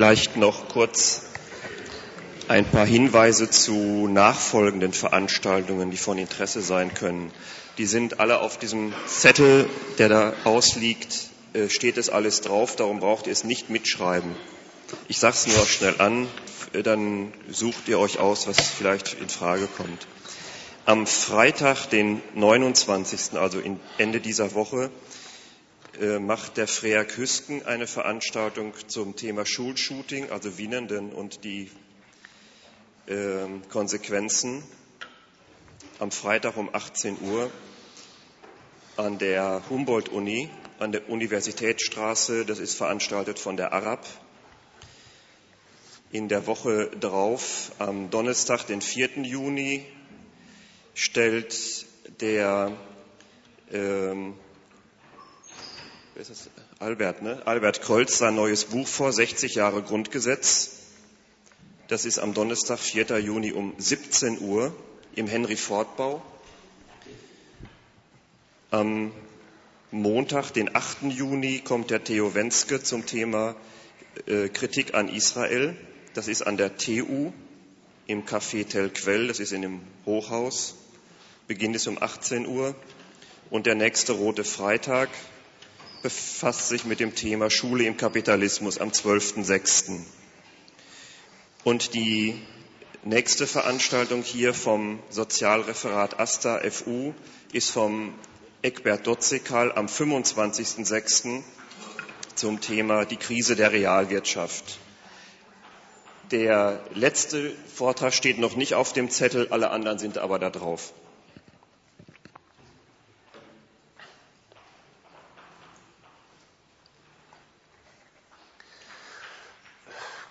Vielleicht noch kurz ein paar Hinweise zu nachfolgenden Veranstaltungen, die von Interesse sein können. Die sind alle auf diesem Zettel, der da ausliegt, äh, steht es alles drauf, darum braucht ihr es nicht mitschreiben. Ich sage es nur schnell an, dann sucht ihr euch aus, was vielleicht in Frage kommt. Am Freitag, den 29., also Ende dieser Woche, äh, macht der Freak Hüsken eine Veranstaltung zum Thema Schulshooting, also Wienenden und die äh, Konsequenzen. Am Freitag um 18 Uhr an der Humboldt-Uni, an der Universitätsstraße. Das ist veranstaltet von der Arab. In der Woche darauf, am Donnerstag, den 4. Juni, stellt der ähm, Albert, ne? Albert Kreuz sein neues Buch vor, 60 Jahre Grundgesetz. Das ist am Donnerstag, 4. Juni um 17 Uhr im Henry-Ford-Bau. Am Montag, den 8. Juni, kommt der Theo Wenske zum Thema äh, Kritik an Israel. Das ist an der TU im Café Tel Quell, das ist in dem Hochhaus. Beginn ist um 18 Uhr. Und der nächste Rote Freitag befasst sich mit dem Thema Schule im Kapitalismus am 12.06. Und die nächste Veranstaltung hier vom Sozialreferat ASTA FU ist vom Eckbert Dotzekal am 25.06. zum Thema die Krise der Realwirtschaft. Der letzte Vortrag steht noch nicht auf dem Zettel, alle anderen sind aber da drauf.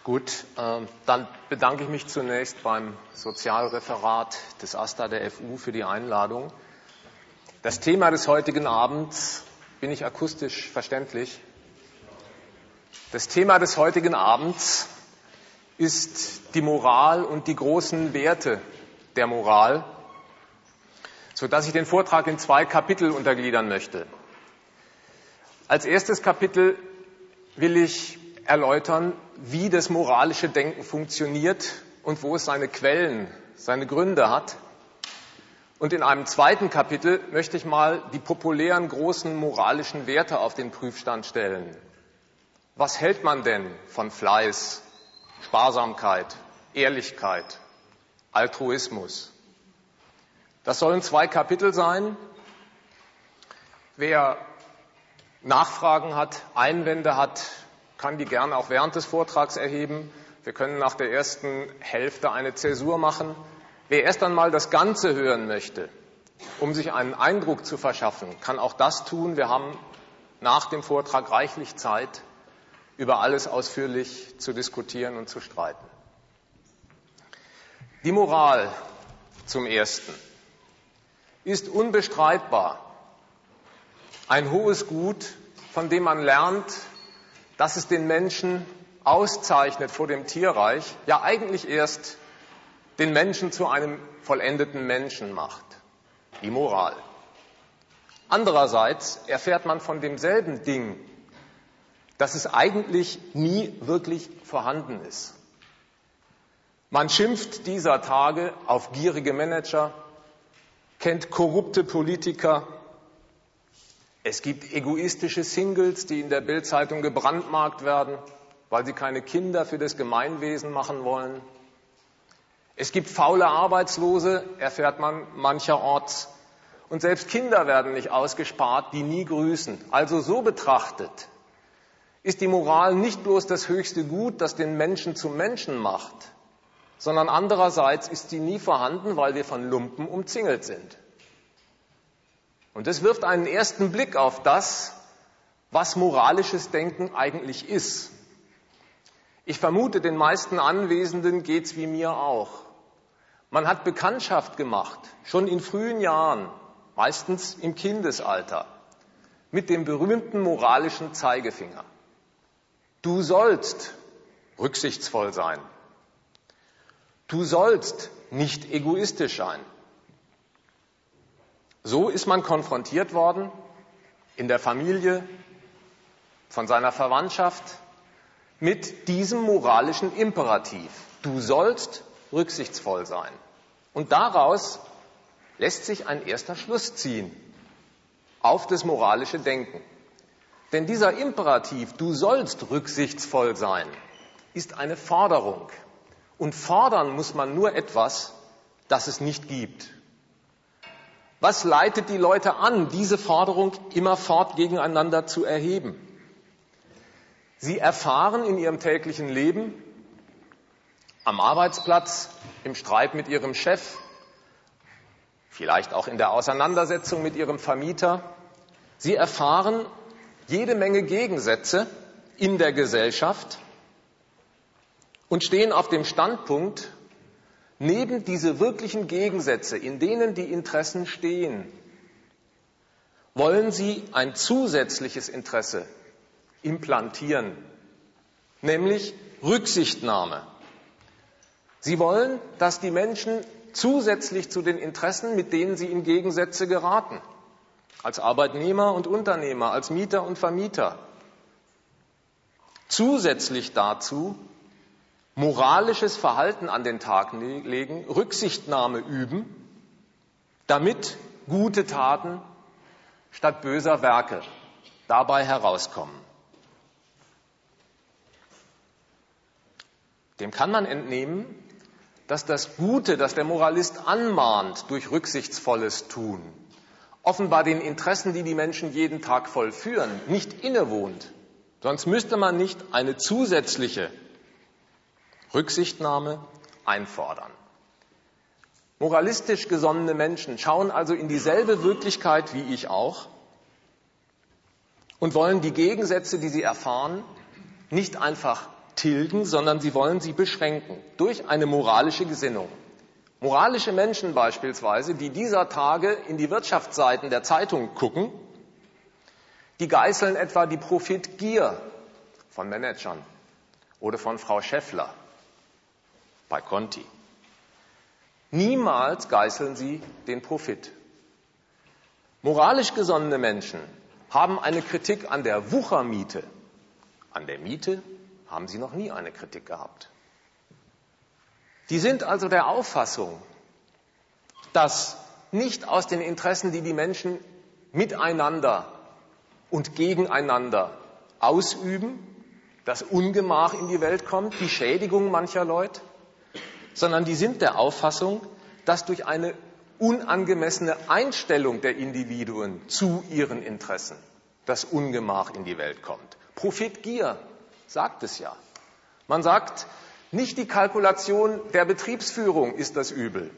Gut, äh, dann bedanke ich mich zunächst beim Sozialreferat des AStA der FU für die Einladung. Das Thema des heutigen Abends, bin ich akustisch verständlich? Das Thema des heutigen Abends ist die Moral und die großen Werte der Moral, sodass ich den Vortrag in zwei Kapitel untergliedern möchte. Als erstes Kapitel will ich erläutern, wie das moralische Denken funktioniert und wo es seine Quellen, seine Gründe hat. Und in einem zweiten Kapitel möchte ich mal die populären großen moralischen Werte auf den Prüfstand stellen. Was hält man denn von Fleiß, Sparsamkeit, Ehrlichkeit, Altruismus? Das sollen zwei Kapitel sein. Wer Nachfragen hat, Einwände hat, kann die gerne auch während des Vortrags erheben. Wir können nach der ersten Hälfte eine Zäsur machen. Wer erst einmal das Ganze hören möchte, um sich einen Eindruck zu verschaffen, kann auch das tun. Wir haben nach dem Vortrag reichlich Zeit, über alles ausführlich zu diskutieren und zu streiten. Die Moral zum Ersten ist unbestreitbar ein hohes Gut, von dem man lernt, dass es den Menschen auszeichnet vor dem Tierreich, ja eigentlich erst den Menschen zu einem vollendeten Menschen macht. Die Moral. Andererseits erfährt man von demselben Ding, dass es eigentlich nie wirklich vorhanden ist. Man schimpft dieser Tage auf gierige Manager, kennt korrupte Politiker, es gibt egoistische Singles, die in der Bildzeitung gebrandmarkt werden, weil sie keine Kinder für das Gemeinwesen machen wollen. Es gibt faule Arbeitslose, erfährt man mancherorts. Und selbst Kinder werden nicht ausgespart, die nie grüßen. Also so betrachtet ist die Moral nicht bloß das höchste Gut, das den Menschen zum Menschen macht, sondern andererseits ist sie nie vorhanden, weil wir von Lumpen umzingelt sind. Und das wirft einen ersten Blick auf das, was moralisches Denken eigentlich ist. Ich vermute, den meisten Anwesenden geht's wie mir auch. Man hat Bekanntschaft gemacht, schon in frühen Jahren, meistens im Kindesalter, mit dem berühmten moralischen Zeigefinger. Du sollst rücksichtsvoll sein. Du sollst nicht egoistisch sein. So ist man konfrontiert worden in der Familie, von seiner Verwandtschaft, mit diesem moralischen Imperativ. Du sollst rücksichtsvoll sein. Und daraus lässt sich ein erster Schluss ziehen auf das moralische Denken. Denn dieser Imperativ, du sollst rücksichtsvoll sein, ist eine Forderung. Und fordern muss man nur etwas, das es nicht gibt. Was leitet die Leute an, diese Forderung immerfort gegeneinander zu erheben? Sie erfahren in ihrem täglichen Leben, am Arbeitsplatz, im Streit mit ihrem Chef, vielleicht auch in der Auseinandersetzung mit ihrem Vermieter, sie erfahren jede Menge Gegensätze in der Gesellschaft und stehen auf dem Standpunkt, neben diese wirklichen Gegensätze, in denen die Interessen stehen, wollen sie ein zusätzliches Interesse implantieren, nämlich Rücksichtnahme. Sie wollen, dass die Menschen zusätzlich zu den Interessen, mit denen sie in Gegensätze geraten, als Arbeitnehmer und Unternehmer, als Mieter und Vermieter, zusätzlich dazu moralisches Verhalten an den Tag legen, Rücksichtnahme üben, damit gute Taten statt böser Werke dabei herauskommen. Dem kann man entnehmen, dass das Gute, das der Moralist anmahnt durch rücksichtsvolles Tun, offenbar den Interessen, die die Menschen jeden Tag vollführen, nicht innewohnt. Sonst müsste man nicht eine zusätzliche Rücksichtnahme einfordern. Moralistisch gesonnene Menschen schauen also in dieselbe Wirklichkeit wie ich auch und wollen die Gegensätze, die sie erfahren, nicht einfach tilgen, sondern sie wollen sie beschränken durch eine moralische Gesinnung. Moralische Menschen beispielsweise, die dieser Tage in die Wirtschaftsseiten der Zeitung gucken, die geißeln etwa die Profitgier von Managern oder von Frau Schäffler bei Conti. Niemals geißeln sie den Profit. Moralisch gesonnene Menschen haben eine Kritik an der Wuchermiete. An der Miete haben sie noch nie eine Kritik gehabt. Die sind also der Auffassung, dass nicht aus den Interessen, die die Menschen miteinander und gegeneinander ausüben, das Ungemach in die Welt kommt, die Schädigung mancher Leute, sondern die sind der Auffassung, dass durch eine unangemessene Einstellung der Individuen zu ihren Interessen das Ungemach in die Welt kommt. Profitgier sagt es ja. Man sagt, nicht die Kalkulation der Betriebsführung ist das Übel.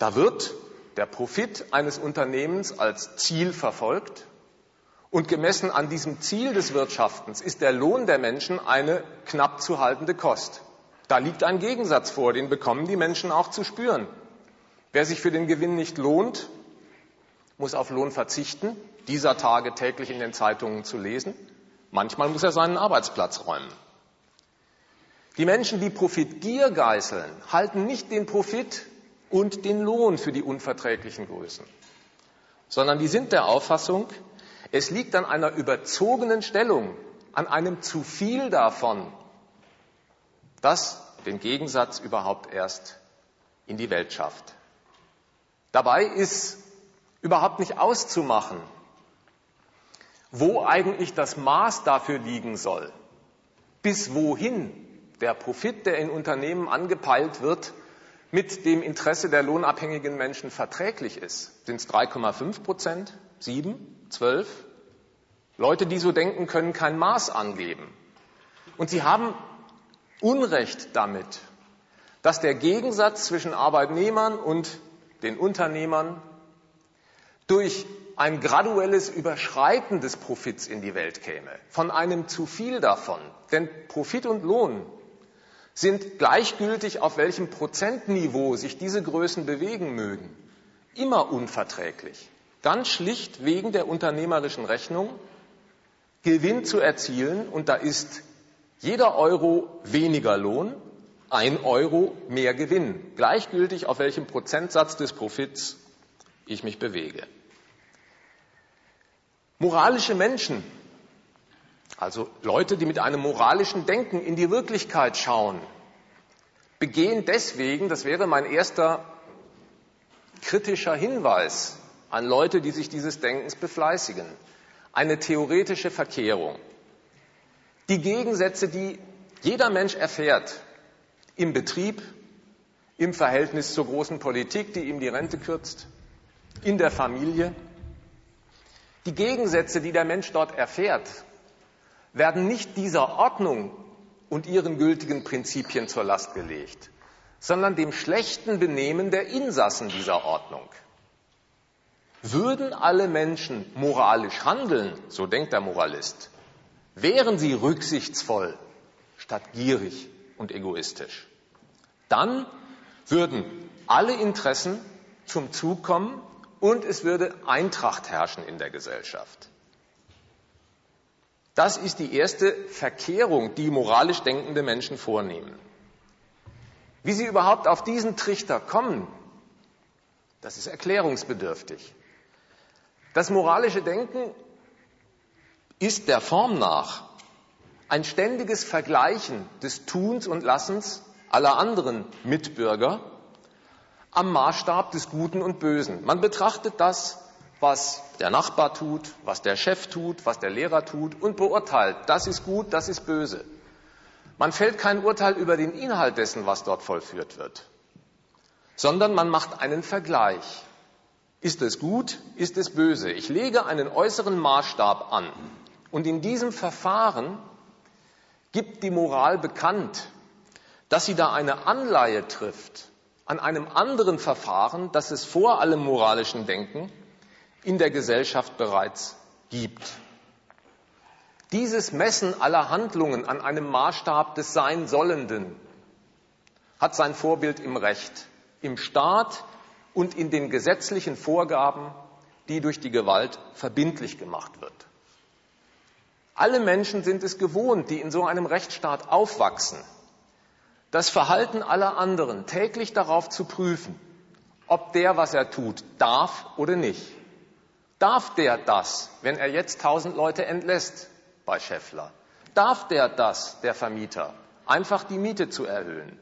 Da wird der Profit eines Unternehmens als Ziel verfolgt und gemessen an diesem Ziel des Wirtschaftens ist der Lohn der Menschen eine knapp zu haltende Kost. Da liegt ein Gegensatz vor, den bekommen die Menschen auch zu spüren. Wer sich für den Gewinn nicht lohnt, muss auf Lohn verzichten, dieser Tage täglich in den Zeitungen zu lesen. Manchmal muss er seinen Arbeitsplatz räumen. Die Menschen, die Profitgier geißeln, halten nicht den Profit und den Lohn für die unverträglichen Größen, sondern die sind der Auffassung, es liegt an einer überzogenen Stellung, an einem zu viel davon, das den Gegensatz überhaupt erst in die Welt schafft. Dabei ist überhaupt nicht auszumachen, wo eigentlich das Maß dafür liegen soll, bis wohin der Profit, der in Unternehmen angepeilt wird, mit dem Interesse der lohnabhängigen Menschen verträglich ist. Sind es 3,5 Prozent, 7, 12? Leute, die so denken, können kein Maß angeben. Und sie haben Unrecht damit, dass der Gegensatz zwischen Arbeitnehmern und den Unternehmern durch ein graduelles Überschreiten des Profits in die Welt käme, von einem zu viel davon. Denn Profit und Lohn sind gleichgültig, auf welchem Prozentniveau sich diese Größen bewegen mögen, immer unverträglich. Ganz schlicht wegen der unternehmerischen Rechnung, Gewinn zu erzielen und da ist jeder Euro weniger Lohn, ein Euro mehr Gewinn, gleichgültig auf welchem Prozentsatz des Profits ich mich bewege. Moralische Menschen also Leute, die mit einem moralischen Denken in die Wirklichkeit schauen, begehen deswegen, das wäre mein erster kritischer Hinweis an Leute, die sich dieses Denkens befleißigen, eine theoretische Verkehrung. Die Gegensätze, die jeder Mensch erfährt im Betrieb, im Verhältnis zur großen Politik, die ihm die Rente kürzt, in der Familie, die Gegensätze, die der Mensch dort erfährt, werden nicht dieser Ordnung und ihren gültigen Prinzipien zur Last gelegt, sondern dem schlechten Benehmen der Insassen dieser Ordnung. Würden alle Menschen moralisch handeln, so denkt der Moralist, wären sie rücksichtsvoll statt gierig und egoistisch, dann würden alle Interessen zum Zug kommen und es würde Eintracht herrschen in der Gesellschaft. Das ist die erste Verkehrung, die moralisch denkende Menschen vornehmen. Wie sie überhaupt auf diesen Trichter kommen, das ist erklärungsbedürftig. Das moralische Denken ist der Form nach ein ständiges Vergleichen des Tuns und Lassens aller anderen Mitbürger am Maßstab des Guten und Bösen. Man betrachtet das was der Nachbar tut, was der Chef tut, was der Lehrer tut und beurteilt, das ist gut, das ist böse. Man fällt kein Urteil über den Inhalt dessen, was dort vollführt wird, sondern man macht einen Vergleich. Ist es gut, ist es böse? Ich lege einen äußeren Maßstab an und in diesem Verfahren gibt die Moral bekannt, dass sie da eine Anleihe trifft an einem anderen Verfahren, das es vor allem moralischen Denken in der Gesellschaft bereits gibt. Dieses Messen aller Handlungen an einem Maßstab des Seinsollenden hat sein Vorbild im Recht, im Staat und in den gesetzlichen Vorgaben, die durch die Gewalt verbindlich gemacht wird. Alle Menschen sind es gewohnt, die in so einem Rechtsstaat aufwachsen, das Verhalten aller anderen täglich darauf zu prüfen, ob der, was er tut, darf oder nicht. Darf der das, wenn er jetzt tausend Leute entlässt bei Scheffler? Darf der das, der Vermieter, einfach die Miete zu erhöhen?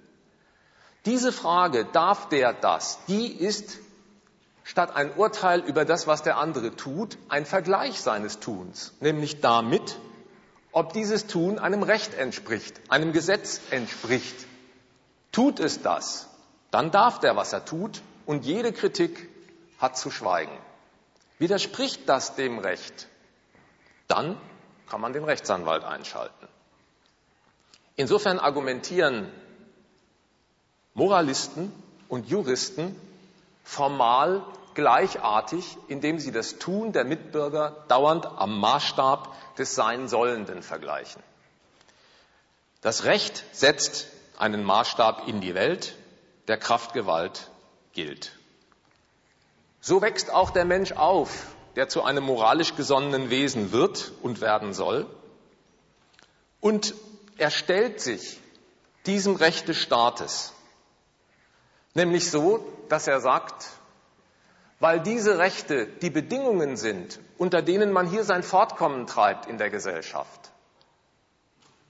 Diese Frage, darf der das, die ist statt ein Urteil über das, was der andere tut, ein Vergleich seines Tuns, nämlich damit, ob dieses Tun einem Recht entspricht, einem Gesetz entspricht. Tut es das, dann darf der, was er tut, und jede Kritik hat zu schweigen. Widerspricht das dem Recht? Dann kann man den Rechtsanwalt einschalten. Insofern argumentieren Moralisten und Juristen formal gleichartig, indem sie das Tun der Mitbürger dauernd am Maßstab des Sein-Sollenden vergleichen. Das Recht setzt einen Maßstab in die Welt, der Kraftgewalt gilt. So wächst auch der Mensch auf, der zu einem moralisch gesonnenen Wesen wird und werden soll. Und er stellt sich diesem Recht des Staates. Nämlich so, dass er sagt, weil diese Rechte die Bedingungen sind, unter denen man hier sein Fortkommen treibt in der Gesellschaft,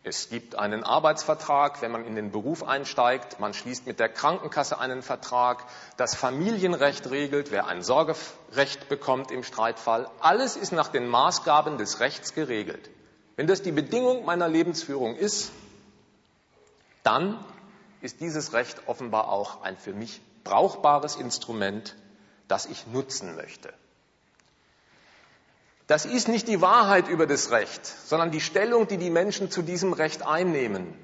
es gibt einen Arbeitsvertrag, wenn man in den Beruf einsteigt. Man schließt mit der Krankenkasse einen Vertrag. Das Familienrecht regelt, wer ein Sorgerecht bekommt im Streitfall. Alles ist nach den Maßgaben des Rechts geregelt. Wenn das die Bedingung meiner Lebensführung ist, dann ist dieses Recht offenbar auch ein für mich brauchbares Instrument, das ich nutzen möchte. Das ist nicht die Wahrheit über das Recht, sondern die Stellung, die die Menschen zu diesem Recht einnehmen.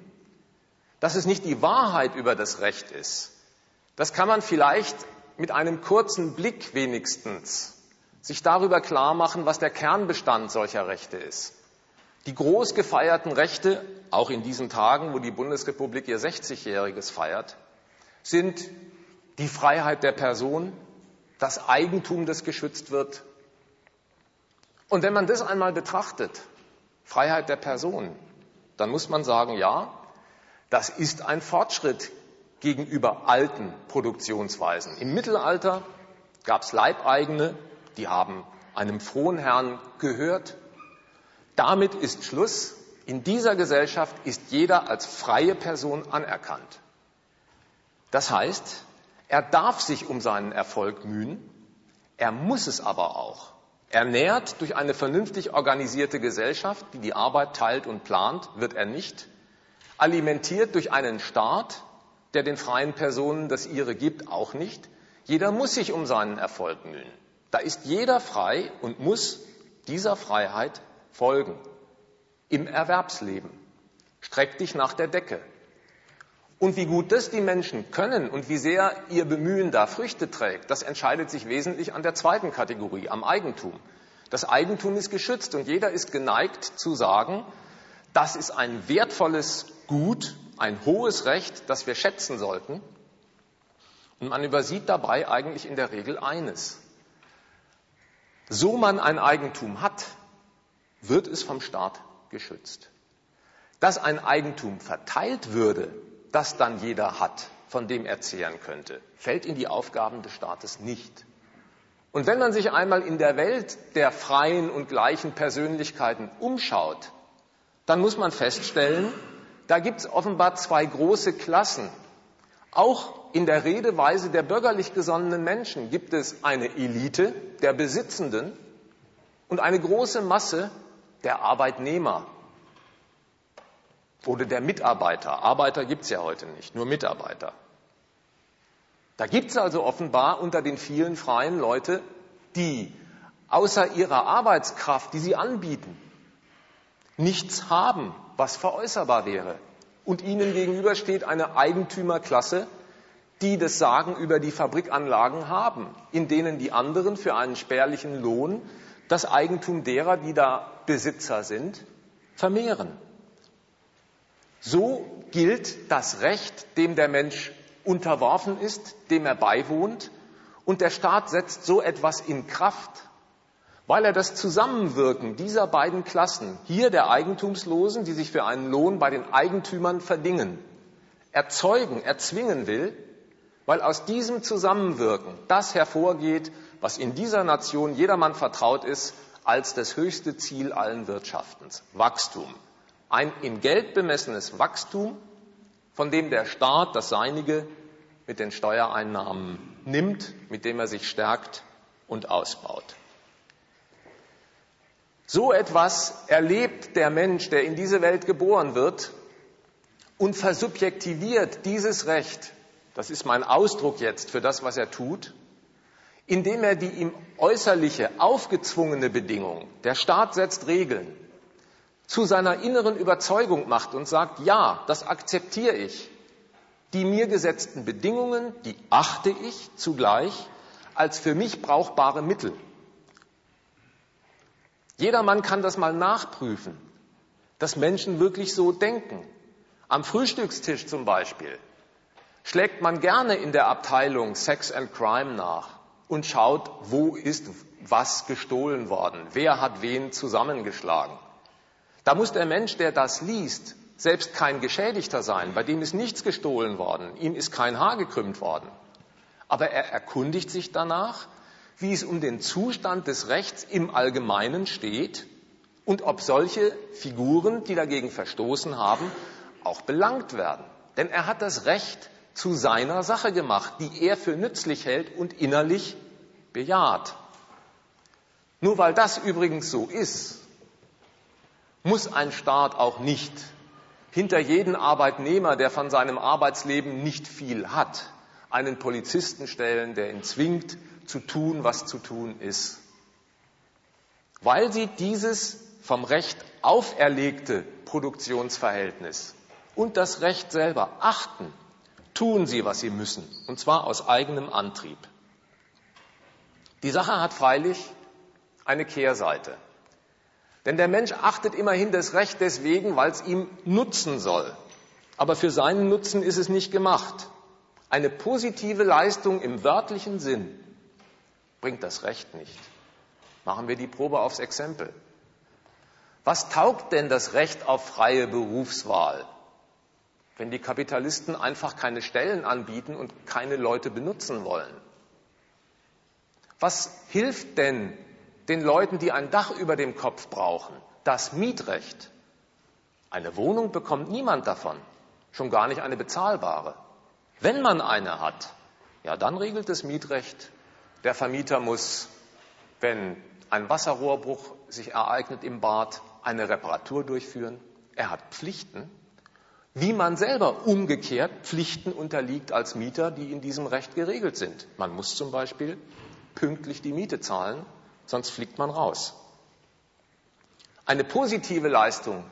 Dass es nicht die Wahrheit über das Recht ist, das kann man vielleicht mit einem kurzen Blick wenigstens sich darüber klar machen, was der Kernbestand solcher Rechte ist. Die groß gefeierten Rechte, auch in diesen Tagen, wo die Bundesrepublik ihr 60-jähriges feiert, sind die Freiheit der Person, das Eigentum, das geschützt wird, und wenn man das einmal betrachtet, Freiheit der Person, dann muss man sagen, ja, das ist ein Fortschritt gegenüber alten Produktionsweisen. Im Mittelalter gab es Leibeigene, die haben einem frohen Herrn gehört. Damit ist Schluss. In dieser Gesellschaft ist jeder als freie Person anerkannt. Das heißt, er darf sich um seinen Erfolg mühen, er muss es aber auch. Ernährt durch eine vernünftig organisierte Gesellschaft, die die Arbeit teilt und plant, wird er nicht. Alimentiert durch einen Staat, der den freien Personen das ihre gibt, auch nicht. Jeder muss sich um seinen Erfolg mühen. Da ist jeder frei und muss dieser Freiheit folgen. Im Erwerbsleben. Streck dich nach der Decke. Und wie gut das die Menschen können und wie sehr ihr Bemühen da Früchte trägt, das entscheidet sich wesentlich an der zweiten Kategorie, am Eigentum. Das Eigentum ist geschützt und jeder ist geneigt zu sagen, das ist ein wertvolles Gut, ein hohes Recht, das wir schätzen sollten. Und man übersieht dabei eigentlich in der Regel eines. So man ein Eigentum hat, wird es vom Staat geschützt. Dass ein Eigentum verteilt würde, das dann jeder hat, von dem er zehren könnte, fällt in die Aufgaben des Staates nicht. Und wenn man sich einmal in der Welt der freien und gleichen Persönlichkeiten umschaut, dann muss man feststellen, da gibt es offenbar zwei große Klassen. Auch in der Redeweise der bürgerlich gesonnenen Menschen gibt es eine Elite der Besitzenden und eine große Masse der Arbeitnehmer, oder der Mitarbeiter. Arbeiter gibt es ja heute nicht, nur Mitarbeiter. Da gibt es also offenbar unter den vielen freien Leute, die außer ihrer Arbeitskraft, die sie anbieten, nichts haben, was veräußerbar wäre. Und ihnen gegenüber steht eine Eigentümerklasse, die das Sagen über die Fabrikanlagen haben, in denen die anderen für einen spärlichen Lohn das Eigentum derer, die da Besitzer sind, vermehren. So gilt das Recht, dem der Mensch unterworfen ist, dem er beiwohnt, und der Staat setzt so etwas in Kraft, weil er das Zusammenwirken dieser beiden Klassen, hier der Eigentumslosen, die sich für einen Lohn bei den Eigentümern verdingen, erzeugen, erzwingen will, weil aus diesem Zusammenwirken das hervorgeht, was in dieser Nation jedermann vertraut ist, als das höchste Ziel allen Wirtschaftens, Wachstum ein in Geld bemessenes Wachstum, von dem der Staat das Seinige mit den Steuereinnahmen nimmt, mit dem er sich stärkt und ausbaut. So etwas erlebt der Mensch, der in diese Welt geboren wird und versubjektiviert dieses Recht, das ist mein Ausdruck jetzt für das, was er tut, indem er die ihm äußerliche, aufgezwungene Bedingung, der Staat setzt Regeln, zu seiner inneren Überzeugung macht und sagt, ja, das akzeptiere ich. Die mir gesetzten Bedingungen, die achte ich zugleich als für mich brauchbare Mittel. Jedermann kann das mal nachprüfen, dass Menschen wirklich so denken. Am Frühstückstisch zum Beispiel schlägt man gerne in der Abteilung Sex and Crime nach und schaut, wo ist was gestohlen worden, wer hat wen zusammengeschlagen. Da muss der Mensch, der das liest, selbst kein Geschädigter sein, bei dem ist nichts gestohlen worden, ihm ist kein Haar gekrümmt worden. Aber er erkundigt sich danach, wie es um den Zustand des Rechts im Allgemeinen steht und ob solche Figuren, die dagegen verstoßen haben, auch belangt werden. Denn er hat das Recht zu seiner Sache gemacht, die er für nützlich hält und innerlich bejaht. Nur weil das übrigens so ist, muss ein Staat auch nicht hinter jeden Arbeitnehmer, der von seinem Arbeitsleben nicht viel hat, einen Polizisten stellen, der ihn zwingt zu tun, was zu tun ist. Weil sie dieses vom Recht auferlegte Produktionsverhältnis und das Recht selber achten, tun sie, was sie müssen, und zwar aus eigenem Antrieb. Die Sache hat freilich eine Kehrseite. Denn der Mensch achtet immerhin das Recht deswegen, weil es ihm nutzen soll. Aber für seinen Nutzen ist es nicht gemacht. Eine positive Leistung im wörtlichen Sinn bringt das Recht nicht. Machen wir die Probe aufs Exempel. Was taugt denn das Recht auf freie Berufswahl, wenn die Kapitalisten einfach keine Stellen anbieten und keine Leute benutzen wollen? Was hilft denn den Leuten, die ein Dach über dem Kopf brauchen, das Mietrecht. Eine Wohnung bekommt niemand davon, schon gar nicht eine bezahlbare. Wenn man eine hat, ja, dann regelt das Mietrecht. Der Vermieter muss, wenn ein Wasserrohrbruch sich ereignet im Bad, eine Reparatur durchführen. Er hat Pflichten, wie man selber umgekehrt Pflichten unterliegt als Mieter, die in diesem Recht geregelt sind. Man muss zum Beispiel pünktlich die Miete zahlen, sonst fliegt man raus. Eine positive Leistung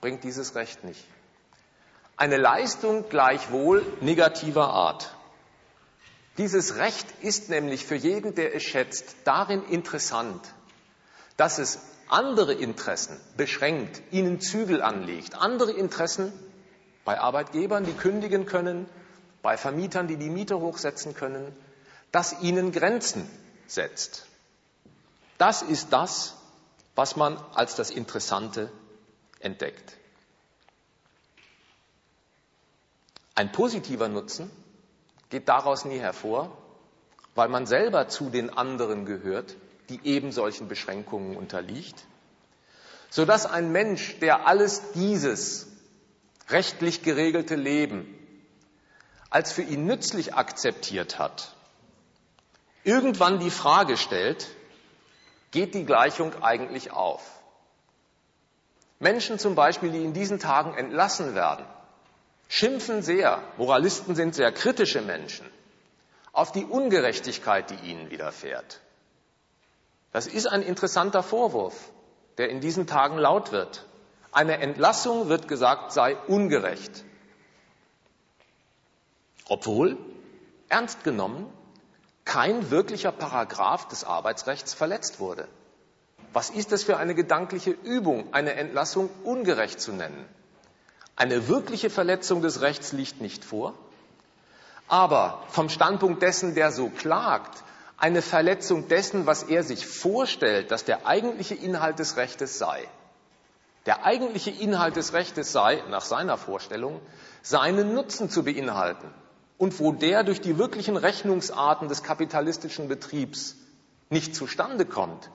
bringt dieses Recht nicht. Eine Leistung gleichwohl negativer Art. Dieses Recht ist nämlich für jeden, der es schätzt, darin interessant, dass es andere Interessen beschränkt, ihnen Zügel anlegt, andere Interessen bei Arbeitgebern, die kündigen können, bei Vermietern, die die Miete hochsetzen können, das ihnen Grenzen setzt. Das ist das, was man als das Interessante entdeckt. Ein positiver Nutzen geht daraus nie hervor, weil man selber zu den anderen gehört, die eben solchen Beschränkungen unterliegt, sodass ein Mensch, der alles dieses rechtlich geregelte Leben als für ihn nützlich akzeptiert hat, irgendwann die Frage stellt, geht die Gleichung eigentlich auf? Menschen zum Beispiel, die in diesen Tagen entlassen werden, schimpfen sehr, Moralisten sind sehr kritische Menschen, auf die Ungerechtigkeit, die ihnen widerfährt. Das ist ein interessanter Vorwurf, der in diesen Tagen laut wird. Eine Entlassung, wird gesagt, sei ungerecht. Obwohl, ernst genommen, kein wirklicher Paragraph des Arbeitsrechts verletzt wurde. Was ist das für eine gedankliche Übung, eine Entlassung ungerecht zu nennen? Eine wirkliche Verletzung des Rechts liegt nicht vor, aber vom Standpunkt dessen, der so klagt, eine Verletzung dessen, was er sich vorstellt, dass der eigentliche Inhalt des Rechtes sei. Der eigentliche Inhalt des Rechtes sei, nach seiner Vorstellung, seinen Nutzen zu beinhalten. Und wo der durch die wirklichen Rechnungsarten des kapitalistischen Betriebs nicht zustande kommt,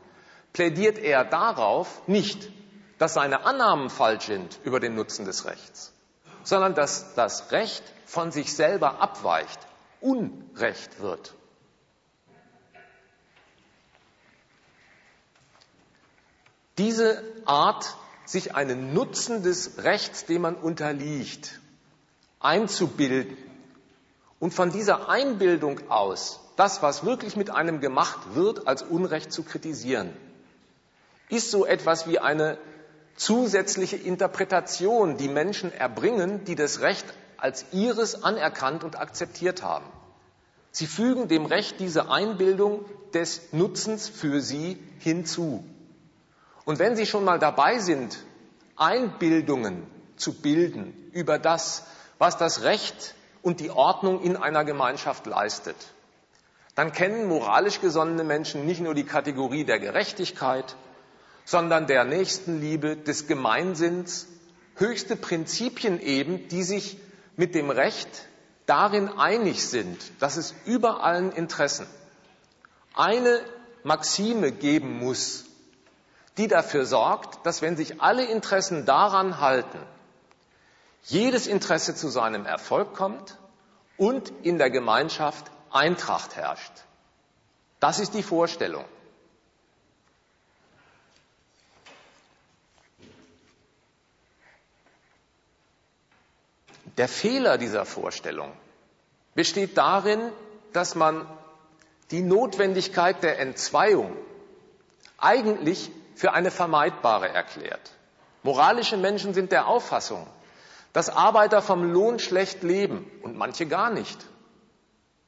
plädiert er darauf nicht, dass seine Annahmen falsch sind über den Nutzen des Rechts, sondern dass das Recht von sich selber abweicht, Unrecht wird. Diese Art sich einen Nutzen des Rechts, dem man unterliegt, einzubilden und von dieser Einbildung aus das, was wirklich mit einem gemacht wird, als Unrecht zu kritisieren, ist so etwas wie eine zusätzliche Interpretation, die Menschen erbringen, die das Recht als ihres anerkannt und akzeptiert haben. Sie fügen dem Recht diese Einbildung des Nutzens für sie hinzu. Und wenn Sie schon mal dabei sind, Einbildungen zu bilden über das, was das Recht und die Ordnung in einer Gemeinschaft leistet, dann kennen moralisch gesonnene Menschen nicht nur die Kategorie der Gerechtigkeit, sondern der Nächstenliebe, des Gemeinsinns, höchste Prinzipien eben, die sich mit dem Recht darin einig sind, dass es über allen Interessen eine Maxime geben muss, die dafür sorgt, dass wenn sich alle Interessen daran halten, jedes Interesse zu seinem Erfolg kommt und in der Gemeinschaft Eintracht herrscht. Das ist die Vorstellung. Der Fehler dieser Vorstellung besteht darin, dass man die Notwendigkeit der Entzweiung eigentlich für eine vermeidbare erklärt. Moralische Menschen sind der Auffassung, dass Arbeiter vom Lohn schlecht leben und manche gar nicht,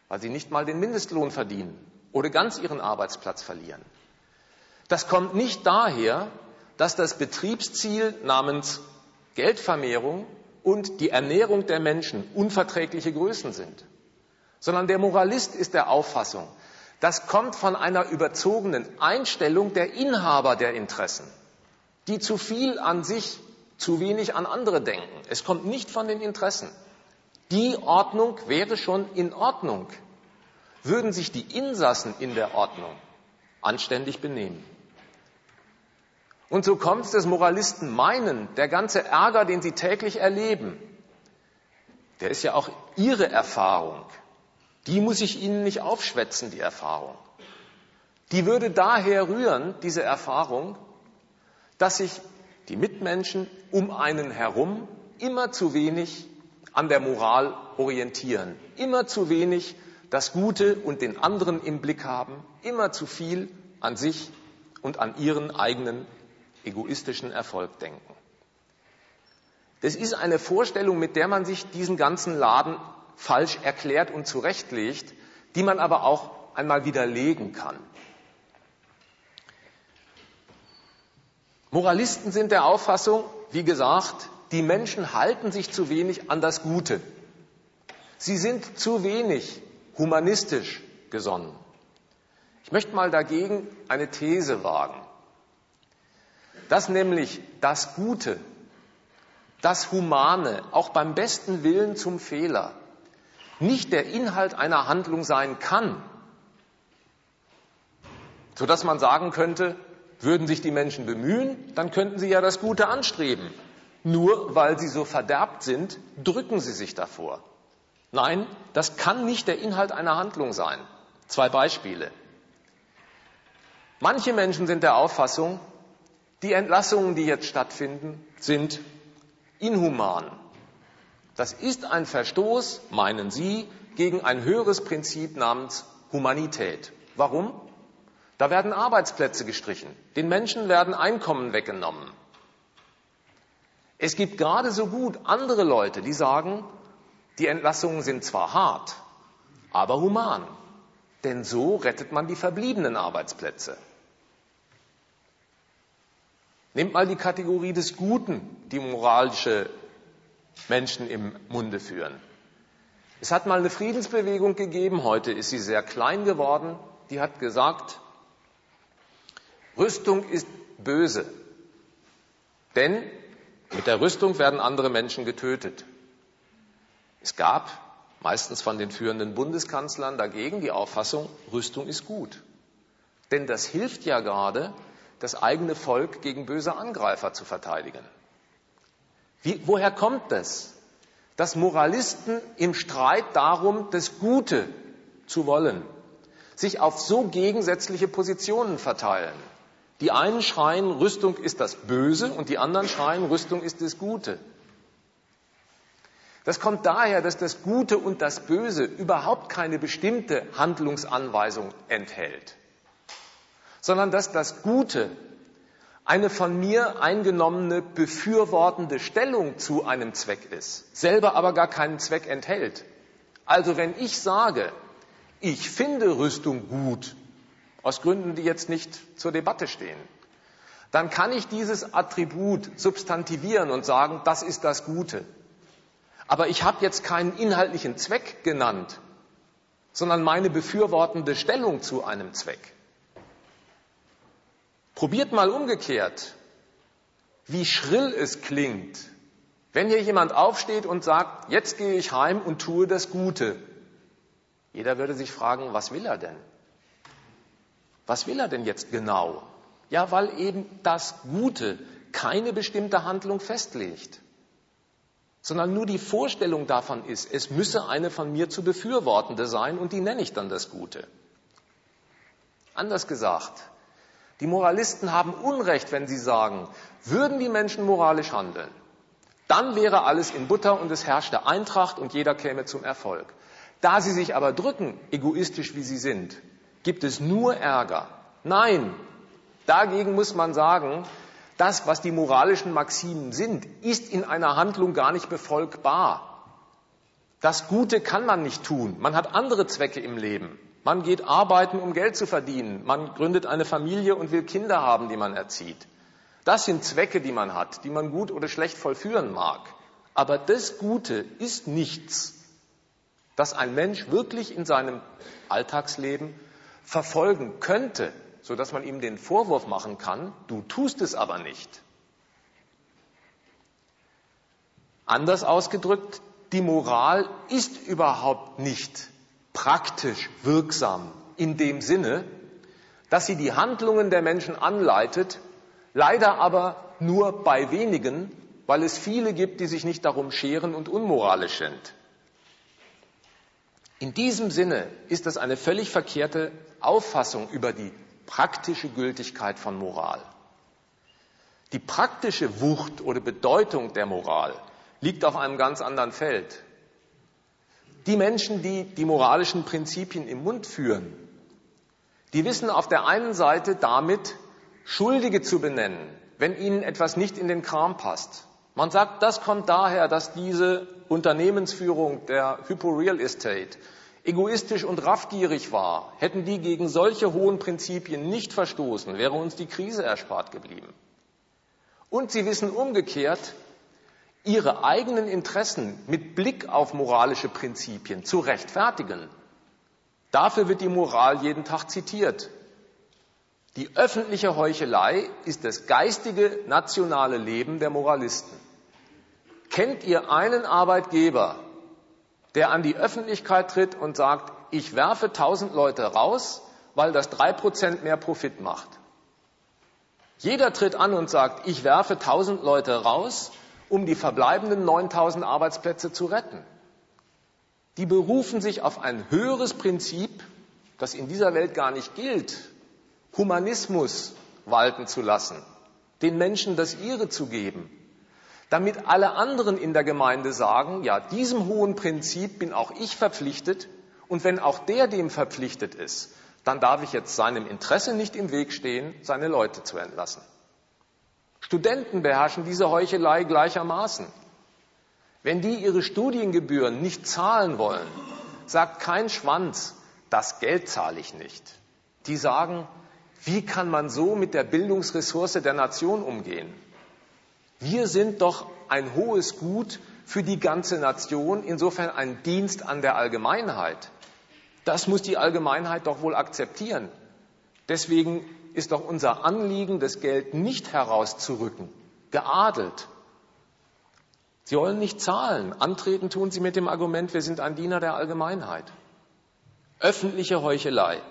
weil sie nicht mal den Mindestlohn verdienen oder ganz ihren Arbeitsplatz verlieren. Das kommt nicht daher, dass das Betriebsziel namens Geldvermehrung und die Ernährung der Menschen unverträgliche Größen sind, sondern der Moralist ist der Auffassung, das kommt von einer überzogenen Einstellung der Inhaber der Interessen, die zu viel an sich, zu wenig an andere denken. Es kommt nicht von den Interessen. Die Ordnung wäre schon in Ordnung, würden sich die Insassen in der Ordnung anständig benehmen. Und so kommt es, dass Moralisten meinen, der ganze Ärger, den sie täglich erleben, der ist ja auch ihre Erfahrung. Die muss ich ihnen nicht aufschwätzen, die Erfahrung. Die würde daher rühren, diese Erfahrung, dass sich die Mitmenschen um einen herum immer zu wenig an der Moral orientieren, immer zu wenig das Gute und den anderen im Blick haben, immer zu viel an sich und an ihren eigenen egoistischen Erfolg denken. Das ist eine Vorstellung, mit der man sich diesen ganzen Laden falsch erklärt und zurechtlegt, die man aber auch einmal widerlegen kann. Moralisten sind der Auffassung, wie gesagt, die Menschen halten sich zu wenig an das Gute. Sie sind zu wenig humanistisch gesonnen. Ich möchte mal dagegen eine These wagen dass nämlich das Gute, das Humane, auch beim besten Willen zum Fehler, nicht der Inhalt einer Handlung sein kann, so dass man sagen könnte, würden sich die Menschen bemühen, dann könnten sie ja das Gute anstreben. Nur weil sie so verderbt sind, drücken sie sich davor. Nein, das kann nicht der Inhalt einer Handlung sein. Zwei Beispiele. Manche Menschen sind der Auffassung, die Entlassungen, die jetzt stattfinden, sind inhuman. Das ist ein Verstoß, meinen Sie, gegen ein höheres Prinzip namens Humanität. Warum? Da werden Arbeitsplätze gestrichen. Den Menschen werden Einkommen weggenommen. Es gibt gerade so gut andere Leute, die sagen, die Entlassungen sind zwar hart, aber human. Denn so rettet man die verbliebenen Arbeitsplätze. Nehmt mal die Kategorie des Guten, die moralische Menschen im Munde führen. Es hat mal eine Friedensbewegung gegeben, heute ist sie sehr klein geworden, die hat gesagt, Rüstung ist böse, denn mit der Rüstung werden andere Menschen getötet. Es gab meistens von den führenden Bundeskanzlern dagegen die Auffassung, Rüstung ist gut. Denn das hilft ja gerade, das eigene Volk gegen böse Angreifer zu verteidigen. Wie, woher kommt das? Dass Moralisten im Streit darum, das Gute zu wollen, sich auf so gegensätzliche Positionen verteilen. Die einen schreien, Rüstung ist das Böse und die anderen schreien, Rüstung ist das Gute. Das kommt daher, dass das Gute und das Böse überhaupt keine bestimmte Handlungsanweisung enthält sondern dass das Gute eine von mir eingenommene befürwortende Stellung zu einem Zweck ist, selber aber gar keinen Zweck enthält. Also wenn ich sage, ich finde Rüstung gut, aus Gründen, die jetzt nicht zur Debatte stehen, dann kann ich dieses Attribut substantivieren und sagen, das ist das Gute. Aber ich habe jetzt keinen inhaltlichen Zweck genannt, sondern meine befürwortende Stellung zu einem Zweck. Probiert mal umgekehrt, wie schrill es klingt, wenn hier jemand aufsteht und sagt, jetzt gehe ich heim und tue das Gute. Jeder würde sich fragen, was will er denn? Was will er denn jetzt genau? Ja, weil eben das Gute keine bestimmte Handlung festlegt, sondern nur die Vorstellung davon ist, es müsse eine von mir zu befürwortende sein und die nenne ich dann das Gute. Anders gesagt, die Moralisten haben Unrecht, wenn sie sagen, würden die Menschen moralisch handeln, dann wäre alles in Butter und es herrschte Eintracht und jeder käme zum Erfolg. Da sie sich aber drücken, egoistisch wie sie sind, gibt es nur Ärger. Nein, dagegen muss man sagen, das, was die moralischen Maximen sind, ist in einer Handlung gar nicht befolgbar. Das Gute kann man nicht tun. Man hat andere Zwecke im Leben. Man geht arbeiten, um Geld zu verdienen. Man gründet eine Familie und will Kinder haben, die man erzieht. Das sind Zwecke, die man hat, die man gut oder schlecht vollführen mag. Aber das Gute ist nichts, das ein Mensch wirklich in seinem Alltagsleben verfolgen könnte, so dass man ihm den Vorwurf machen kann, du tust es aber nicht. Anders ausgedrückt, die Moral ist überhaupt nicht praktisch wirksam in dem Sinne, dass sie die Handlungen der Menschen anleitet, Leider aber nur bei wenigen, weil es viele gibt, die sich nicht darum scheren und unmoralisch sind. In diesem Sinne ist das eine völlig verkehrte Auffassung über die praktische Gültigkeit von Moral. Die praktische Wucht oder Bedeutung der Moral liegt auf einem ganz anderen Feld. Die Menschen, die die moralischen Prinzipien im Mund führen, die wissen auf der einen Seite damit, Schuldige zu benennen, wenn ihnen etwas nicht in den Kram passt. Man sagt, das kommt daher, dass diese Unternehmensführung der Hypo Real Estate egoistisch und raffgierig war. Hätten die gegen solche hohen Prinzipien nicht verstoßen, wäre uns die Krise erspart geblieben. Und sie wissen umgekehrt, ihre eigenen Interessen mit Blick auf moralische Prinzipien zu rechtfertigen. Dafür wird die Moral jeden Tag zitiert. Die öffentliche Heuchelei ist das geistige nationale Leben der Moralisten. Kennt ihr einen Arbeitgeber, der an die Öffentlichkeit tritt und sagt, ich werfe tausend Leute raus, weil das drei Prozent mehr Profit macht? Jeder tritt an und sagt, ich werfe tausend Leute raus, um die verbleibenden 9000 Arbeitsplätze zu retten. Die berufen sich auf ein höheres Prinzip, das in dieser Welt gar nicht gilt, Humanismus walten zu lassen, den Menschen das ihre zu geben, damit alle anderen in der Gemeinde sagen, ja, diesem hohen Prinzip bin auch ich verpflichtet und wenn auch der dem verpflichtet ist, dann darf ich jetzt seinem Interesse nicht im Weg stehen, seine Leute zu entlassen. Studenten beherrschen diese Heuchelei gleichermaßen. Wenn die ihre Studiengebühren nicht zahlen wollen, sagt kein Schwanz, das Geld zahle ich nicht. Die sagen, wie kann man so mit der Bildungsressource der Nation umgehen? Wir sind doch ein hohes Gut für die ganze Nation, insofern ein Dienst an der Allgemeinheit. Das muss die Allgemeinheit doch wohl akzeptieren. Deswegen ist doch unser Anliegen, das Geld nicht herauszurücken, geadelt. Sie wollen nicht zahlen. Antreten tun Sie mit dem Argument, wir sind ein Diener der Allgemeinheit. Öffentliche Heuchelei.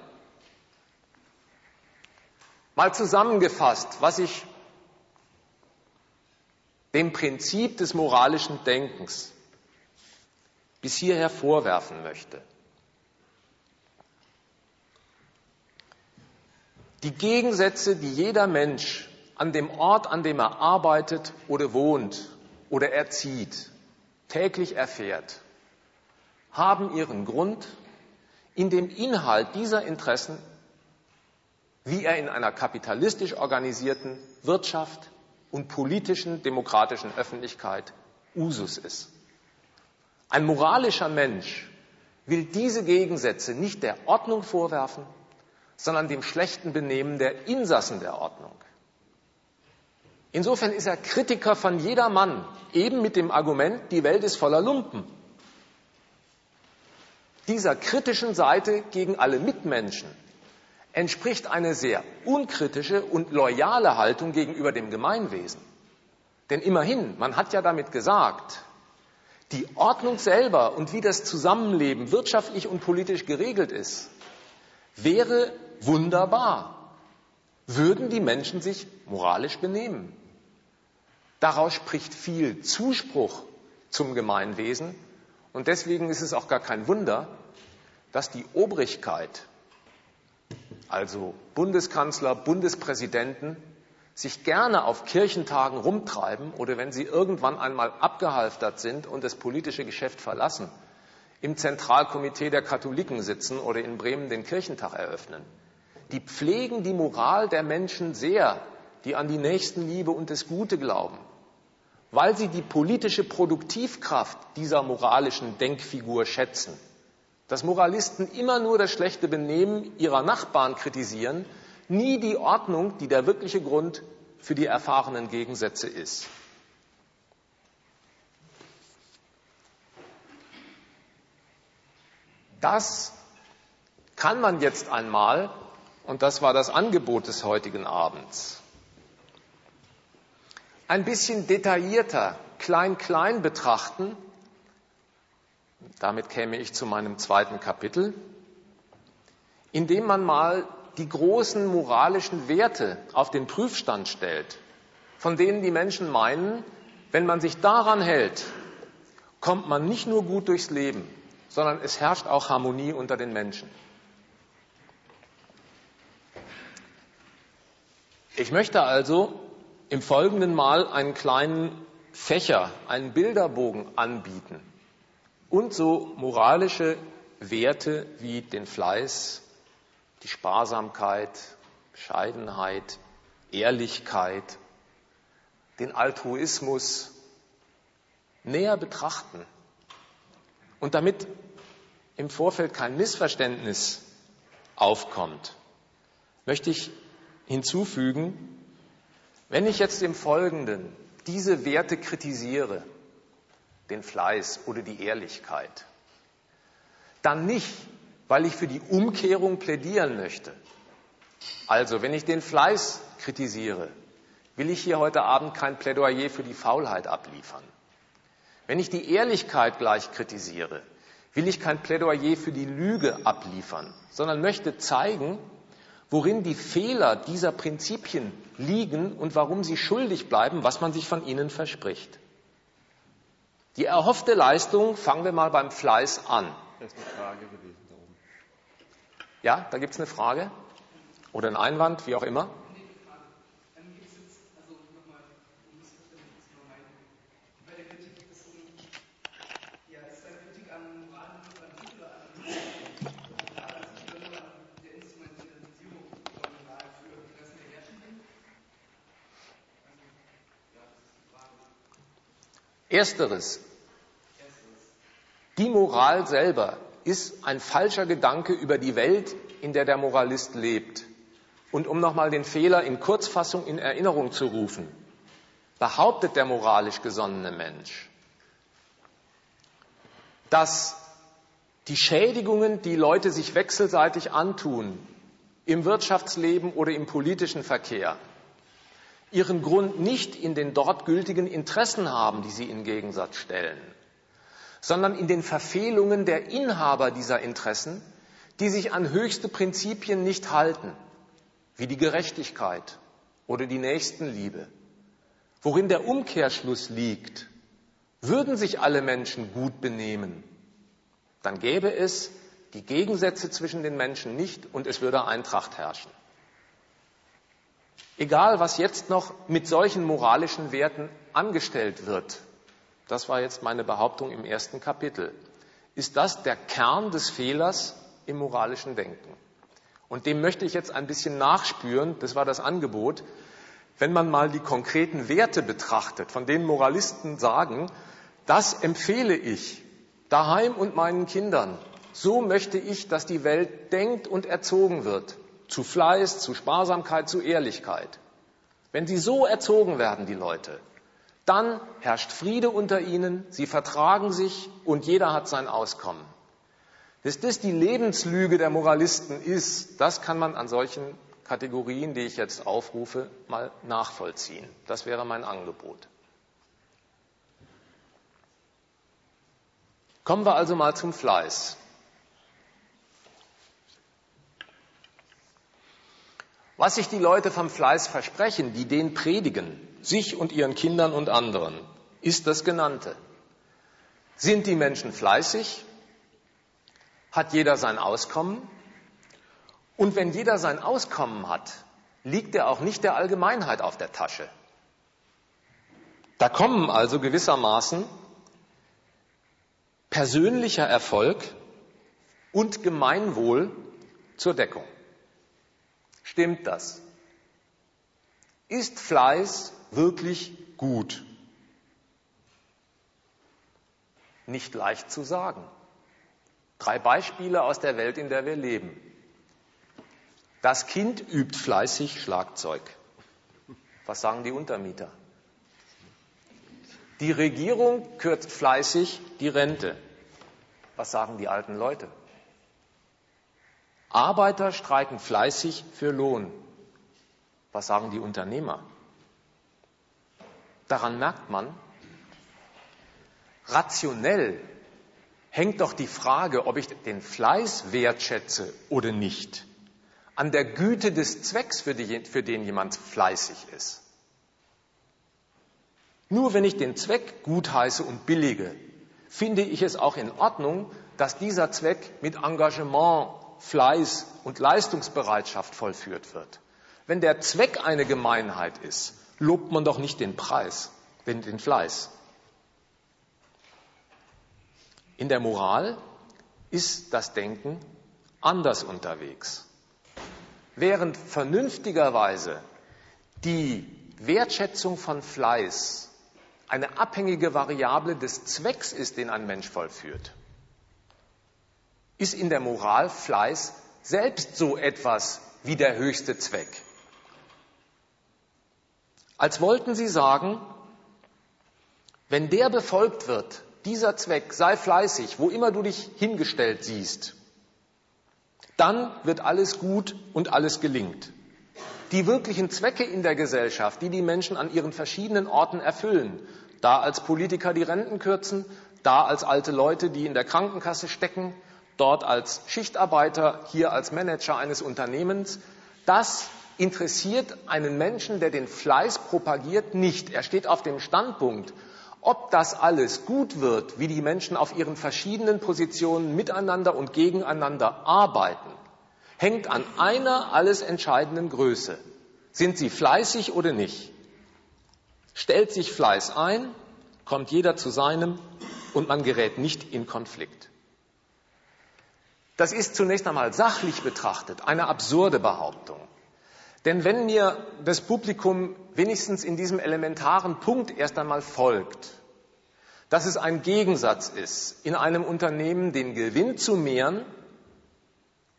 Mal zusammengefasst, was ich dem Prinzip des moralischen Denkens bis hierher vorwerfen möchte. Die Gegensätze, die jeder Mensch an dem Ort, an dem er arbeitet oder wohnt oder erzieht, täglich erfährt, haben ihren Grund in dem Inhalt dieser Interessen, wie er in einer kapitalistisch organisierten Wirtschaft und politischen demokratischen Öffentlichkeit Usus ist. Ein moralischer Mensch will diese Gegensätze nicht der Ordnung vorwerfen, sondern dem schlechten Benehmen der Insassen der Ordnung. Insofern ist er Kritiker von jedermann, eben mit dem Argument, die Welt ist voller Lumpen. Dieser kritischen Seite gegen alle Mitmenschen entspricht eine sehr unkritische und loyale Haltung gegenüber dem Gemeinwesen. Denn immerhin, man hat ja damit gesagt, die Ordnung selber und wie das Zusammenleben wirtschaftlich und politisch geregelt ist, wäre wunderbar, würden die Menschen sich moralisch benehmen. Daraus spricht viel Zuspruch zum Gemeinwesen und deswegen ist es auch gar kein Wunder, dass die Obrigkeit, also Bundeskanzler, Bundespräsidenten, sich gerne auf Kirchentagen rumtreiben oder wenn sie irgendwann einmal abgehalftert sind und das politische Geschäft verlassen, im Zentralkomitee der Katholiken sitzen oder in Bremen den Kirchentag eröffnen. Die pflegen die Moral der Menschen sehr, die an die Nächstenliebe und das Gute glauben, weil sie die politische Produktivkraft dieser moralischen Denkfigur schätzen. Dass Moralisten immer nur das schlechte Benehmen ihrer Nachbarn kritisieren, nie die Ordnung, die der wirkliche Grund für die erfahrenen Gegensätze ist. Das kann man jetzt einmal, und das war das Angebot des heutigen Abends, ein bisschen detaillierter, klein-klein betrachten. Damit käme ich zu meinem zweiten Kapitel, indem man mal die großen moralischen Werte auf den Prüfstand stellt, von denen die Menschen meinen, wenn man sich daran hält, kommt man nicht nur gut durchs Leben, sondern es herrscht auch Harmonie unter den Menschen. Ich möchte also im Folgenden mal einen kleinen Fächer, einen Bilderbogen anbieten und so moralische Werte wie den Fleiß, die Sparsamkeit, Bescheidenheit, Ehrlichkeit, den Altruismus näher betrachten. Und damit im Vorfeld kein Missverständnis aufkommt, möchte ich hinzufügen, wenn ich jetzt im Folgenden diese Werte kritisiere, den Fleiß oder die Ehrlichkeit, dann nicht, weil ich für die Umkehrung plädieren möchte. Also, wenn ich den Fleiß kritisiere, will ich hier heute Abend kein Plädoyer für die Faulheit abliefern. Wenn ich die Ehrlichkeit gleich kritisiere, will ich kein Plädoyer für die Lüge abliefern, sondern möchte zeigen, worin die Fehler dieser Prinzipien liegen und warum sie schuldig bleiben, was man sich von ihnen verspricht. Die erhoffte Leistung, fangen wir mal beim Fleiß an. Das ist eine Frage gewesen da oben. Ja, da gibt es eine Frage oder einen Einwand, wie auch immer. Ersteres. Die Moral selber ist ein falscher Gedanke über die Welt, in der der Moralist lebt. Und um nochmal den Fehler in Kurzfassung in Erinnerung zu rufen, behauptet der moralisch gesonnene Mensch, dass die Schädigungen, die Leute sich wechselseitig antun, im Wirtschaftsleben oder im politischen Verkehr, ihren Grund nicht in den dort gültigen Interessen haben, die sie in Gegensatz stellen, sondern in den Verfehlungen der Inhaber dieser Interessen, die sich an höchste Prinzipien nicht halten, wie die Gerechtigkeit oder die Nächstenliebe. Worin der Umkehrschluss liegt, würden sich alle Menschen gut benehmen, dann gäbe es die Gegensätze zwischen den Menschen nicht und es würde Eintracht herrschen. Egal, was jetzt noch mit solchen moralischen Werten angestellt wird, das war jetzt meine Behauptung im ersten Kapitel, ist das der Kern des Fehlers im moralischen Denken. Und dem möchte ich jetzt ein bisschen nachspüren, das war das Angebot, wenn man mal die konkreten Werte betrachtet, von denen Moralisten sagen, das empfehle ich daheim und meinen Kindern. So möchte ich, dass die Welt denkt und erzogen wird zu Fleiß, zu Sparsamkeit, zu Ehrlichkeit. Wenn sie so erzogen werden, die Leute, dann herrscht Friede unter ihnen, sie vertragen sich und jeder hat sein Auskommen. Dass das die Lebenslüge der Moralisten ist, das kann man an solchen Kategorien, die ich jetzt aufrufe, mal nachvollziehen. Das wäre mein Angebot. Kommen wir also mal zum Fleiß. Was sich die Leute vom Fleiß versprechen, die den predigen, sich und ihren Kindern und anderen, ist das genannte. Sind die Menschen fleißig? Hat jeder sein Auskommen? Und wenn jeder sein Auskommen hat, liegt er auch nicht der Allgemeinheit auf der Tasche. Da kommen also gewissermaßen persönlicher Erfolg und Gemeinwohl zur Deckung. Stimmt das? Ist Fleiß wirklich gut? Nicht leicht zu sagen. Drei Beispiele aus der Welt, in der wir leben. Das Kind übt fleißig Schlagzeug. Was sagen die Untermieter? Die Regierung kürzt fleißig die Rente. Was sagen die alten Leute? Arbeiter streiken fleißig für Lohn. Was sagen die Unternehmer? Daran merkt man, rationell hängt doch die Frage, ob ich den Fleiß wertschätze oder nicht, an der Güte des Zwecks, für, die, für den jemand fleißig ist. Nur wenn ich den Zweck gutheiße und billige, finde ich es auch in Ordnung, dass dieser Zweck mit Engagement, Fleiß und Leistungsbereitschaft vollführt wird. Wenn der Zweck eine Gemeinheit ist, lobt man doch nicht den Preis, den, den Fleiß. In der Moral ist das Denken anders unterwegs. Während vernünftigerweise die Wertschätzung von Fleiß eine abhängige Variable des Zwecks ist, den ein Mensch vollführt, ist in der Moral Fleiß selbst so etwas wie der höchste Zweck. Als wollten sie sagen, wenn der befolgt wird, dieser Zweck, sei fleißig, wo immer du dich hingestellt siehst, dann wird alles gut und alles gelingt. Die wirklichen Zwecke in der Gesellschaft, die die Menschen an ihren verschiedenen Orten erfüllen, da als Politiker die Renten kürzen, da als alte Leute, die in der Krankenkasse stecken, dort als Schichtarbeiter, hier als Manager eines Unternehmens, das interessiert einen Menschen, der den Fleiß propagiert, nicht. Er steht auf dem Standpunkt, ob das alles gut wird, wie die Menschen auf ihren verschiedenen Positionen miteinander und gegeneinander arbeiten, hängt an einer alles entscheidenden Größe. Sind sie fleißig oder nicht? Stellt sich Fleiß ein, kommt jeder zu seinem und man gerät nicht in Konflikt. Das ist zunächst einmal sachlich betrachtet eine absurde Behauptung. Denn wenn mir das Publikum wenigstens in diesem elementaren Punkt erst einmal folgt, dass es ein Gegensatz ist, in einem Unternehmen den Gewinn zu mehren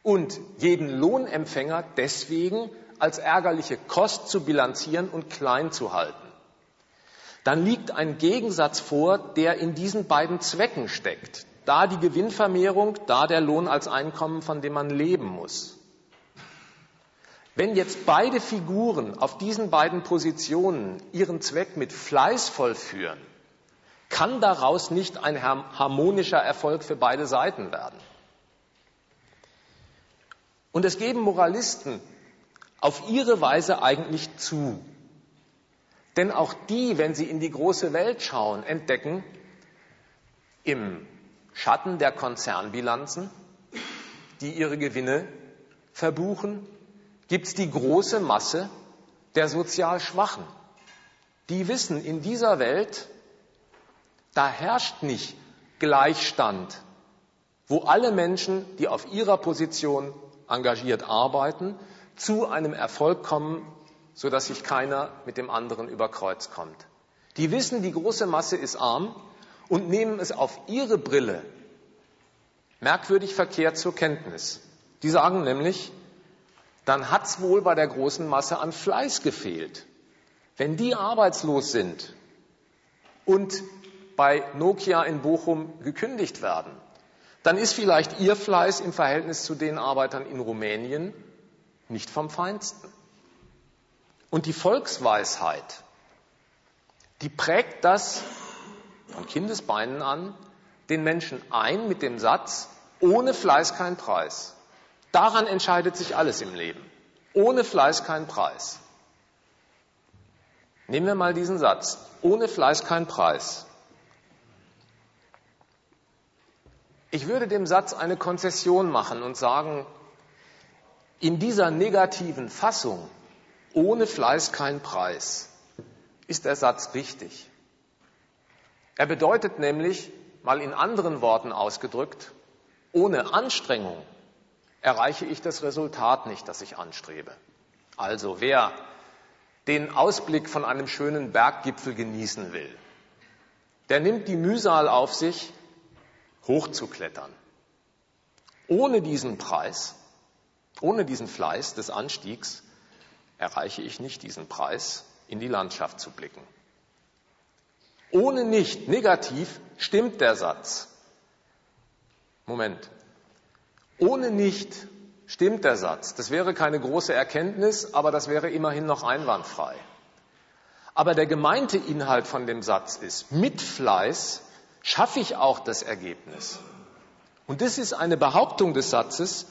und jeden Lohnempfänger deswegen als ärgerliche Kost zu bilanzieren und klein zu halten, dann liegt ein Gegensatz vor, der in diesen beiden Zwecken steckt. Da die Gewinnvermehrung, da der Lohn als Einkommen, von dem man leben muss. Wenn jetzt beide Figuren auf diesen beiden Positionen ihren Zweck mit Fleiß vollführen, kann daraus nicht ein harmonischer Erfolg für beide Seiten werden. Und es geben Moralisten auf ihre Weise eigentlich zu. Denn auch die, wenn sie in die große Welt schauen, entdecken im Schatten der Konzernbilanzen, die ihre Gewinne verbuchen, gibt es die große Masse der sozial Schwachen. Die wissen, in dieser Welt, da herrscht nicht Gleichstand, wo alle Menschen, die auf ihrer Position engagiert arbeiten, zu einem Erfolg kommen, sodass sich keiner mit dem anderen über Kreuz kommt. Die wissen, die große Masse ist arm und nehmen es auf ihre Brille merkwürdig verkehrt zur Kenntnis. Die sagen nämlich, dann hat es wohl bei der großen Masse an Fleiß gefehlt. Wenn die arbeitslos sind und bei Nokia in Bochum gekündigt werden, dann ist vielleicht ihr Fleiß im Verhältnis zu den Arbeitern in Rumänien nicht vom Feinsten. Und die Volksweisheit, die prägt das von Kindesbeinen an den Menschen ein mit dem Satz, ohne Fleiß kein Preis. Daran entscheidet sich alles im Leben. Ohne Fleiß kein Preis. Nehmen wir mal diesen Satz. Ohne Fleiß kein Preis. Ich würde dem Satz eine Konzession machen und sagen, in dieser negativen Fassung, ohne Fleiß kein Preis, ist der Satz richtig. Er bedeutet nämlich, mal in anderen Worten ausgedrückt, ohne Anstrengung erreiche ich das Resultat nicht, das ich anstrebe. Also wer den Ausblick von einem schönen Berggipfel genießen will, der nimmt die Mühsal auf sich, hochzuklettern. Ohne diesen Preis, ohne diesen Fleiß des Anstiegs erreiche ich nicht diesen Preis, in die Landschaft zu blicken. Ohne nicht negativ stimmt der Satz. Moment, ohne nicht stimmt der Satz. Das wäre keine große Erkenntnis, aber das wäre immerhin noch einwandfrei. Aber der gemeinte Inhalt von dem Satz ist, mit Fleiß schaffe ich auch das Ergebnis. Und das ist eine Behauptung des Satzes,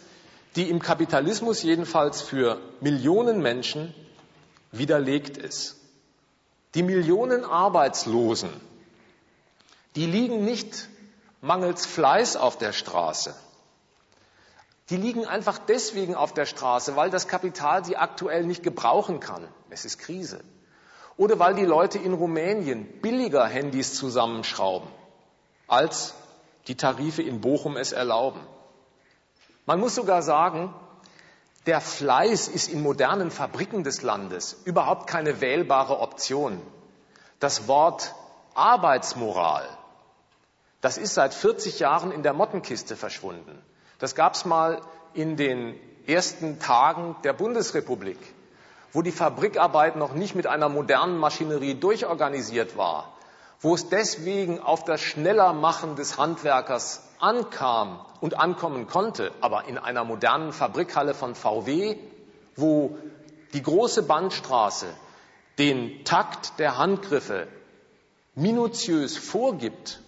die im Kapitalismus jedenfalls für Millionen Menschen widerlegt ist. Die Millionen Arbeitslosen, die liegen nicht mangels Fleiß auf der Straße. Die liegen einfach deswegen auf der Straße, weil das Kapital sie aktuell nicht gebrauchen kann. Es ist Krise. Oder weil die Leute in Rumänien billiger Handys zusammenschrauben, als die Tarife in Bochum es erlauben. Man muss sogar sagen, der Fleiß ist in modernen Fabriken des Landes überhaupt keine wählbare Option. Das Wort Arbeitsmoral, das ist seit 40 Jahren in der Mottenkiste verschwunden. Das gab es mal in den ersten Tagen der Bundesrepublik, wo die Fabrikarbeit noch nicht mit einer modernen Maschinerie durchorganisiert war, wo es deswegen auf das Schnellermachen des Handwerkers ankam und ankommen konnte, aber in einer modernen Fabrikhalle von VW, wo die große Bandstraße den Takt der Handgriffe minutiös vorgibt,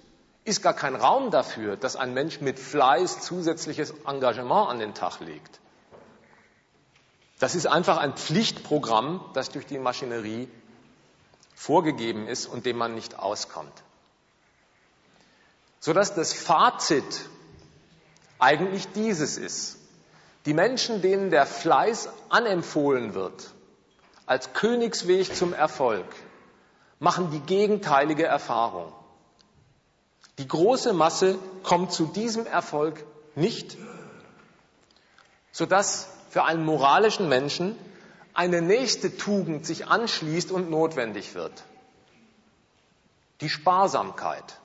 ist gar kein Raum dafür, dass ein Mensch mit Fleiß zusätzliches Engagement an den Tag legt. Das ist einfach ein Pflichtprogramm, das durch die Maschinerie vorgegeben ist und dem man nicht auskommt. Sodass das Fazit eigentlich dieses ist. Die Menschen, denen der Fleiß anempfohlen wird, als Königsweg zum Erfolg, machen die gegenteilige Erfahrung. Die große Masse kommt zu diesem Erfolg nicht, sodass für einen moralischen Menschen eine nächste Tugend sich anschließt und notwendig wird. Die Sparsamkeit.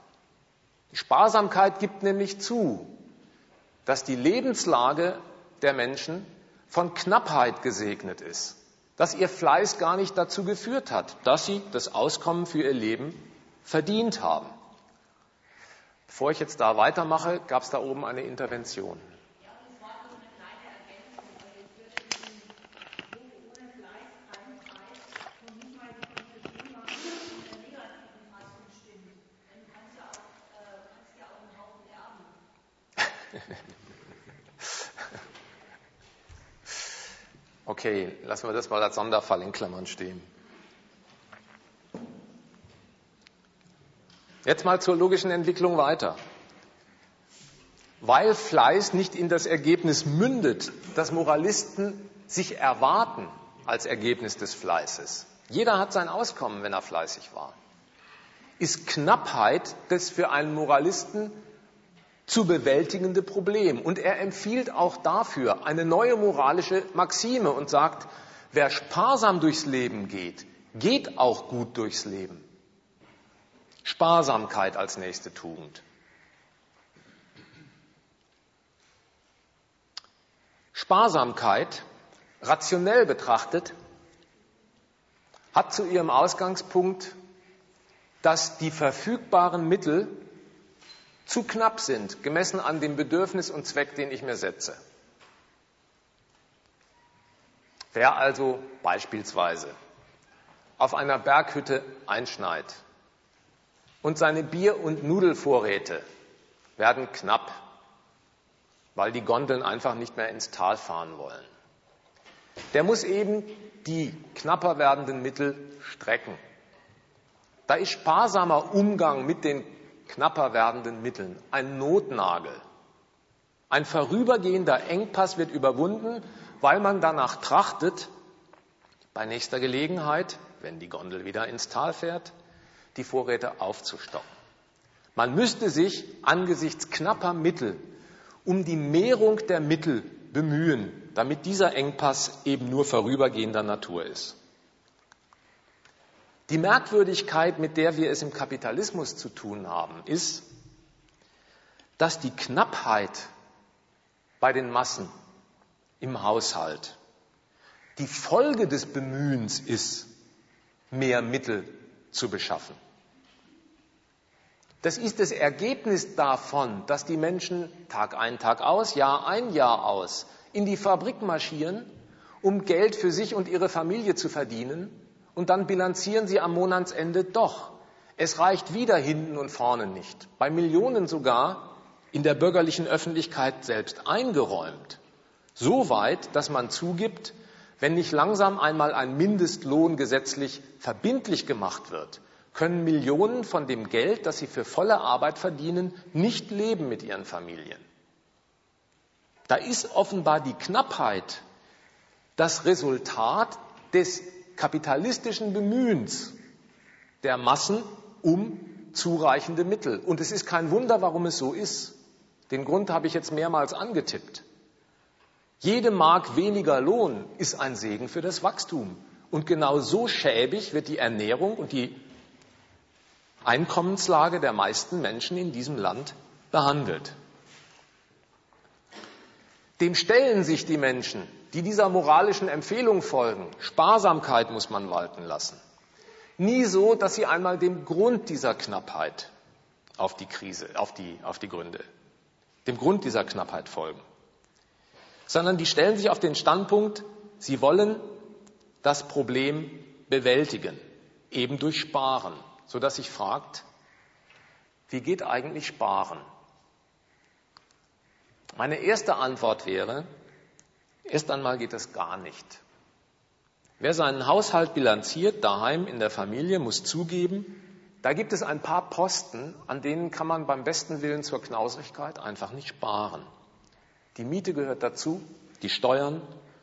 Die Sparsamkeit gibt nämlich zu, dass die Lebenslage der Menschen von Knappheit gesegnet ist, dass ihr Fleiß gar nicht dazu geführt hat, dass sie das Auskommen für ihr Leben verdient haben. Bevor ich jetzt da weitermache, gab es da oben eine Intervention. Okay, lassen wir das mal als Sonderfall in Klammern stehen. Jetzt mal zur logischen Entwicklung weiter. Weil Fleiß nicht in das Ergebnis mündet, das Moralisten sich erwarten als Ergebnis des Fleißes. Jeder hat sein Auskommen, wenn er fleißig war. Ist Knappheit das für einen Moralisten zu bewältigende Problem. Und er empfiehlt auch dafür eine neue moralische Maxime und sagt, wer sparsam durchs Leben geht, geht auch gut durchs Leben. Sparsamkeit als nächste Tugend. Sparsamkeit, rationell betrachtet, hat zu ihrem Ausgangspunkt, dass die verfügbaren Mittel zu knapp sind, gemessen an dem Bedürfnis und Zweck, den ich mir setze. Wer also beispielsweise auf einer Berghütte einschneit und seine Bier- und Nudelvorräte werden knapp, weil die Gondeln einfach nicht mehr ins Tal fahren wollen. Der muss eben die knapper werdenden Mittel strecken. Da ist sparsamer Umgang mit den knapper werdenden Mitteln ein Notnagel. Ein vorübergehender Engpass wird überwunden, weil man danach trachtet, bei nächster Gelegenheit, wenn die Gondel wieder ins Tal fährt, die Vorräte aufzustocken. Man müsste sich angesichts knapper Mittel um die Mehrung der Mittel bemühen, damit dieser Engpass eben nur vorübergehender Natur ist. Die Merkwürdigkeit, mit der wir es im Kapitalismus zu tun haben, ist, dass die Knappheit bei den Massen im Haushalt die Folge des Bemühens ist, mehr Mittel zu beschaffen. Das ist das Ergebnis davon, dass die Menschen Tag ein, Tag aus, Jahr ein, Jahr aus in die Fabrik marschieren, um Geld für sich und ihre Familie zu verdienen, und dann bilanzieren sie am Monatsende doch. Es reicht wieder hinten und vorne nicht. Bei Millionen sogar in der bürgerlichen Öffentlichkeit selbst eingeräumt. So weit, dass man zugibt, wenn nicht langsam einmal ein Mindestlohn gesetzlich verbindlich gemacht wird, können Millionen von dem Geld, das sie für volle Arbeit verdienen, nicht leben mit ihren Familien. Da ist offenbar die Knappheit das Resultat des kapitalistischen Bemühens der Massen um zureichende Mittel. Und es ist kein Wunder, warum es so ist. Den Grund habe ich jetzt mehrmals angetippt. Jede Mark weniger Lohn ist ein Segen für das Wachstum. Und genau so schäbig wird die Ernährung und die Einkommenslage der meisten Menschen in diesem Land behandelt. Dem stellen sich die Menschen, die dieser moralischen Empfehlung folgen. Sparsamkeit muss man walten lassen. Nie so, dass sie einmal dem Grund dieser Knappheit auf die Krise, auf die, auf die Gründe, dem Grund dieser Knappheit folgen. Sondern die stellen sich auf den Standpunkt, sie wollen das Problem bewältigen, eben durch Sparen, sodass sich fragt, wie geht eigentlich Sparen? Meine erste Antwort wäre, erst einmal geht es gar nicht. Wer seinen Haushalt bilanziert, daheim in der Familie, muss zugeben, da gibt es ein paar Posten, an denen kann man beim besten Willen zur Knausigkeit einfach nicht sparen. Die Miete gehört dazu, die Steuern,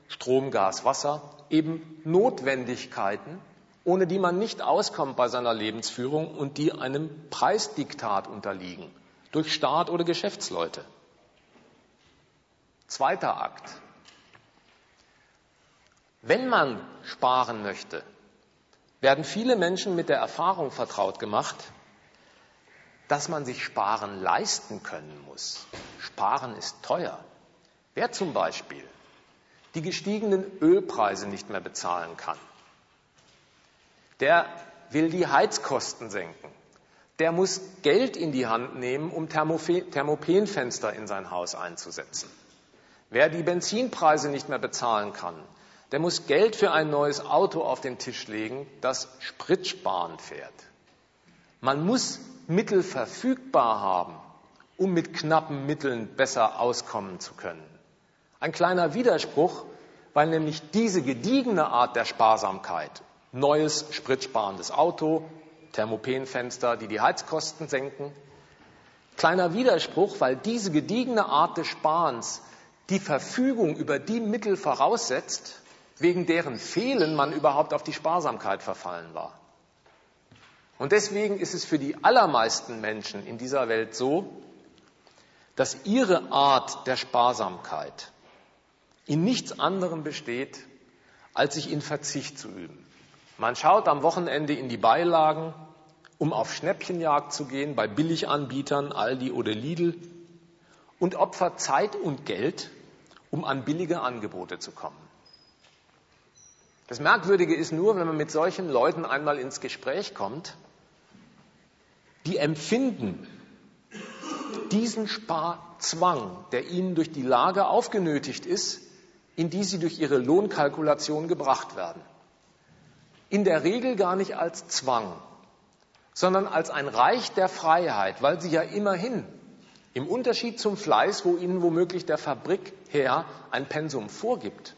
Strom, Gas, Wasser, eben Notwendigkeiten, ohne die man nicht auskommt bei seiner Lebensführung und die einem Preisdiktat unterliegen, durch Staat oder Geschäftsleute. Zweiter Akt. Wenn man sparen möchte, werden viele Menschen mit der Erfahrung vertraut gemacht, dass man sich Sparen leisten können muss. Sparen ist teuer. Wer zum Beispiel die gestiegenen Ölpreise nicht mehr bezahlen kann, der will die Heizkosten senken. Der muss Geld in die Hand nehmen, um Thermopenfenster in sein Haus einzusetzen. Wer die Benzinpreise nicht mehr bezahlen kann, der muss Geld für ein neues Auto auf den Tisch legen, das spritsparend fährt. Man muss Mittel verfügbar haben, um mit knappen Mitteln besser auskommen zu können. Ein kleiner Widerspruch, weil nämlich diese gediegene Art der Sparsamkeit, neues spritsparendes Auto, Thermopenfenster, die die Heizkosten senken, kleiner Widerspruch, weil diese gediegene Art des Sparens die Verfügung über die Mittel voraussetzt, wegen deren Fehlen man überhaupt auf die Sparsamkeit verfallen war. Und deswegen ist es für die allermeisten Menschen in dieser Welt so, dass ihre Art der Sparsamkeit in nichts anderem besteht, als sich in Verzicht zu üben. Man schaut am Wochenende in die Beilagen, um auf Schnäppchenjagd zu gehen bei Billiganbietern, Aldi oder Lidl und opfert Zeit und Geld, um an billige Angebote zu kommen. Das Merkwürdige ist nur, wenn man mit solchen Leuten einmal ins Gespräch kommt, die empfinden diesen Sparzwang, der ihnen durch die Lage aufgenötigt ist, in die sie durch ihre Lohnkalkulation gebracht werden. In der Regel gar nicht als Zwang, sondern als ein Reich der Freiheit, weil sie ja immerhin im Unterschied zum Fleiß, wo ihnen womöglich der Fabrikherr ein Pensum vorgibt,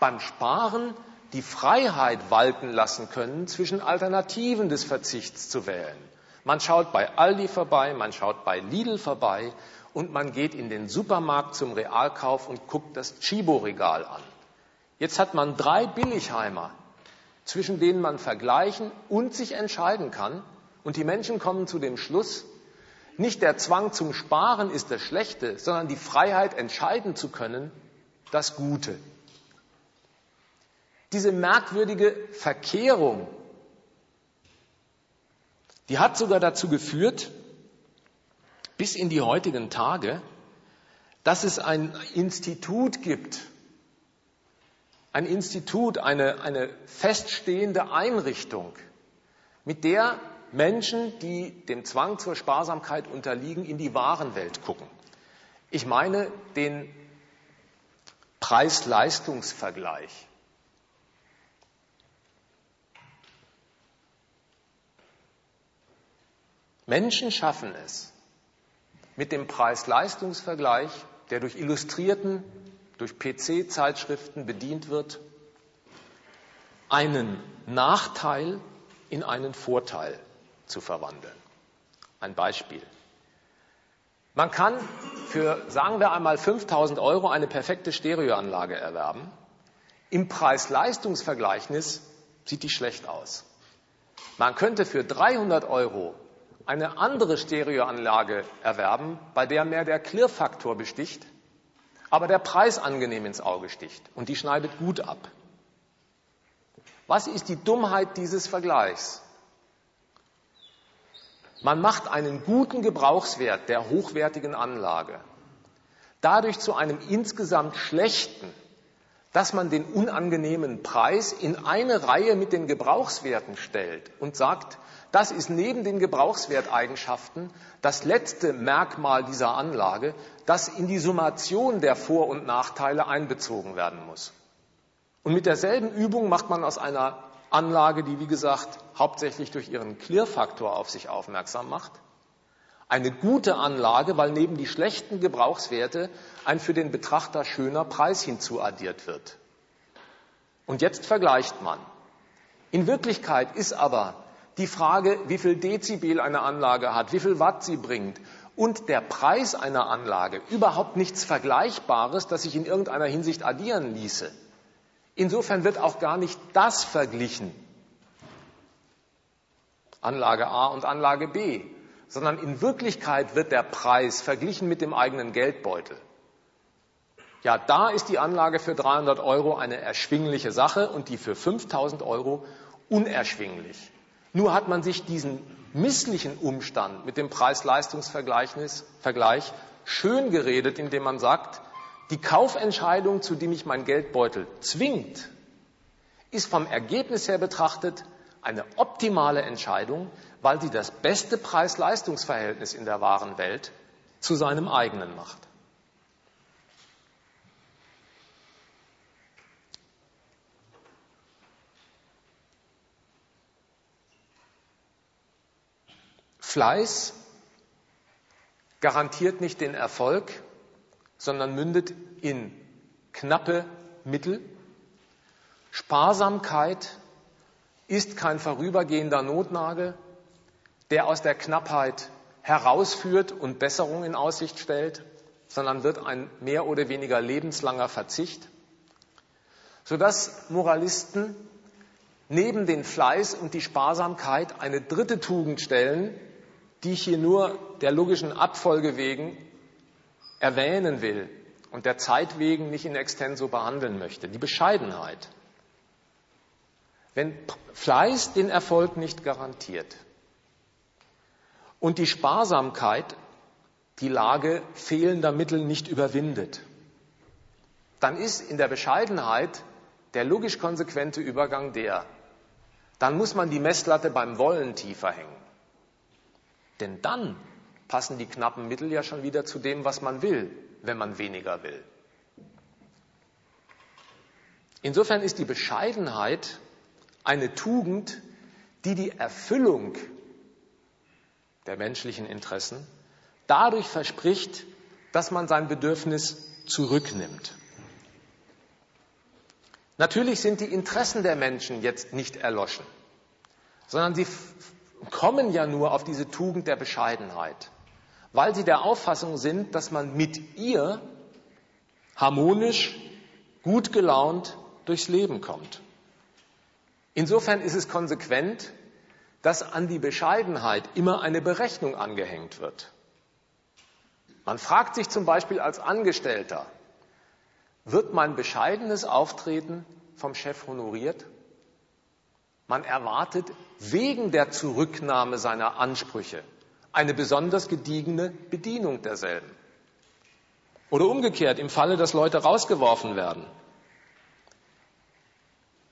beim Sparen die Freiheit walten lassen können, zwischen Alternativen des Verzichts zu wählen. Man schaut bei Aldi vorbei, man schaut bei Lidl vorbei und man geht in den Supermarkt zum Realkauf und guckt das Chibo-Regal an. Jetzt hat man drei Billigheimer, zwischen denen man vergleichen und sich entscheiden kann. Und die Menschen kommen zu dem Schluss, nicht der Zwang zum Sparen ist das Schlechte, sondern die Freiheit entscheiden zu können, das Gute. Diese merkwürdige Verkehrung, die hat sogar dazu geführt, bis in die heutigen Tage, dass es ein Institut gibt, ein Institut, eine, eine feststehende Einrichtung, mit der Menschen, die dem Zwang zur Sparsamkeit unterliegen, in die Warenwelt gucken. Ich meine den Preis-Leistungs-Vergleich. Menschen schaffen es, mit dem Preis-Leistungs-Vergleich, der durch Illustrierten durch PC-Zeitschriften bedient wird, einen Nachteil in einen Vorteil zu verwandeln. Ein Beispiel. Man kann für, sagen wir einmal, 5000 Euro eine perfekte Stereoanlage erwerben. Im Preis-Leistungs-Vergleichnis sieht die schlecht aus. Man könnte für 300 Euro eine andere Stereoanlage erwerben, bei der mehr der Klirrfaktor besticht, aber der Preis angenehm ins Auge sticht und die schneidet gut ab. Was ist die Dummheit dieses Vergleichs? Man macht einen guten Gebrauchswert der hochwertigen Anlage dadurch zu einem insgesamt schlechten, dass man den unangenehmen Preis in eine Reihe mit den Gebrauchswerten stellt und sagt, das ist neben den Gebrauchswerteigenschaften das letzte Merkmal dieser Anlage, das in die Summation der Vor- und Nachteile einbezogen werden muss. Und mit derselben Übung macht man aus einer Anlage, die wie gesagt hauptsächlich durch ihren Clear-Faktor auf sich aufmerksam macht, eine gute Anlage, weil neben die schlechten Gebrauchswerte ein für den Betrachter schöner Preis hinzuaddiert wird. Und jetzt vergleicht man. In Wirklichkeit ist aber die Frage, wie viel Dezibel eine Anlage hat, wie viel Watt sie bringt und der Preis einer Anlage überhaupt nichts Vergleichbares, das sich in irgendeiner Hinsicht addieren ließe. Insofern wird auch gar nicht das verglichen, Anlage A und Anlage B, sondern in Wirklichkeit wird der Preis verglichen mit dem eigenen Geldbeutel. Ja, da ist die Anlage für 300 Euro eine erschwingliche Sache und die für 5000 Euro unerschwinglich. Nur hat man sich diesen misslichen Umstand mit dem Preis-Leistungs-Vergleich schön geredet, indem man sagt, die Kaufentscheidung, zu dem mich mein Geldbeutel zwingt, ist vom Ergebnis her betrachtet eine optimale Entscheidung, weil sie das beste Preis-Leistungs-Verhältnis in der wahren Welt zu seinem eigenen macht. Fleiß garantiert nicht den Erfolg, sondern mündet in knappe Mittel. Sparsamkeit ist kein vorübergehender Notnagel, der aus der Knappheit herausführt und Besserung in Aussicht stellt, sondern wird ein mehr oder weniger lebenslanger Verzicht, sodass Moralisten neben den Fleiß und die Sparsamkeit eine dritte Tugend stellen, die ich hier nur der logischen Abfolge wegen erwähnen will und der Zeit wegen nicht in extenso behandeln möchte, die Bescheidenheit. Wenn Fleiß den Erfolg nicht garantiert und die Sparsamkeit die Lage fehlender Mittel nicht überwindet, dann ist in der Bescheidenheit der logisch konsequente Übergang der, dann muss man die Messlatte beim Wollen tiefer hängen. Denn dann passen die knappen Mittel ja schon wieder zu dem, was man will, wenn man weniger will. Insofern ist die Bescheidenheit eine Tugend, die die Erfüllung der menschlichen Interessen dadurch verspricht, dass man sein Bedürfnis zurücknimmt. Natürlich sind die Interessen der Menschen jetzt nicht erloschen, sondern sie kommen ja nur auf diese Tugend der Bescheidenheit, weil sie der Auffassung sind, dass man mit ihr harmonisch, gut gelaunt durchs Leben kommt. Insofern ist es konsequent, dass an die Bescheidenheit immer eine Berechnung angehängt wird. Man fragt sich zum Beispiel als Angestellter, wird mein bescheidenes Auftreten vom Chef honoriert? Man erwartet wegen der Zurücknahme seiner Ansprüche eine besonders gediegene Bedienung derselben. Oder umgekehrt, im Falle, dass Leute rausgeworfen werden,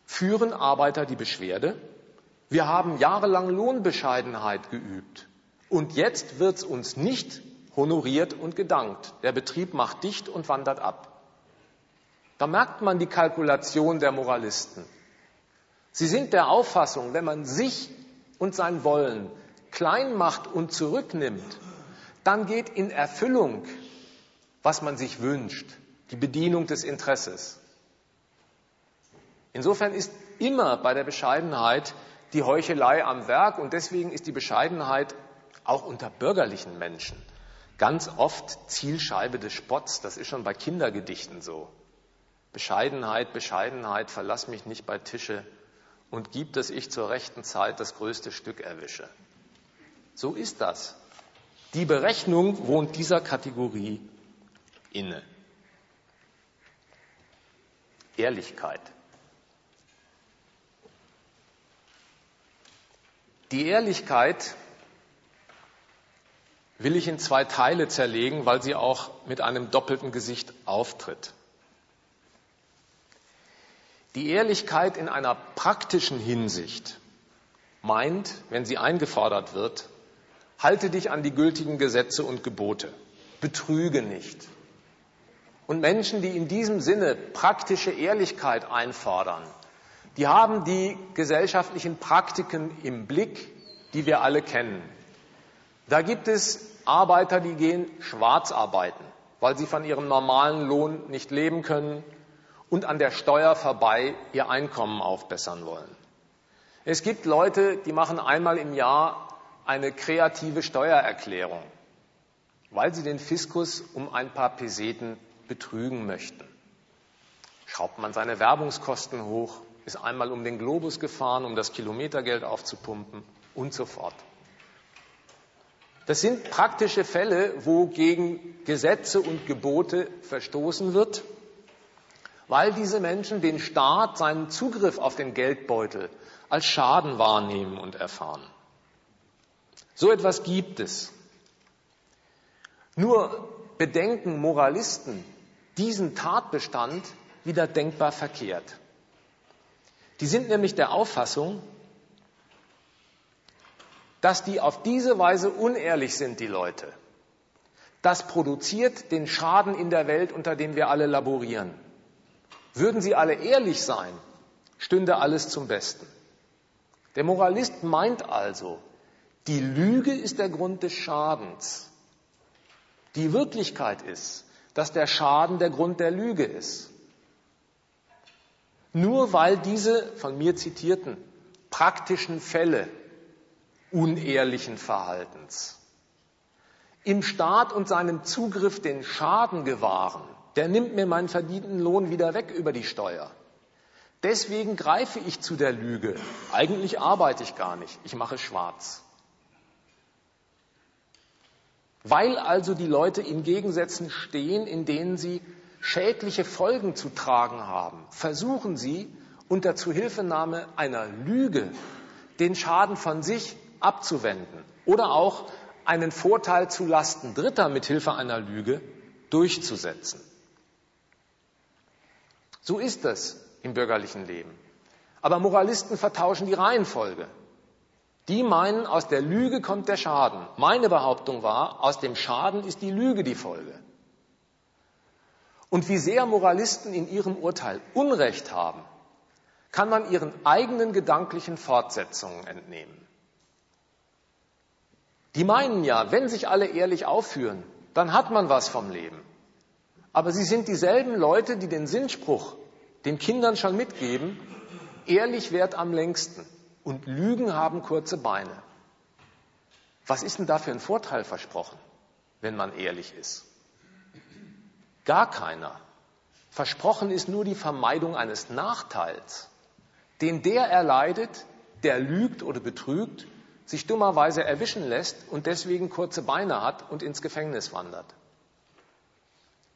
führen Arbeiter die Beschwerde, wir haben jahrelang Lohnbescheidenheit geübt und jetzt wird es uns nicht honoriert und gedankt. Der Betrieb macht dicht und wandert ab. Da merkt man die Kalkulation der Moralisten. Sie sind der Auffassung, wenn man sich und sein Wollen klein macht und zurücknimmt, dann geht in Erfüllung, was man sich wünscht, die Bedienung des Interesses. Insofern ist immer bei der Bescheidenheit die Heuchelei am Werk und deswegen ist die Bescheidenheit auch unter bürgerlichen Menschen ganz oft Zielscheibe des Spotts. Das ist schon bei Kindergedichten so. Bescheidenheit, Bescheidenheit, verlass mich nicht bei Tische und gib, dass ich zur rechten Zeit das größte Stück erwische. So ist das. Die Berechnung wohnt dieser Kategorie inne. Ehrlichkeit. Die Ehrlichkeit will ich in zwei Teile zerlegen, weil sie auch mit einem doppelten Gesicht auftritt. Die Ehrlichkeit in einer praktischen Hinsicht meint, wenn sie eingefordert wird, halte dich an die gültigen Gesetze und Gebote, betrüge nicht. Und Menschen, die in diesem Sinne praktische Ehrlichkeit einfordern, die haben die gesellschaftlichen Praktiken im Blick, die wir alle kennen. Da gibt es Arbeiter, die gehen schwarz arbeiten, weil sie von ihrem normalen Lohn nicht leben können und an der Steuer vorbei ihr Einkommen aufbessern wollen. Es gibt Leute, die machen einmal im Jahr eine kreative Steuererklärung, weil sie den Fiskus um ein paar Peseten betrügen möchten. Schraubt man seine Werbungskosten hoch, ist einmal um den Globus gefahren, um das Kilometergeld aufzupumpen und so fort. Das sind praktische Fälle, wo gegen Gesetze und Gebote verstoßen wird weil diese Menschen den Staat, seinen Zugriff auf den Geldbeutel als Schaden wahrnehmen und erfahren. So etwas gibt es. Nur bedenken Moralisten diesen Tatbestand wieder denkbar verkehrt. Die sind nämlich der Auffassung, dass die auf diese Weise unehrlich sind, die Leute. Das produziert den Schaden in der Welt, unter dem wir alle laborieren. Würden sie alle ehrlich sein, stünde alles zum Besten. Der Moralist meint also, die Lüge ist der Grund des Schadens. Die Wirklichkeit ist, dass der Schaden der Grund der Lüge ist. Nur weil diese von mir zitierten praktischen Fälle unehrlichen Verhaltens im Staat und seinem Zugriff den Schaden gewahren, der nimmt mir meinen verdienten Lohn wieder weg über die Steuer. Deswegen greife ich zu der Lüge. Eigentlich arbeite ich gar nicht, ich mache schwarz. Weil also die Leute in Gegensätzen stehen, in denen sie schädliche Folgen zu tragen haben, versuchen sie unter Zuhilfenahme einer Lüge den Schaden von sich abzuwenden oder auch einen Vorteil zu Lasten Dritter mit Hilfe einer Lüge durchzusetzen. So ist es im bürgerlichen Leben. Aber Moralisten vertauschen die Reihenfolge. Die meinen, aus der Lüge kommt der Schaden. Meine Behauptung war, aus dem Schaden ist die Lüge die Folge. Und wie sehr Moralisten in ihrem Urteil Unrecht haben, kann man ihren eigenen gedanklichen Fortsetzungen entnehmen. Die meinen ja, wenn sich alle ehrlich aufführen, dann hat man was vom Leben. Aber sie sind dieselben Leute, die den Sinnspruch den Kindern schon mitgeben, ehrlich währt am längsten und Lügen haben kurze Beine. Was ist denn da für ein Vorteil versprochen, wenn man ehrlich ist? Gar keiner. Versprochen ist nur die Vermeidung eines Nachteils, den der erleidet, der lügt oder betrügt, sich dummerweise erwischen lässt und deswegen kurze Beine hat und ins Gefängnis wandert.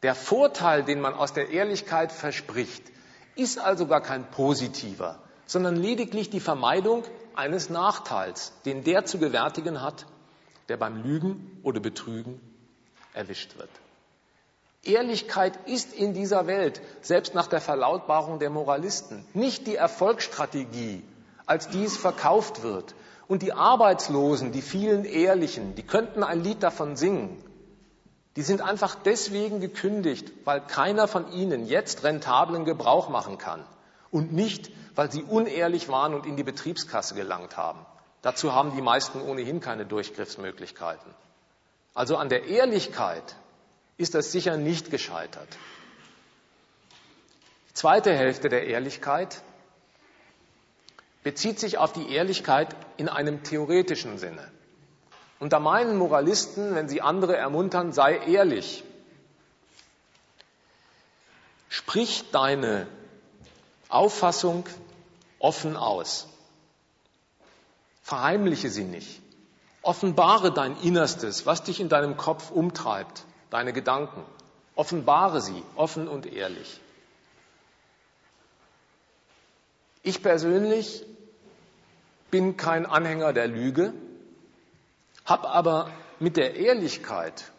Der Vorteil, den man aus der Ehrlichkeit verspricht, ist also gar kein positiver, sondern lediglich die Vermeidung eines Nachteils, den der zu gewärtigen hat, der beim Lügen oder Betrügen erwischt wird. Ehrlichkeit ist in dieser Welt, selbst nach der Verlautbarung der Moralisten, nicht die Erfolgsstrategie, als dies verkauft wird. Und die Arbeitslosen, die vielen Ehrlichen, die könnten ein Lied davon singen. Die sind einfach deswegen gekündigt, weil keiner von ihnen jetzt rentablen Gebrauch machen kann und nicht, weil sie unehrlich waren und in die Betriebskasse gelangt haben. Dazu haben die meisten ohnehin keine Durchgriffsmöglichkeiten. Also an der Ehrlichkeit ist das sicher nicht gescheitert. Die zweite Hälfte der Ehrlichkeit bezieht sich auf die Ehrlichkeit in einem theoretischen Sinne. Und da meinen Moralisten, wenn sie andere ermuntern, sei ehrlich. Sprich deine Auffassung offen aus. Verheimliche sie nicht. Offenbare dein Innerstes, was dich in deinem Kopf umtreibt, deine Gedanken. Offenbare sie offen und ehrlich. Ich persönlich bin kein Anhänger der Lüge, habe aber mit der Ehrlichkeit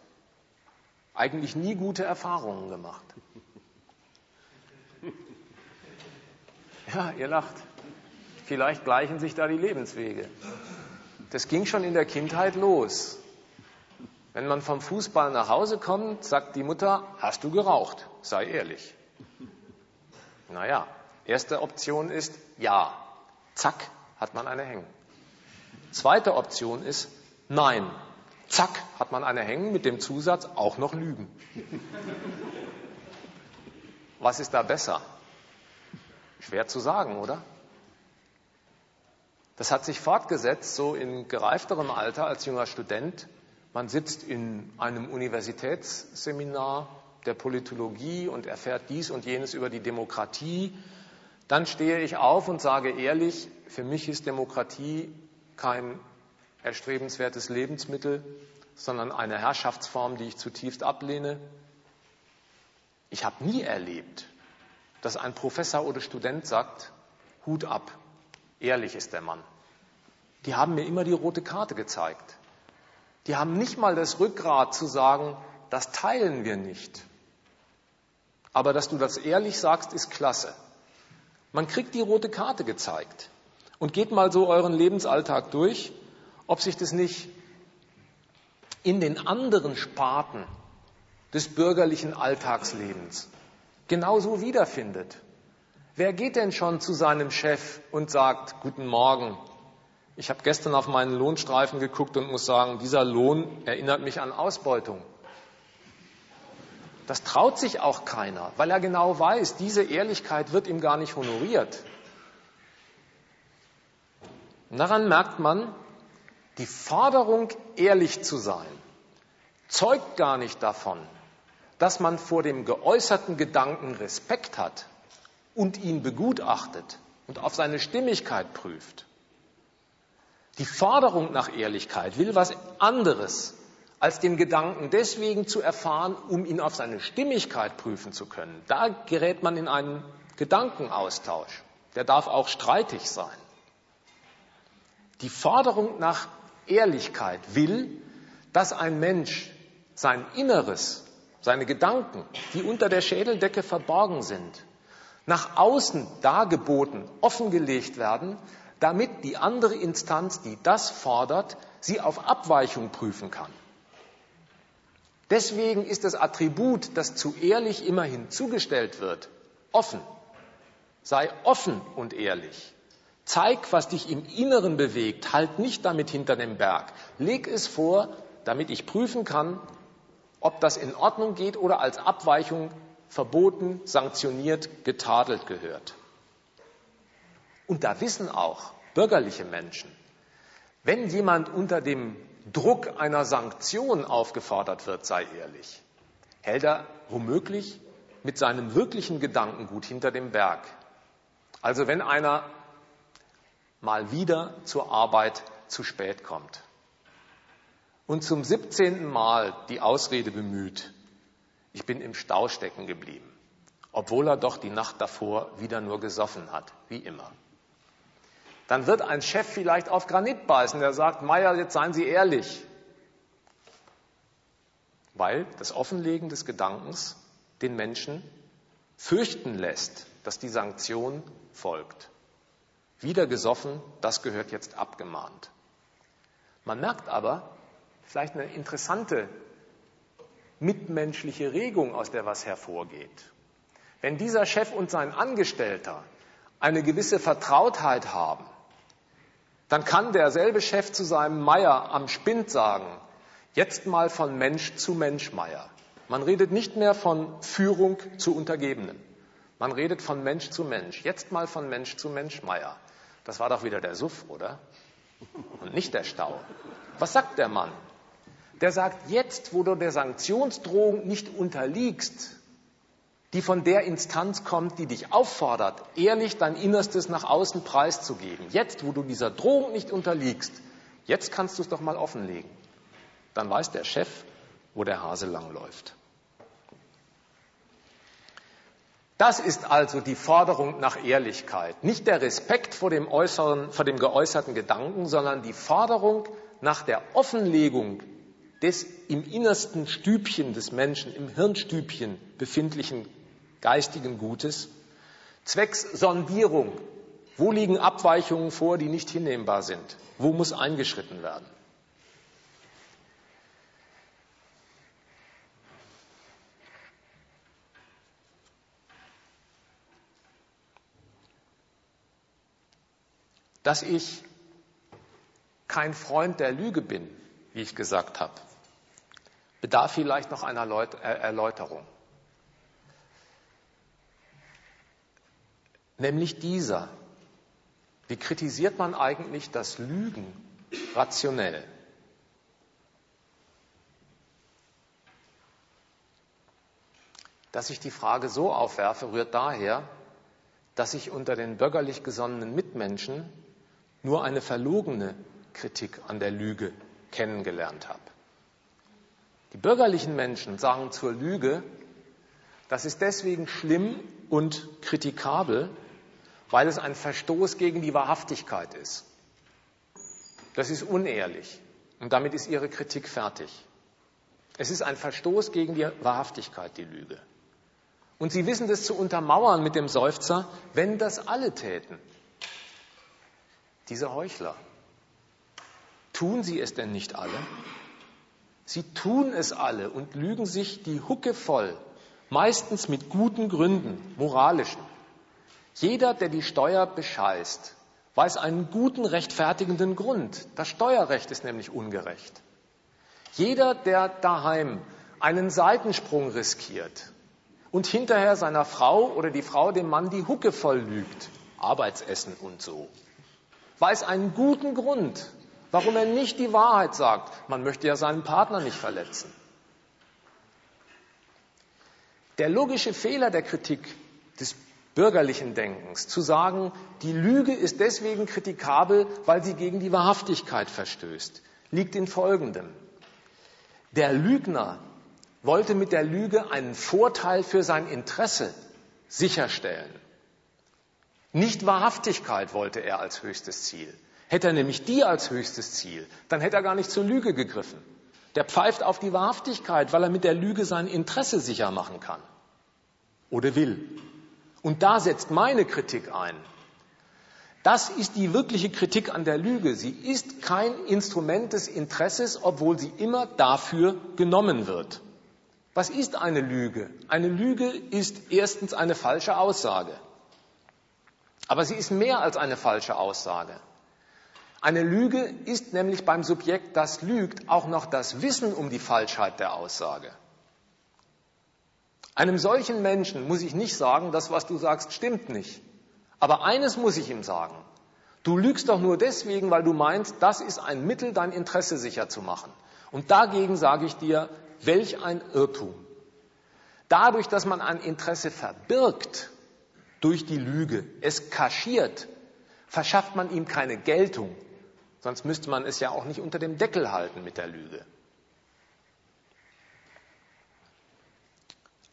eigentlich nie gute Erfahrungen gemacht. Ja, ihr lacht. Vielleicht gleichen sich da die Lebenswege. Das ging schon in der Kindheit los. Wenn man vom Fußball nach Hause kommt, sagt die Mutter, hast du geraucht? Sei ehrlich. Naja, erste Option ist ja. Zack, hat man eine hängen. Zweite Option ist nein. Zack, hat man eine hängen mit dem Zusatz auch noch lügen. Was ist da besser? Schwer zu sagen, oder? Das hat sich fortgesetzt, so in gereifterem Alter als junger Student. Man sitzt in einem Universitätsseminar der Politologie und erfährt dies und jenes über die Demokratie. Dann stehe ich auf und sage ehrlich, für mich ist Demokratie kein erstrebenswertes Lebensmittel, sondern eine Herrschaftsform, die ich zutiefst ablehne. Ich habe nie erlebt, dass ein Professor oder Student sagt, Hut ab, ehrlich ist der Mann. Die haben mir immer die rote Karte gezeigt. Die haben nicht mal das Rückgrat zu sagen, das teilen wir nicht. Aber dass du das ehrlich sagst, ist klasse. Man kriegt die rote Karte gezeigt und geht mal so euren Lebensalltag durch, ob sich das nicht in den anderen Sparten des bürgerlichen Alltagslebens genauso wiederfindet. Wer geht denn schon zu seinem Chef und sagt, guten Morgen, ich habe gestern auf meinen Lohnstreifen geguckt und muss sagen, dieser Lohn erinnert mich an Ausbeutung. Das traut sich auch keiner, weil er genau weiß, diese Ehrlichkeit wird ihm gar nicht honoriert. Und daran merkt man, die Forderung, ehrlich zu sein, zeugt gar nicht davon, dass man vor dem geäußerten Gedanken Respekt hat und ihn begutachtet und auf seine Stimmigkeit prüft. Die Forderung nach Ehrlichkeit will was anderes, als den Gedanken deswegen zu erfahren, um ihn auf seine Stimmigkeit prüfen zu können. Da gerät man in einen Gedankenaustausch. Der darf auch streitig sein. Die Forderung nach Ehrlichkeit will, dass ein Mensch sein Inneres seine Gedanken, die unter der Schädeldecke verborgen sind, nach außen dargeboten, offengelegt werden, damit die andere Instanz, die das fordert, sie auf Abweichung prüfen kann. Deswegen ist das Attribut, das zu ehrlich immer hinzugestellt wird, offen. Sei offen und ehrlich. Zeig, was dich im Inneren bewegt. Halt nicht damit hinter dem Berg. Leg es vor, damit ich prüfen kann, ob das in Ordnung geht oder als Abweichung verboten, sanktioniert, getadelt gehört. Und da wissen auch bürgerliche Menschen, wenn jemand unter dem Druck einer Sanktion aufgefordert wird, sei ehrlich, hält er womöglich mit seinem wirklichen Gedankengut hinter dem Berg. Also wenn einer mal wieder zur Arbeit zu spät kommt und zum 17. Mal die Ausrede bemüht, ich bin im Stau stecken geblieben, obwohl er doch die Nacht davor wieder nur gesoffen hat, wie immer. Dann wird ein Chef vielleicht auf Granit beißen, der sagt, Meier, jetzt seien Sie ehrlich. Weil das Offenlegen des Gedankens den Menschen fürchten lässt, dass die Sanktion folgt. Wieder gesoffen, das gehört jetzt abgemahnt. Man merkt aber, vielleicht eine interessante mitmenschliche Regung, aus der was hervorgeht. Wenn dieser Chef und sein Angestellter eine gewisse Vertrautheit haben, dann kann derselbe Chef zu seinem Meier am Spind sagen, jetzt mal von Mensch zu Mensch Meier. Man redet nicht mehr von Führung zu Untergebenen. Man redet von Mensch zu Mensch. Jetzt mal von Mensch zu Mensch, Meier. Das war doch wieder der Suff, oder? Und nicht der Stau. Was sagt der Mann? Der sagt, jetzt, wo du der Sanktionsdrohung nicht unterliegst, die von der Instanz kommt, die dich auffordert, ehrlich dein Innerstes nach außen preiszugeben. Jetzt, wo du dieser Drohung nicht unterliegst, jetzt kannst du es doch mal offenlegen. Dann weiß der Chef, wo der Hase langläuft. Das ist also die Forderung nach Ehrlichkeit. Nicht der Respekt vor dem, äußeren, vor dem geäußerten Gedanken, sondern die Forderung nach der Offenlegung des im innersten Stübchen des Menschen, im Hirnstübchen befindlichen geistigen Gutes, zwecks Sondierung. Wo liegen Abweichungen vor, die nicht hinnehmbar sind? Wo muss eingeschritten werden? Dass ich kein Freund der Lüge bin, wie ich gesagt habe, bedarf vielleicht noch einer Erläuterung. Nämlich dieser. Wie kritisiert man eigentlich das Lügen rationell? Dass ich die Frage so aufwerfe, rührt daher, dass ich unter den bürgerlich gesonnenen Mitmenschen nur eine verlogene Kritik an der Lüge kennengelernt habe. Die bürgerlichen Menschen sagen zur Lüge, das ist deswegen schlimm und kritikabel, weil es ein Verstoß gegen die Wahrhaftigkeit ist. Das ist unehrlich und damit ist Ihre Kritik fertig. Es ist ein Verstoß gegen die Wahrhaftigkeit, die Lüge. Und Sie wissen das zu untermauern mit dem Seufzer, wenn das alle täten. Diese Heuchler. Tun sie es denn nicht alle? Sie tun es alle und lügen sich die Hucke voll, meistens mit guten Gründen, moralischen. Jeder, der die Steuer bescheißt, weiß einen guten rechtfertigenden Grund. Das Steuerrecht ist nämlich ungerecht. Jeder, der daheim einen Seitensprung riskiert und hinterher seiner Frau oder die Frau dem Mann die Hucke voll lügt, Arbeitsessen und so, weiß einen guten Grund, warum er nicht die Wahrheit sagt. Man möchte ja seinen Partner nicht verletzen. Der logische Fehler der Kritik des bürgerlichen Denkens, zu sagen, die Lüge ist deswegen kritikabel, weil sie gegen die Wahrhaftigkeit verstößt, liegt in Folgendem. Der Lügner wollte mit der Lüge einen Vorteil für sein Interesse sicherstellen. Nicht Wahrhaftigkeit wollte er als höchstes Ziel. Hätte er nämlich die als höchstes Ziel, dann hätte er gar nicht zur Lüge gegriffen. Der pfeift auf die Wahrhaftigkeit, weil er mit der Lüge sein Interesse sicher machen kann oder will. Und da setzt meine Kritik ein. Das ist die wirkliche Kritik an der Lüge. Sie ist kein Instrument des Interesses, obwohl sie immer dafür genommen wird. Was ist eine Lüge? Eine Lüge ist erstens eine falsche Aussage. Aber sie ist mehr als eine falsche Aussage. Eine Lüge ist nämlich beim Subjekt, das lügt, auch noch das Wissen um die Falschheit der Aussage. Einem solchen Menschen muss ich nicht sagen, das, was du sagst, stimmt nicht. Aber eines muss ich ihm sagen. Du lügst doch nur deswegen, weil du meinst, das ist ein Mittel, dein Interesse sicher zu machen. Und dagegen sage ich dir, welch ein Irrtum. Dadurch, dass man ein Interesse verbirgt durch die Lüge, es kaschiert, verschafft man ihm keine Geltung. Sonst müsste man es ja auch nicht unter dem Deckel halten mit der Lüge.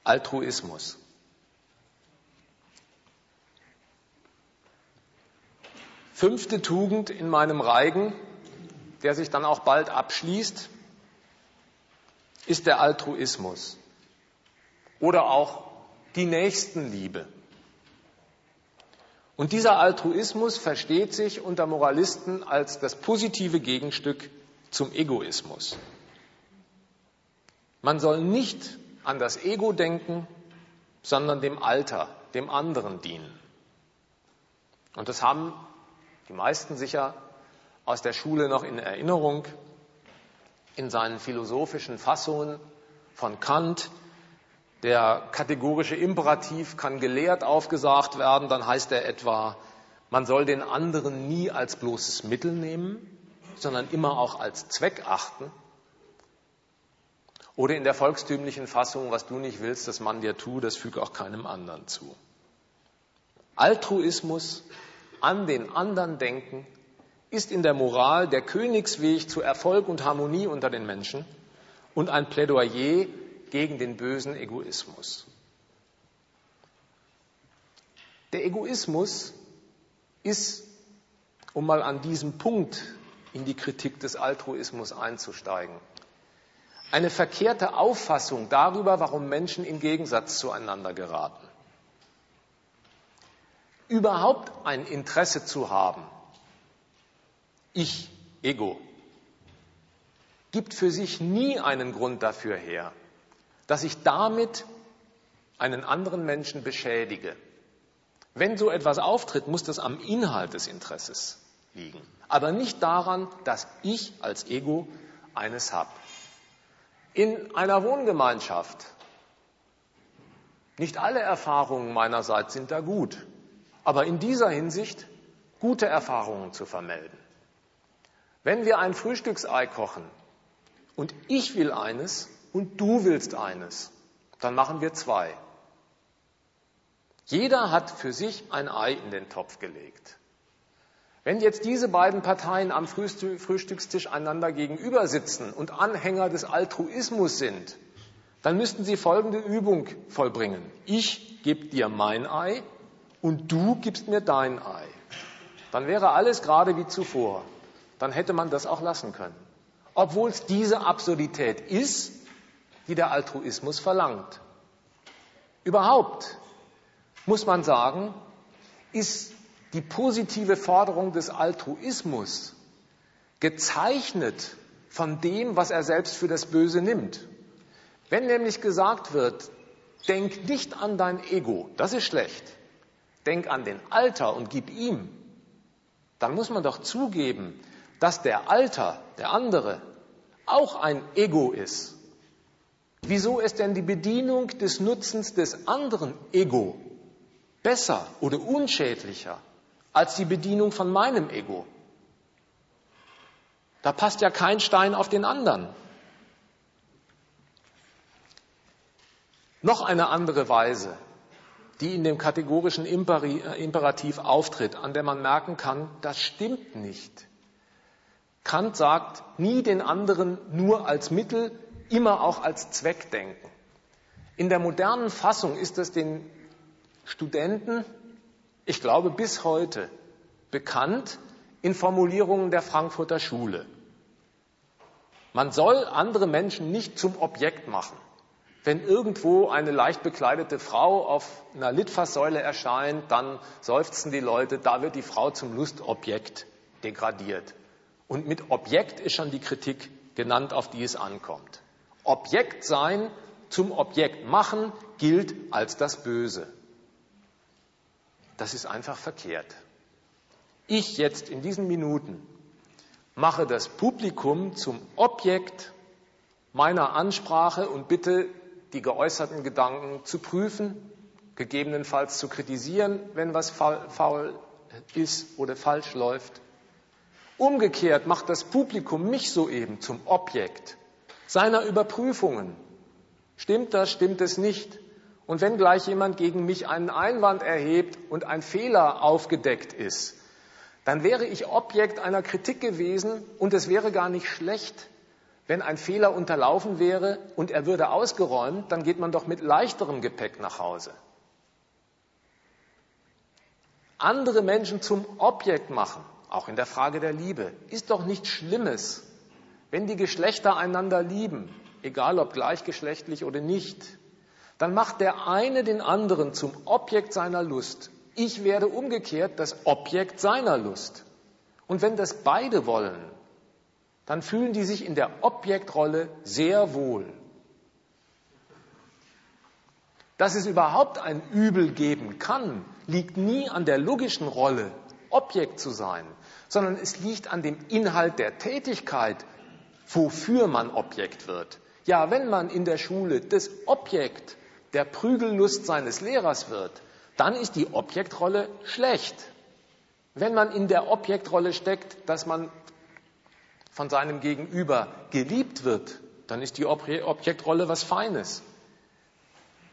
Altruismus. Fünfte Tugend in meinem Reigen, der sich dann auch bald abschließt, ist der Altruismus oder auch die Nächstenliebe. Und dieser Altruismus versteht sich unter Moralisten als das positive Gegenstück zum Egoismus. Man soll nicht an das Ego denken, sondern dem Alter, dem anderen dienen. Und das haben die meisten sicher aus der Schule noch in Erinnerung, in seinen philosophischen Fassungen von Kant, Der kategorische Imperativ kann gelehrt aufgesagt werden, dann heißt er etwa, man soll den anderen nie als bloßes Mittel nehmen, sondern immer auch als Zweck achten. Oder in der volkstümlichen Fassung, was du nicht willst, dass man dir tut, das füge auch keinem anderen zu. Altruismus, an den anderen denken, ist in der Moral der Königsweg zu Erfolg und Harmonie unter den Menschen und ein Plädoyer gegen den bösen Egoismus. Der Egoismus ist, um mal an diesem Punkt in die Kritik des Altruismus einzusteigen, eine verkehrte Auffassung darüber, warum Menschen im Gegensatz zueinander geraten. Überhaupt ein Interesse zu haben, ich, Ego, gibt für sich nie einen Grund dafür her, dass ich damit einen anderen Menschen beschädige. Wenn so etwas auftritt, muss das am Inhalt des Interesses liegen, aber nicht daran, dass ich als Ego eines habe. In einer Wohngemeinschaft, nicht alle Erfahrungen meinerseits sind da gut, aber in dieser Hinsicht gute Erfahrungen zu vermelden. Wenn wir ein Frühstücksei kochen und ich will eines und du willst eines, dann machen wir zwei. Jeder hat für sich ein Ei in den Topf gelegt. Wenn jetzt diese beiden Parteien am Frühstückstisch einander gegenüber sitzen und Anhänger des Altruismus sind, dann müssten sie folgende Übung vollbringen. Ich gebe dir mein Ei und du gibst mir dein Ei. Dann wäre alles gerade wie zuvor. Dann hätte man das auch lassen können. Obwohl es diese Absurdität ist, die der Altruismus verlangt. Überhaupt muss man sagen, ist die positive Forderung des Altruismus gezeichnet von dem, was er selbst für das Böse nimmt. Wenn nämlich gesagt wird, denk nicht an dein Ego, das ist schlecht, denk an den Alter und gib ihm, dann muss man doch zugeben, dass der Alter, der andere, auch ein Ego ist. Wieso ist denn die Bedienung des Nutzens des anderen Ego besser oder unschädlicher als die Bedienung von meinem Ego. Da passt ja kein Stein auf den anderen. Noch eine andere Weise, die in dem kategorischen äh, Imperativ auftritt, an der man merken kann, das stimmt nicht. Kant sagt, nie den anderen nur als Mittel, immer auch als Zweck denken. In der modernen Fassung ist es den Studenten ich glaube, bis heute bekannt in Formulierungen der Frankfurter Schule. Man soll andere Menschen nicht zum Objekt machen. Wenn irgendwo eine leicht bekleidete Frau auf einer Litfaßsäule erscheint, dann seufzen die Leute, da wird die Frau zum Lustobjekt degradiert. Und mit Objekt ist schon die Kritik genannt, auf die es ankommt. Objekt sein, zum Objekt machen, gilt als das Böse. Das ist einfach verkehrt. Ich jetzt in diesen Minuten mache das Publikum zum Objekt meiner Ansprache und bitte die geäußerten Gedanken zu prüfen, gegebenenfalls zu kritisieren, wenn was faul ist oder falsch läuft. Umgekehrt macht das Publikum mich soeben zum Objekt seiner Überprüfungen. Stimmt das, stimmt es nicht? Und wenn gleich jemand gegen mich einen Einwand erhebt und ein Fehler aufgedeckt ist, dann wäre ich Objekt einer Kritik gewesen und es wäre gar nicht schlecht, wenn ein Fehler unterlaufen wäre und er würde ausgeräumt, dann geht man doch mit leichterem Gepäck nach Hause. Andere Menschen zum Objekt machen, auch in der Frage der Liebe, ist doch nichts Schlimmes, wenn die Geschlechter einander lieben, egal ob gleichgeschlechtlich oder nicht dann macht der eine den anderen zum Objekt seiner Lust. Ich werde umgekehrt das Objekt seiner Lust. Und wenn das beide wollen, dann fühlen die sich in der Objektrolle sehr wohl. Dass es überhaupt ein Übel geben kann, liegt nie an der logischen Rolle, Objekt zu sein, sondern es liegt an dem Inhalt der Tätigkeit, wofür man Objekt wird. Ja, wenn man in der Schule das Objekt der Prügellust seines Lehrers wird, dann ist die Objektrolle schlecht. Wenn man in der Objektrolle steckt, dass man von seinem Gegenüber geliebt wird, dann ist die Objektrolle was Feines.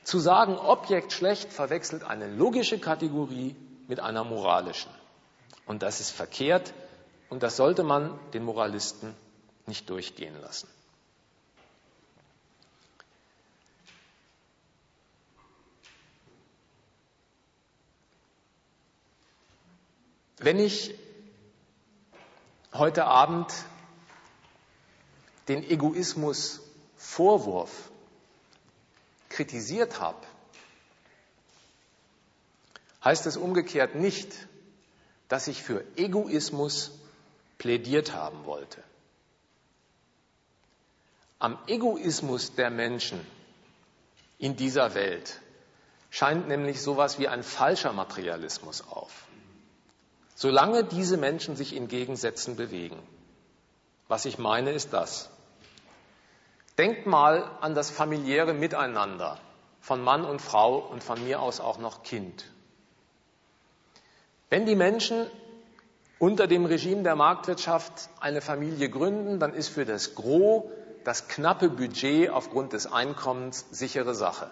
Zu sagen, Objekt schlecht verwechselt eine logische Kategorie mit einer moralischen. Und das ist verkehrt und das sollte man den Moralisten nicht durchgehen lassen. Wenn ich heute Abend den Egoismus Vorwurf kritisiert habe, heißt es umgekehrt nicht, dass ich für Egoismus plädiert haben wollte. Am Egoismus der Menschen in dieser Welt scheint nämlich sowas wie ein falscher Materialismus auf solange diese Menschen sich in Gegensätzen bewegen. Was ich meine, ist das. Denkt mal an das familiäre Miteinander von Mann und Frau und von mir aus auch noch Kind. Wenn die Menschen unter dem Regime der Marktwirtschaft eine Familie gründen, dann ist für das Gros das knappe Budget aufgrund des Einkommens sichere Sache.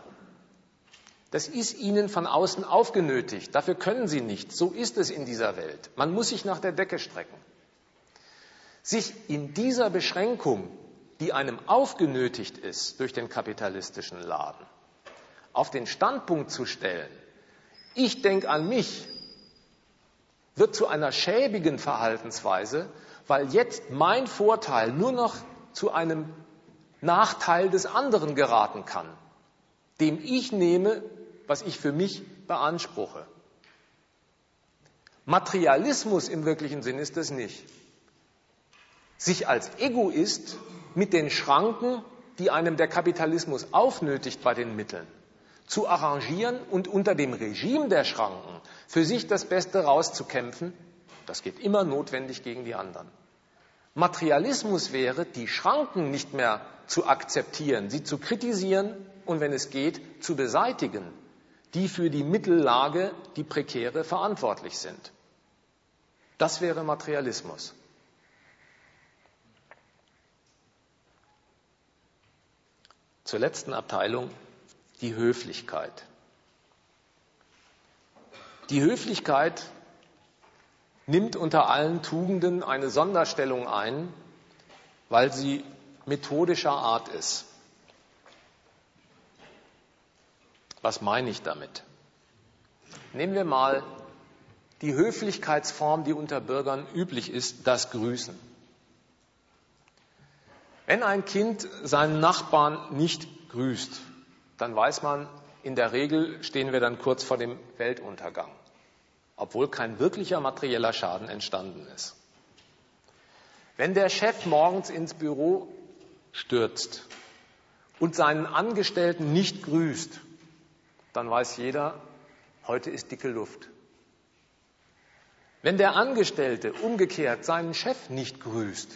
Das ist ihnen von außen aufgenötigt. Dafür können sie nicht. So ist es in dieser Welt. Man muss sich nach der Decke strecken. Sich in dieser Beschränkung, die einem aufgenötigt ist durch den kapitalistischen Laden, auf den Standpunkt zu stellen, ich denke an mich, wird zu einer schäbigen Verhaltensweise, weil jetzt mein Vorteil nur noch zu einem Nachteil des anderen geraten kann, dem ich nehme, was ich für mich beanspruche. Materialismus im wirklichen Sinn ist es nicht. Sich als Egoist mit den Schranken, die einem der Kapitalismus aufnötigt bei den Mitteln, zu arrangieren und unter dem Regime der Schranken für sich das Beste rauszukämpfen, das geht immer notwendig gegen die anderen. Materialismus wäre, die Schranken nicht mehr zu akzeptieren, sie zu kritisieren und wenn es geht, zu beseitigen die für die Mittellage, die prekäre, verantwortlich sind. Das wäre Materialismus. Zur letzten Abteilung, die Höflichkeit. Die Höflichkeit nimmt unter allen Tugenden eine Sonderstellung ein, weil sie methodischer Art ist. Was meine ich damit? Nehmen wir mal die Höflichkeitsform, die unter Bürgern üblich ist, das Grüßen. Wenn ein Kind seinen Nachbarn nicht grüßt, dann weiß man, in der Regel stehen wir dann kurz vor dem Weltuntergang, obwohl kein wirklicher materieller Schaden entstanden ist. Wenn der Chef morgens ins Büro stürzt und seinen Angestellten nicht grüßt, dann weiß jeder, heute ist dicke Luft. Wenn der Angestellte umgekehrt seinen Chef nicht grüßt,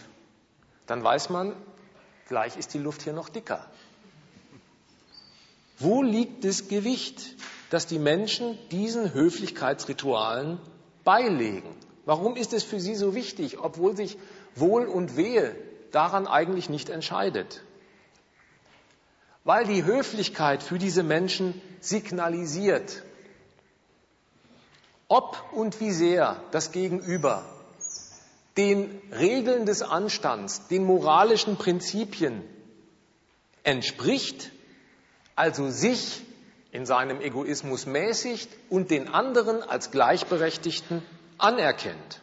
dann weiß man, gleich ist die Luft hier noch dicker. Wo liegt das Gewicht, das die Menschen diesen Höflichkeitsritualen beilegen? Warum ist es für sie so wichtig, obwohl sich Wohl und Wehe daran eigentlich nicht entscheidet? weil die Höflichkeit für diese Menschen signalisiert, ob und wie sehr das Gegenüber den Regeln des Anstands, den moralischen Prinzipien entspricht, also sich in seinem Egoismus mäßigt und den anderen als Gleichberechtigten anerkennt.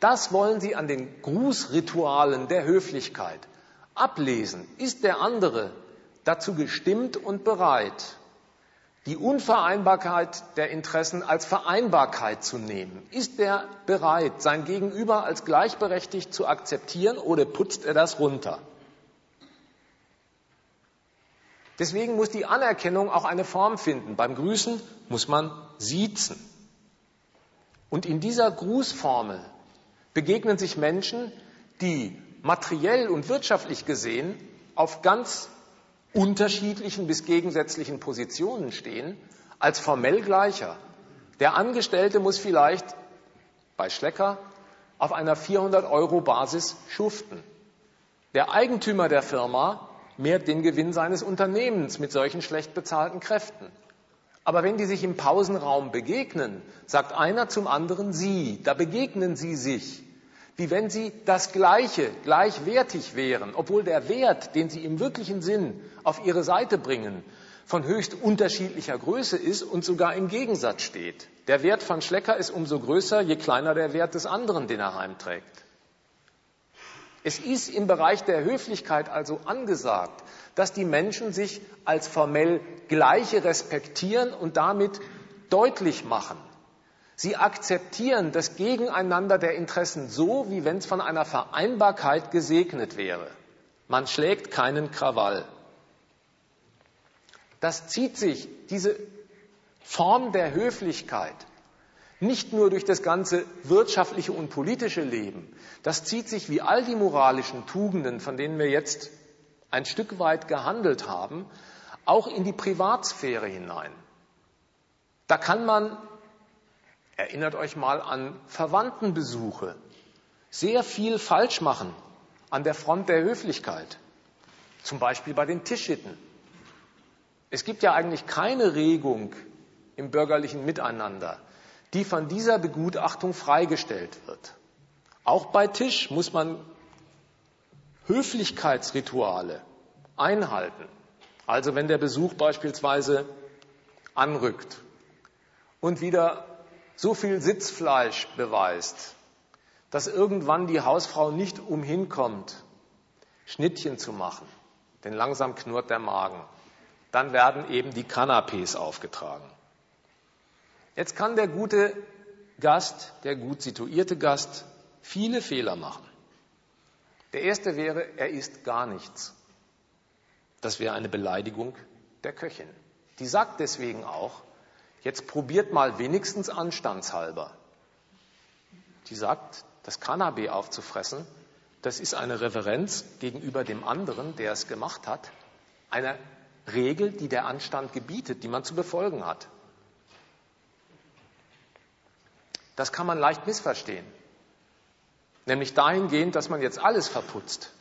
Das wollen Sie an den Grußritualen der Höflichkeit ablesen. Ist der andere dazu gestimmt und bereit, die Unvereinbarkeit der Interessen als Vereinbarkeit zu nehmen? Ist er bereit, sein Gegenüber als gleichberechtigt zu akzeptieren oder putzt er das runter? Deswegen muss die Anerkennung auch eine Form finden. Beim Grüßen muss man siezen. Und in dieser Grußformel begegnen sich Menschen, die materiell und wirtschaftlich gesehen auf ganz unterschiedlichen bis gegensätzlichen Positionen stehen, als formell gleicher. Der Angestellte muss vielleicht bei Schlecker auf einer 400 Euro Basis schuften. Der Eigentümer der Firma mehrt den Gewinn seines Unternehmens mit solchen schlecht bezahlten Kräften. Aber wenn die sich im Pausenraum begegnen, sagt einer zum anderen Sie, da begegnen sie sich, wie wenn sie das Gleiche, gleichwertig wären, obwohl der Wert, den sie im wirklichen Sinn auf ihre Seite bringen, von höchst unterschiedlicher Größe ist und sogar im Gegensatz steht. Der Wert von Schlecker ist umso größer, je kleiner der Wert des anderen, den er heimträgt. Es ist im Bereich der Höflichkeit also angesagt, dass die Menschen sich als formell Gleiche respektieren und damit deutlich machen. Sie akzeptieren das Gegeneinander der Interessen so, wie wenn es von einer Vereinbarkeit gesegnet wäre. Man schlägt keinen Krawall. Das zieht sich, diese Form der Höflichkeit, nicht nur durch das ganze wirtschaftliche und politische Leben, das zieht sich wie all die moralischen Tugenden, von denen wir jetzt ein Stück weit gehandelt haben, auch in die Privatsphäre hinein. Da kann man, erinnert euch mal an Verwandtenbesuche, sehr viel falsch machen an der Front der Höflichkeit, zum Beispiel bei den Tischitten. Es gibt ja eigentlich keine Regung im bürgerlichen Miteinander, die von dieser Begutachtung freigestellt wird. Auch bei Tisch muss man Höflichkeitsrituale einhalten. Also wenn der Besuch beispielsweise anrückt und wieder so viel Sitzfleisch beweist, dass irgendwann die Hausfrau nicht umhinkommt, Schnittchen zu machen, denn langsam knurrt der Magen. Dann werden eben die Kanapés aufgetragen. Jetzt kann der gute Gast, der gut situierte Gast, viele Fehler machen. Der erste wäre, er isst gar nichts. Das wäre eine Beleidigung der Köchin. Die sagt deswegen auch, jetzt probiert mal wenigstens anstandshalber. Die sagt, das Cannabis aufzufressen, das ist eine Reverenz gegenüber dem anderen, der es gemacht hat, eine Regel, die der Anstand gebietet, die man zu befolgen hat. Das kann man leicht missverstehen. Nämlich dahingehend, dass man jetzt alles verputzt.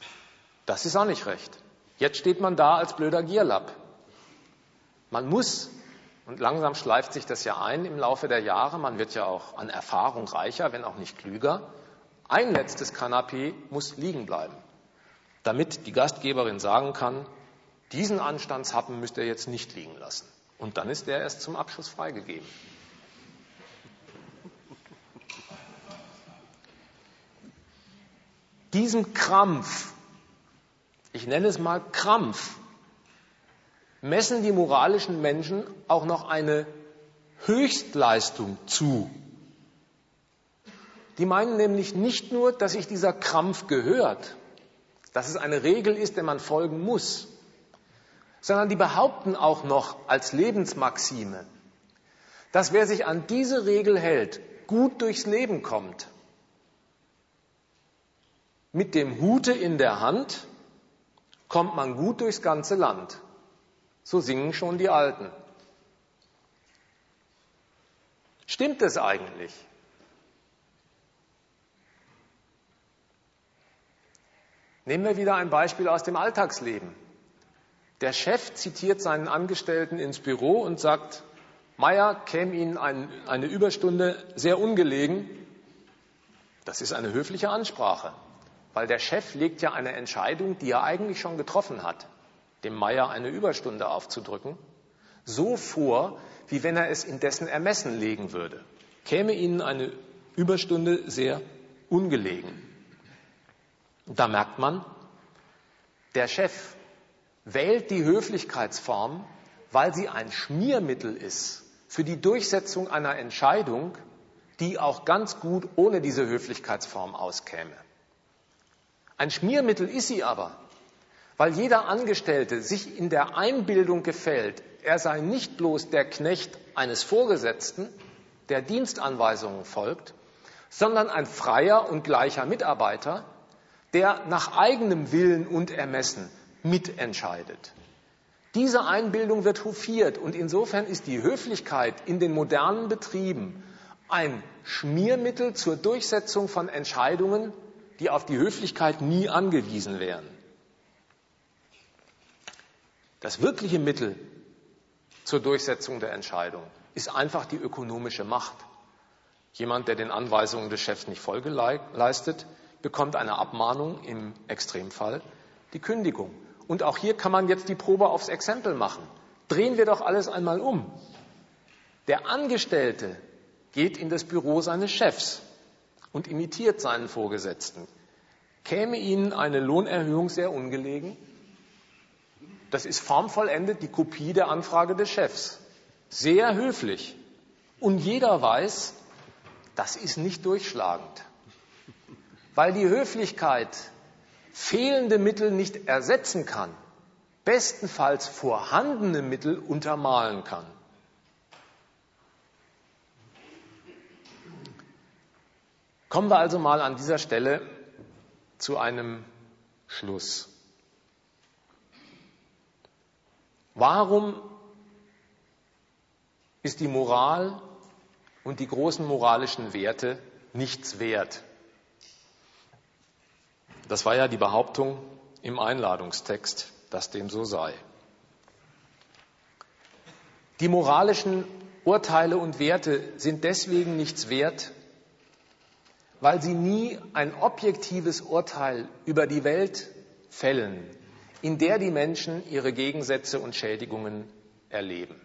Das ist auch nicht recht. Jetzt steht man da als blöder Gierlapp. Man muss, und langsam schleift sich das ja ein im Laufe der Jahre, man wird ja auch an Erfahrung reicher, wenn auch nicht klüger, ein letztes Kanapee muss liegen bleiben, damit die Gastgeberin sagen kann, diesen Anstandshappen müsst ihr jetzt nicht liegen lassen. Und dann ist der erst zum Abschluss freigegeben. Diesem Krampf, ich nenne es mal Krampf, messen die moralischen Menschen auch noch eine Höchstleistung zu. Die meinen nämlich nicht nur, dass sich dieser Krampf gehört, dass es eine Regel ist, der man folgen muss, sondern die behaupten auch noch als Lebensmaxime, dass wer sich an diese Regel hält, gut durchs Leben kommt mit dem Hute in der Hand kommt man gut durchs ganze Land. So singen schon die Alten. Stimmt es eigentlich? Nehmen wir wieder ein Beispiel aus dem Alltagsleben. Der Chef zitiert seinen Angestellten ins Büro und sagt, Meier käme Ihnen ein, eine Überstunde sehr ungelegen. Das ist eine höfliche Ansprache. Weil der Chef legt ja eine Entscheidung, die er eigentlich schon getroffen hat, dem Meier eine Überstunde aufzudrücken, so vor, wie wenn er es in dessen Ermessen legen würde. Käme Ihnen eine Überstunde sehr ungelegen. da merkt man, der Chef wählt die Höflichkeitsform, weil sie ein Schmiermittel ist für die Durchsetzung einer Entscheidung, die auch ganz gut ohne diese Höflichkeitsform auskäme. Ein Schmiermittel ist sie aber, weil jeder Angestellte sich in der Einbildung gefällt, er sei nicht bloß der Knecht eines Vorgesetzten, der Dienstanweisungen folgt, sondern ein freier und gleicher Mitarbeiter, der nach eigenem Willen und Ermessen mitentscheidet. Diese Einbildung wird hofiert und insofern ist die Höflichkeit in den modernen Betrieben ein Schmiermittel zur Durchsetzung von Entscheidungen, die auf die Höflichkeit nie angewiesen wären. Das wirkliche Mittel zur Durchsetzung der Entscheidung ist einfach die ökonomische Macht. Jemand, der den Anweisungen des Chefs nicht Folge leistet, bekommt eine Abmahnung, im Extremfall die Kündigung. Und auch hier kann man jetzt die Probe aufs Exempel machen. Drehen wir doch alles einmal um. Der Angestellte geht in das Büro seines Chefs und imitiert seinen Vorgesetzten. Käme Ihnen eine Lohnerhöhung sehr ungelegen? Das ist formvollendet die Kopie der Anfrage des Chefs. Sehr höflich. Und jeder weiß, das ist nicht durchschlagend. Weil die Höflichkeit fehlende Mittel nicht ersetzen kann, bestenfalls vorhandene Mittel untermalen kann. Kommen wir also mal an dieser Stelle zu einem Schluss. Warum ist die Moral und die großen moralischen Werte nichts wert? Das war ja die Behauptung im Einladungstext, dass dem so sei. Die moralischen Urteile und Werte sind deswegen nichts wert, weil sie nie ein objektives Urteil über die Welt fällen, in der die Menschen ihre Gegensätze und Schädigungen erleben.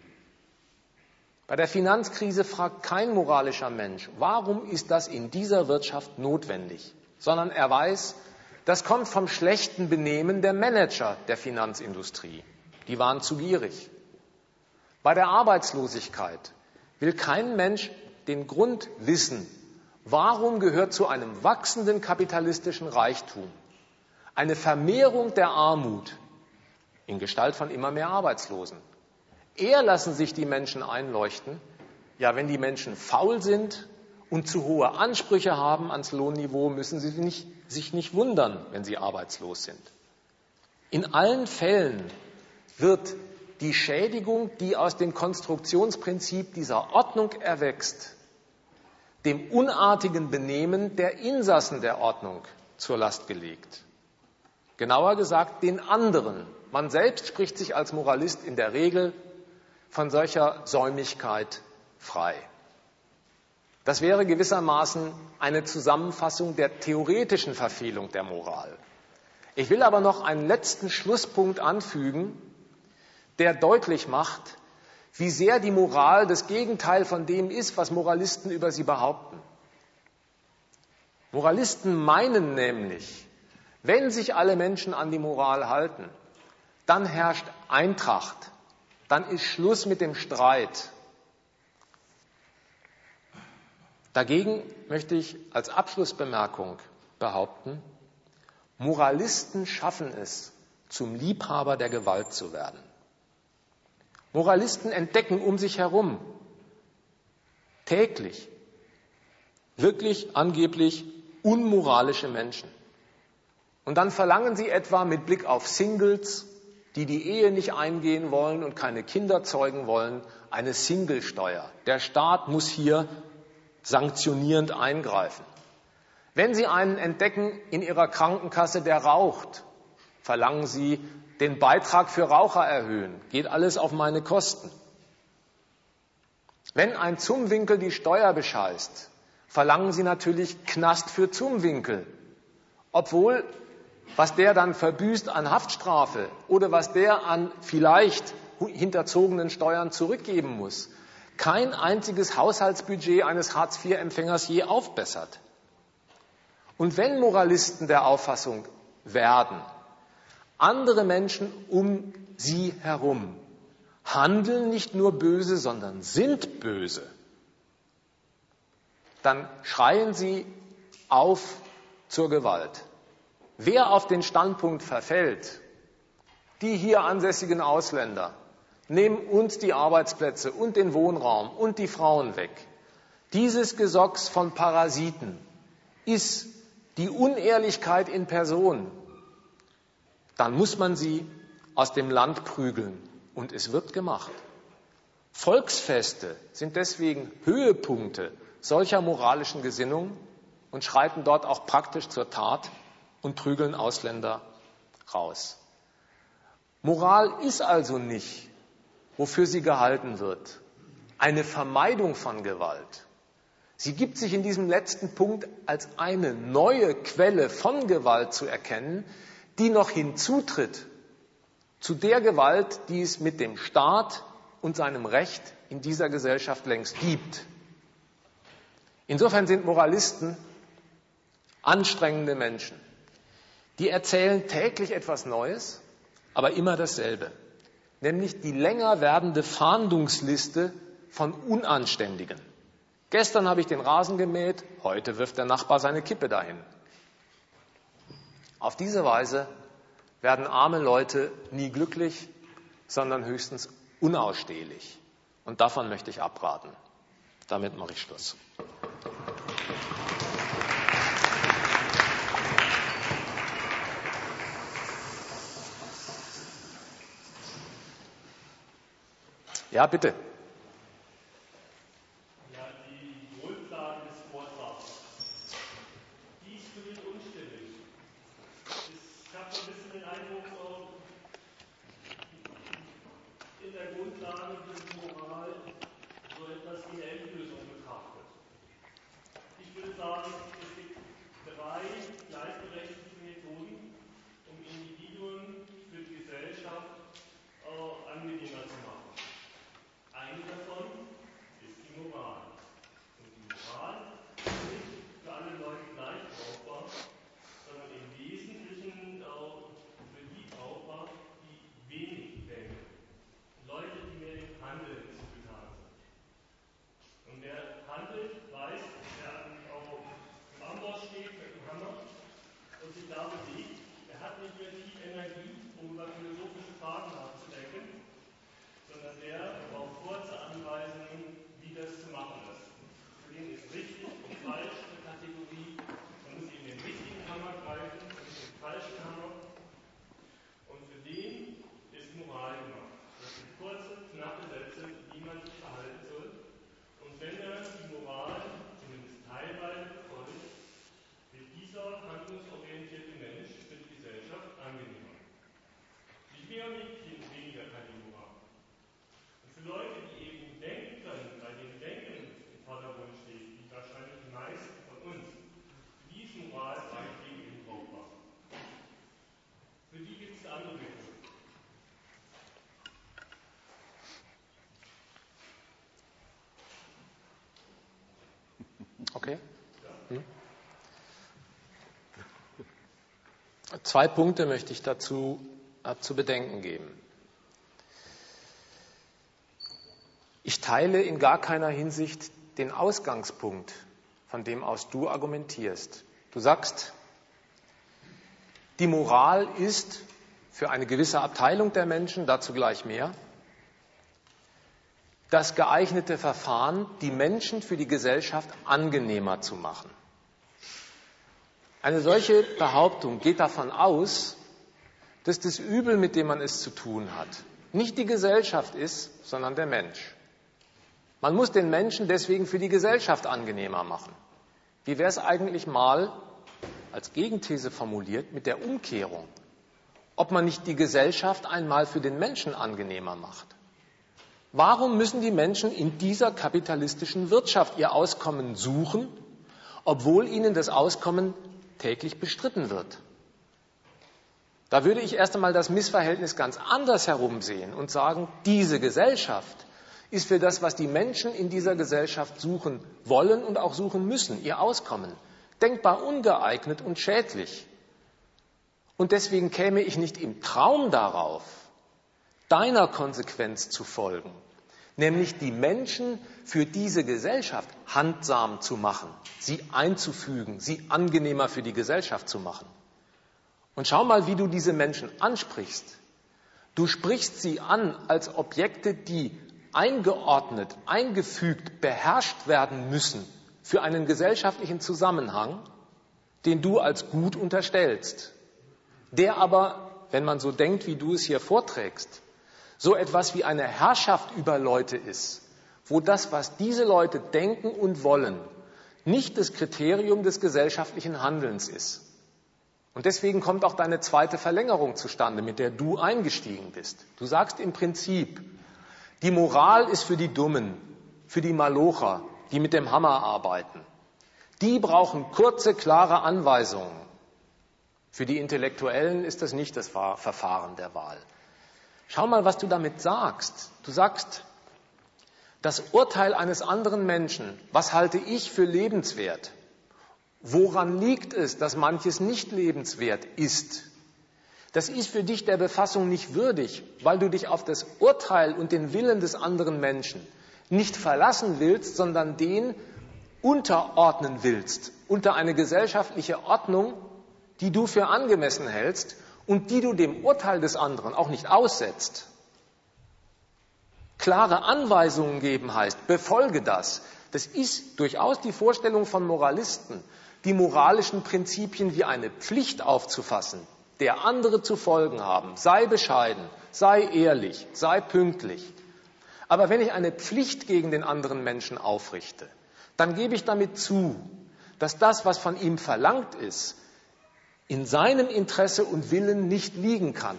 Bei der Finanzkrise fragt kein moralischer Mensch, warum ist das in dieser Wirtschaft notwendig, sondern er weiß, das kommt vom schlechten Benehmen der Manager der Finanzindustrie. Die waren zu gierig. Bei der Arbeitslosigkeit will kein Mensch den Grund wissen, warum gehört zu einem wachsenden kapitalistischen Reichtum eine Vermehrung der Armut in Gestalt von immer mehr Arbeitslosen. Eher lassen sich die Menschen einleuchten, ja, wenn die Menschen faul sind und zu hohe Ansprüche haben ans Lohnniveau, müssen sie nicht, sich nicht wundern, wenn sie arbeitslos sind. In allen Fällen wird die Schädigung, die aus dem Konstruktionsprinzip dieser Ordnung erwächst, dem unartigen Benehmen der Insassen der Ordnung zur Last gelegt. Genauer gesagt den anderen. Man selbst spricht sich als Moralist in der Regel von solcher Säumigkeit frei. Das wäre gewissermaßen eine Zusammenfassung der theoretischen Verfehlung der Moral. Ich will aber noch einen letzten Schlusspunkt anfügen, der deutlich macht, wie sehr die Moral das Gegenteil von dem ist, was Moralisten über sie behaupten. Moralisten meinen nämlich, wenn sich alle Menschen an die Moral halten, dann herrscht Eintracht, dann ist Schluss mit dem Streit, Dagegen möchte ich als Abschlussbemerkung behaupten, Moralisten schaffen es, zum Liebhaber der Gewalt zu werden. Moralisten entdecken um sich herum täglich wirklich angeblich unmoralische Menschen. Und dann verlangen sie etwa mit Blick auf Singles, die die Ehe nicht eingehen wollen und keine Kinder zeugen wollen, eine Singlesteuer. Der Staat muss hier sanktionierend eingreifen. Wenn Sie einen entdecken in Ihrer Krankenkasse, der raucht, verlangen Sie den Beitrag für Raucher erhöhen. Geht alles auf meine Kosten. Wenn ein Zumwinkel die Steuer bescheißt, verlangen Sie natürlich Knast für Zumwinkel. Obwohl, was der dann verbüßt an Haftstrafe oder was der an vielleicht hinterzogenen Steuern zurückgeben muss, kein einziges Haushaltsbudget eines Hartz-IV-Empfängers je aufbessert. Und wenn Moralisten der Auffassung werden, andere Menschen um sie herum handeln nicht nur böse, sondern sind böse, dann schreien sie auf zur Gewalt. Wer auf den Standpunkt verfällt, die hier ansässigen Ausländer, nehmen uns die Arbeitsplätze und den Wohnraum und die Frauen weg. Dieses Gesocks von Parasiten ist die Unehrlichkeit in Person. Dann muss man sie aus dem Land prügeln und es wird gemacht. Volksfeste sind deswegen Höhepunkte solcher moralischen Gesinnung und schreiten dort auch praktisch zur Tat und prügeln Ausländer raus. Moral ist also nicht, wofür sie gehalten wird, eine Vermeidung von Gewalt. Sie gibt sich in diesem letzten Punkt als eine neue Quelle von Gewalt zu erkennen, die noch hinzutritt zu der Gewalt, die es mit dem Staat und seinem Recht in dieser Gesellschaft längst gibt. Insofern sind Moralisten anstrengende Menschen. Die erzählen täglich etwas Neues, aber immer dasselbe, nämlich die länger werdende Fahndungsliste von Unanständigen. Gestern habe ich den Rasen gemäht, heute wirft der Nachbar seine Kippe dahin. Auf diese Weise werden arme Leute nie glücklich, sondern höchstens unausstehlich. Und davon möchte ich abraten. Damit mache ich Schluss. Ja, bitte. Zwei Punkte möchte ich dazu äh, zu bedenken geben. Ich teile in gar keiner Hinsicht den Ausgangspunkt, von dem aus du argumentierst. Du sagst, die Moral ist für eine gewisse Abteilung der Menschen, dazu gleich mehr, das geeignete Verfahren, die Menschen für die Gesellschaft angenehmer zu machen. Eine solche Behauptung geht davon aus, dass das Übel, mit dem man es zu tun hat, nicht die Gesellschaft ist, sondern der Mensch. Man muss den Menschen deswegen für die Gesellschaft angenehmer machen. Wie wäre es eigentlich mal als Gegenthese formuliert mit der Umkehrung? Ob man nicht die Gesellschaft einmal für den Menschen angenehmer macht? Warum müssen die Menschen in dieser kapitalistischen Wirtschaft ihr Auskommen suchen, obwohl ihnen das Auskommen täglich bestritten wird? Da würde ich erst einmal das Missverhältnis ganz anders herum sehen und sagen, diese Gesellschaft ist für das, was die Menschen in dieser Gesellschaft suchen wollen und auch suchen müssen, ihr Auskommen, denkbar ungeeignet und schädlich. Und deswegen käme ich nicht im Traum darauf, deiner Konsequenz zu folgen, nämlich die Menschen für diese Gesellschaft handsam zu machen, sie einzufügen, sie angenehmer für die Gesellschaft zu machen. Und schau mal, wie du diese Menschen ansprichst. Du sprichst sie an als Objekte, die eingeordnet, eingefügt, beherrscht werden müssen für einen gesellschaftlichen Zusammenhang, den du als gut unterstellst, der aber, wenn man so denkt, wie du es hier vorträgst, so etwas wie eine Herrschaft über Leute ist, wo das, was diese Leute denken und wollen, nicht das Kriterium des gesellschaftlichen Handelns ist. Und deswegen kommt auch deine zweite Verlängerung zustande, mit der du eingestiegen bist. Du sagst im Prinzip, die Moral ist für die Dummen, für die Malocher, die mit dem Hammer arbeiten. Die brauchen kurze, klare Anweisungen. Für die Intellektuellen ist das nicht das Verfahren der Wahl. Schau mal, was du damit sagst. Du sagst, das Urteil eines anderen Menschen, was halte ich für lebenswert? Woran liegt es, dass manches nicht lebenswert ist? Das ist für dich der Befassung nicht würdig, weil du dich auf das Urteil und den Willen des anderen Menschen nicht verlassen willst, sondern den unterordnen willst unter eine gesellschaftliche Ordnung, die du für angemessen hältst und die du dem Urteil des anderen auch nicht aussetzt. Klare Anweisungen geben heißt, befolge das. Das ist durchaus die Vorstellung von Moralisten die moralischen Prinzipien wie eine Pflicht aufzufassen, der andere zu folgen haben. Sei bescheiden, sei ehrlich, sei pünktlich. Aber wenn ich eine Pflicht gegen den anderen Menschen aufrichte, dann gebe ich damit zu, dass das, was von ihm verlangt ist, in seinem Interesse und Willen nicht liegen kann.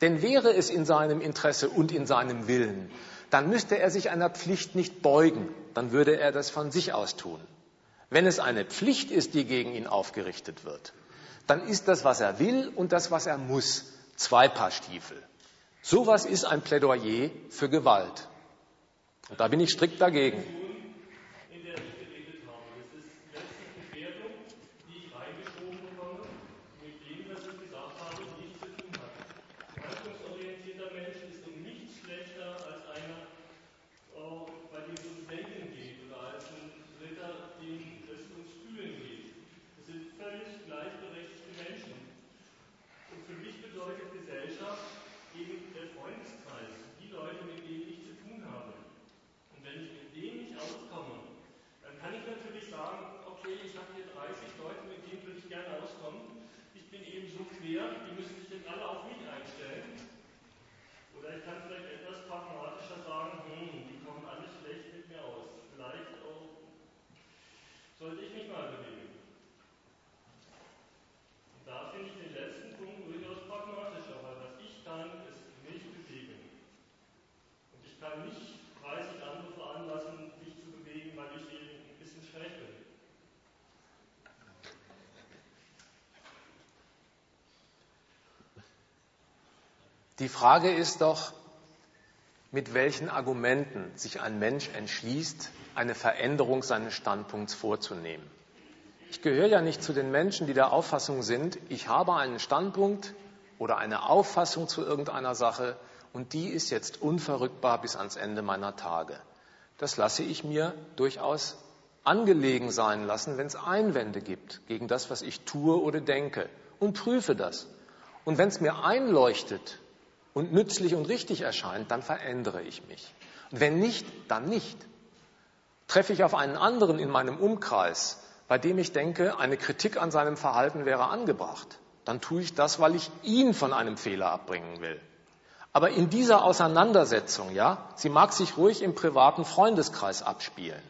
Denn wäre es in seinem Interesse und in seinem Willen, dann müsste er sich einer Pflicht nicht beugen, dann würde er das von sich aus tun. Wenn es eine Pflicht ist, die gegen ihn aufgerichtet wird, dann ist das, was er will und das, was er muss, zwei Paar Stiefel. Sowas ist ein Plädoyer für Gewalt. Und da bin ich strikt dagegen. Die Frage ist doch, mit welchen Argumenten sich ein Mensch entschließt, eine Veränderung seines Standpunkts vorzunehmen. Ich gehöre ja nicht zu den Menschen, die der Auffassung sind, ich habe einen Standpunkt oder eine Auffassung zu irgendeiner Sache und die ist jetzt unverrückbar bis ans Ende meiner Tage. Das lasse ich mir durchaus angelegen sein lassen, wenn es Einwände gibt gegen das, was ich tue oder denke und prüfe das. Und wenn es mir einleuchtet, und nützlich und richtig erscheint, dann verändere ich mich. Und wenn nicht, dann nicht. Treffe ich auf einen anderen in meinem Umkreis, bei dem ich denke, eine Kritik an seinem Verhalten wäre angebracht, dann tue ich das, weil ich ihn von einem Fehler abbringen will. Aber in dieser Auseinandersetzung, ja, sie mag sich ruhig im privaten Freundeskreis abspielen.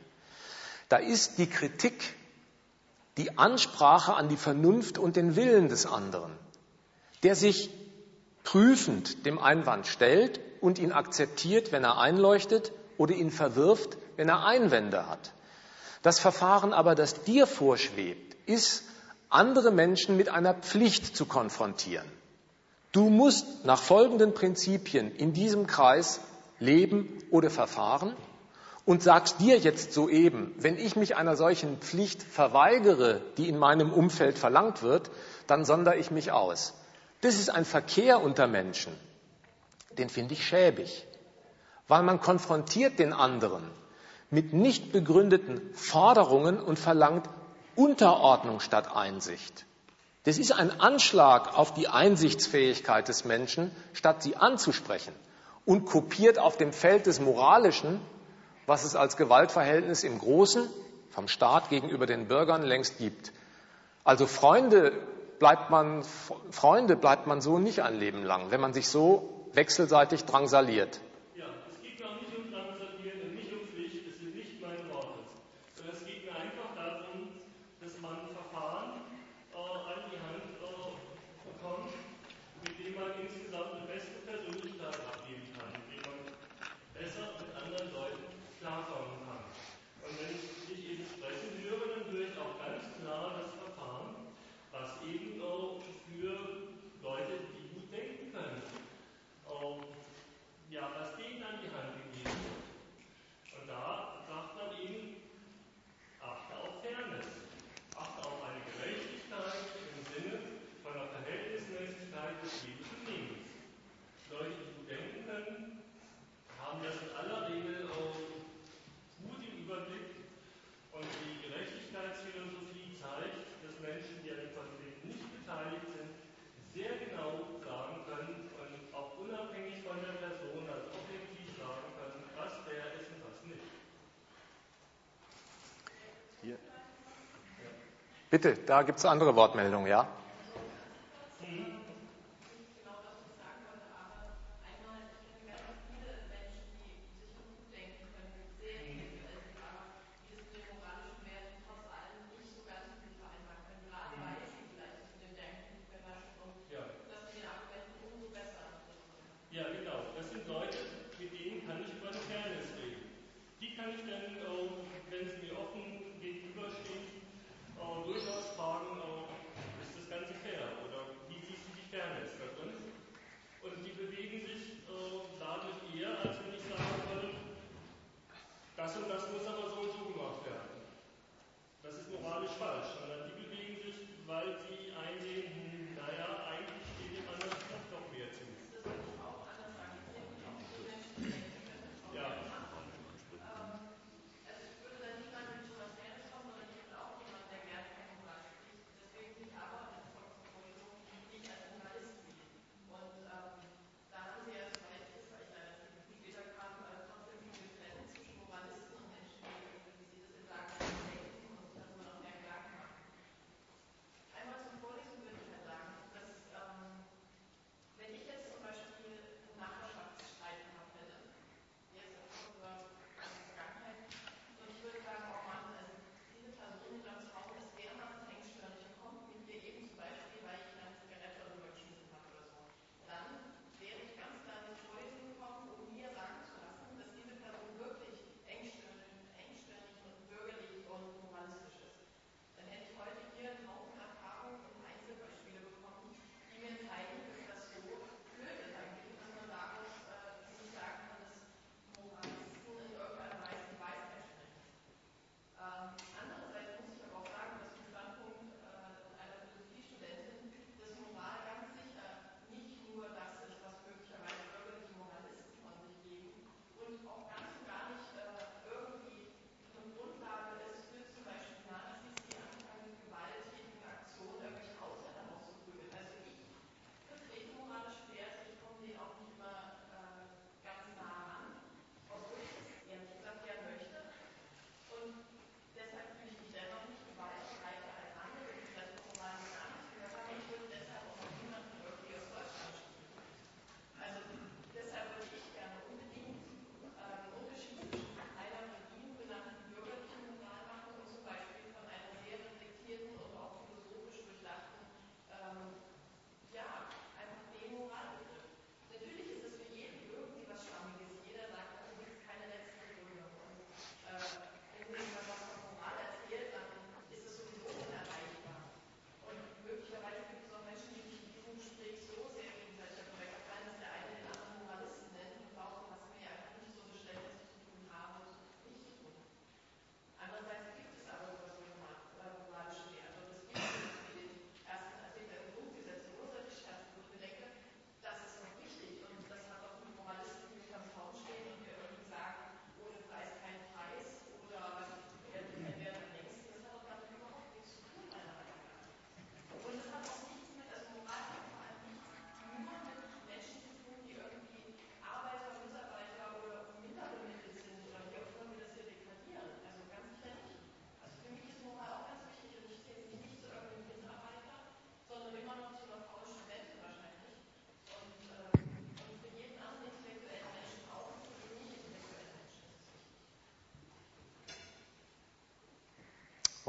Da ist die Kritik, die Ansprache an die Vernunft und den Willen des anderen, der sich prüfend dem Einwand stellt und ihn akzeptiert, wenn er einleuchtet, oder ihn verwirft, wenn er Einwände hat. Das Verfahren aber, das dir vorschwebt, ist, andere Menschen mit einer Pflicht zu konfrontieren. Du musst nach folgenden Prinzipien in diesem Kreis leben oder verfahren und sagst dir jetzt soeben, wenn ich mich einer solchen Pflicht verweigere, die in meinem Umfeld verlangt wird, dann sondere ich mich aus. Das ist ein Verkehr unter Menschen, den finde ich schäbig, weil man konfrontiert den anderen mit nicht begründeten Forderungen und verlangt Unterordnung statt Einsicht. Das ist ein Anschlag auf die Einsichtsfähigkeit des Menschen, statt sie anzusprechen und kopiert auf dem Feld des Moralischen, was es als Gewaltverhältnis im Großen vom Staat gegenüber den Bürgern längst gibt. Also Freunde bleibt man, Freunde bleibt man so nicht ein Leben lang, wenn man sich so wechselseitig drangsaliert. Bitte, da gibt es andere Wortmeldungen, ja?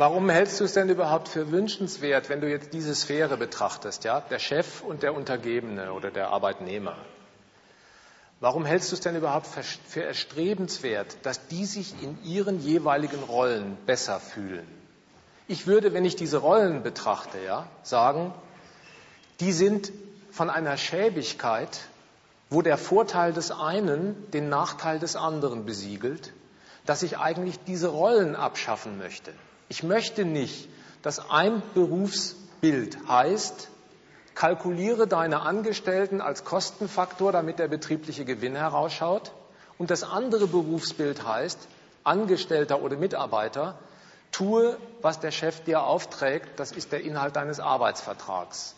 Warum hältst du es denn überhaupt für wünschenswert, wenn du jetzt diese Sphäre betrachtest, ja, der Chef und der Untergebene oder der Arbeitnehmer? Warum hältst du es denn überhaupt für erstrebenswert, dass die sich in ihren jeweiligen Rollen besser fühlen? Ich würde, wenn ich diese Rollen betrachte, ja, sagen, die sind von einer Schäbigkeit, wo der Vorteil des einen den Nachteil des anderen besiegelt, dass ich eigentlich diese Rollen abschaffen möchte. Ich möchte nicht, dass ein Berufsbild heißt, kalkuliere deine Angestellten als Kostenfaktor, damit der betriebliche Gewinn herausschaut. Und das andere Berufsbild heißt, Angestellter oder Mitarbeiter, tue, was der Chef dir aufträgt, das ist der Inhalt deines Arbeitsvertrags.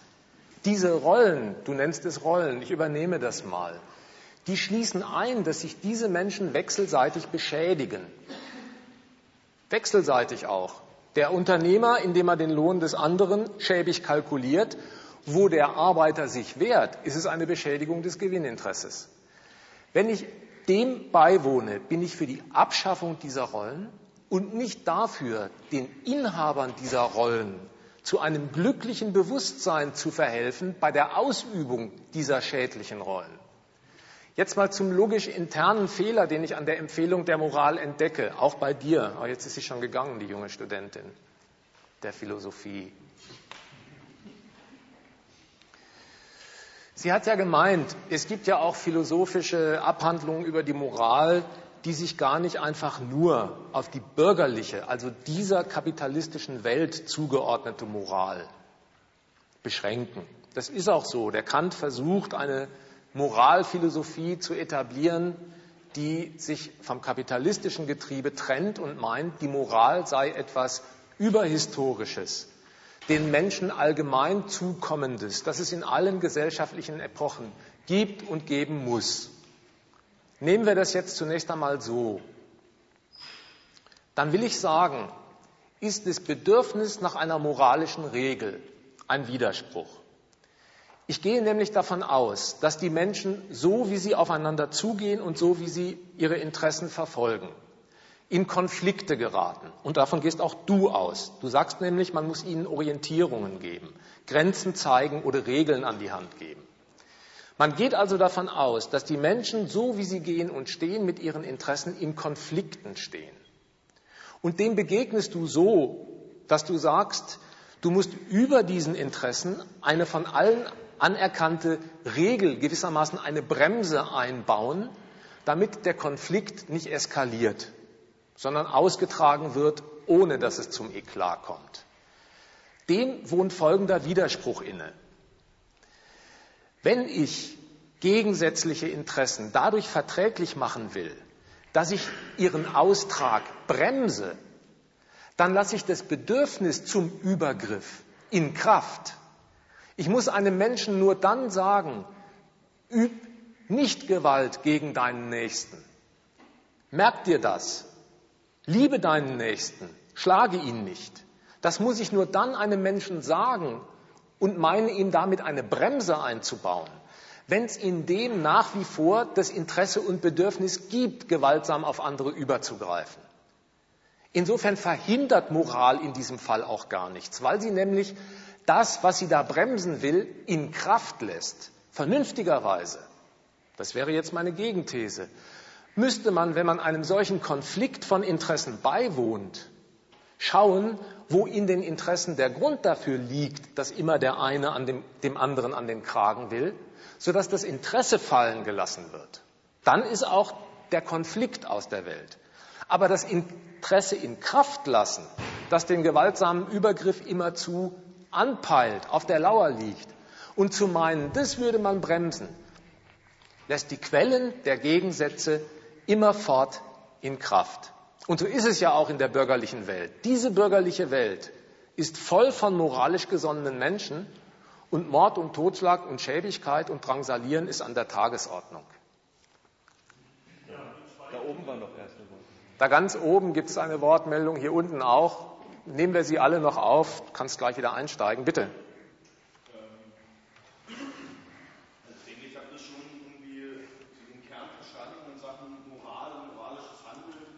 Diese Rollen, du nennst es Rollen, ich übernehme das mal, die schließen ein, dass sich diese Menschen wechselseitig beschädigen. Wechselseitig auch. Der Unternehmer, indem er den Lohn des anderen schäbig kalkuliert, wo der Arbeiter sich wehrt, ist es eine Beschädigung des Gewinninteresses. Wenn ich dem beiwohne, bin ich für die Abschaffung dieser Rollen und nicht dafür, den Inhabern dieser Rollen zu einem glücklichen Bewusstsein zu verhelfen bei der Ausübung dieser schädlichen Rollen. Jetzt mal zum logisch internen Fehler, den ich an der Empfehlung der Moral entdecke, auch bei dir. Aber jetzt ist sie schon gegangen, die junge Studentin der Philosophie. Sie hat ja gemeint, es gibt ja auch philosophische Abhandlungen über die Moral, die sich gar nicht einfach nur auf die bürgerliche, also dieser kapitalistischen Welt zugeordnete Moral beschränken. Das ist auch so. Der Kant versucht, eine Moralphilosophie zu etablieren, die sich vom kapitalistischen Getriebe trennt und meint, die Moral sei etwas Überhistorisches, den Menschen allgemein Zukommendes, das es in allen gesellschaftlichen Epochen gibt und geben muss. Nehmen wir das jetzt zunächst einmal so. Dann will ich sagen, ist das Bedürfnis nach einer moralischen Regel ein Widerspruch. Ich gehe nämlich davon aus, dass die Menschen so, wie sie aufeinander zugehen und so, wie sie ihre Interessen verfolgen, in Konflikte geraten. Und davon gehst auch du aus. Du sagst nämlich, man muss ihnen Orientierungen geben, Grenzen zeigen oder Regeln an die Hand geben. Man geht also davon aus, dass die Menschen, so wie sie gehen und stehen, mit ihren Interessen in Konflikten stehen. Und dem begegnest du so, dass du sagst, du musst über diesen Interessen eine von allen anerkannte Regel, gewissermaßen eine Bremse einbauen, damit der Konflikt nicht eskaliert, sondern ausgetragen wird, ohne dass es zum Eklat kommt. Dem wohnt folgender Widerspruch inne. Wenn ich gegensätzliche Interessen dadurch verträglich machen will, dass ich ihren Austrag bremse, dann lasse ich das Bedürfnis zum Übergriff in Kraft. Ich muss einem Menschen nur dann sagen, üb nicht Gewalt gegen deinen Nächsten. Merk dir das. Liebe deinen Nächsten. Schlage ihn nicht. Das muss ich nur dann einem Menschen sagen, und meine ihm damit eine Bremse einzubauen, wenn es in dem nach wie vor das Interesse und Bedürfnis gibt, gewaltsam auf andere überzugreifen. Insofern verhindert Moral in diesem Fall auch gar nichts, weil sie nämlich das, was sie da bremsen will, in Kraft lässt, vernünftigerweise. Das wäre jetzt meine Gegenthese. Müsste man, wenn man einem solchen Konflikt von Interessen beiwohnt, schauen, wo in den Interessen der Grund dafür liegt, dass immer der eine an dem, dem anderen an den Kragen will, sodass das Interesse fallen gelassen wird. Dann ist auch der Konflikt aus der Welt. Aber das Interesse in Kraft lassen, das den gewaltsamen Übergriff immerzu anpeilt, auf der Lauer liegt, und zu meinen, das würde man bremsen, lässt die Quellen der Gegensätze immerfort in Kraft. Und so ist es ja auch in der bürgerlichen Welt. Diese bürgerliche Welt ist voll von moralisch gesonnenen Menschen und Mord und Totschlag und Schäbigkeit und Drangsalieren ist an der Tagesordnung. Da oben war noch erste Wort. Da ganz oben gibt es eine Wortmeldung, hier unten auch. Nehmen wir sie alle noch auf, du kannst gleich wieder einsteigen, bitte.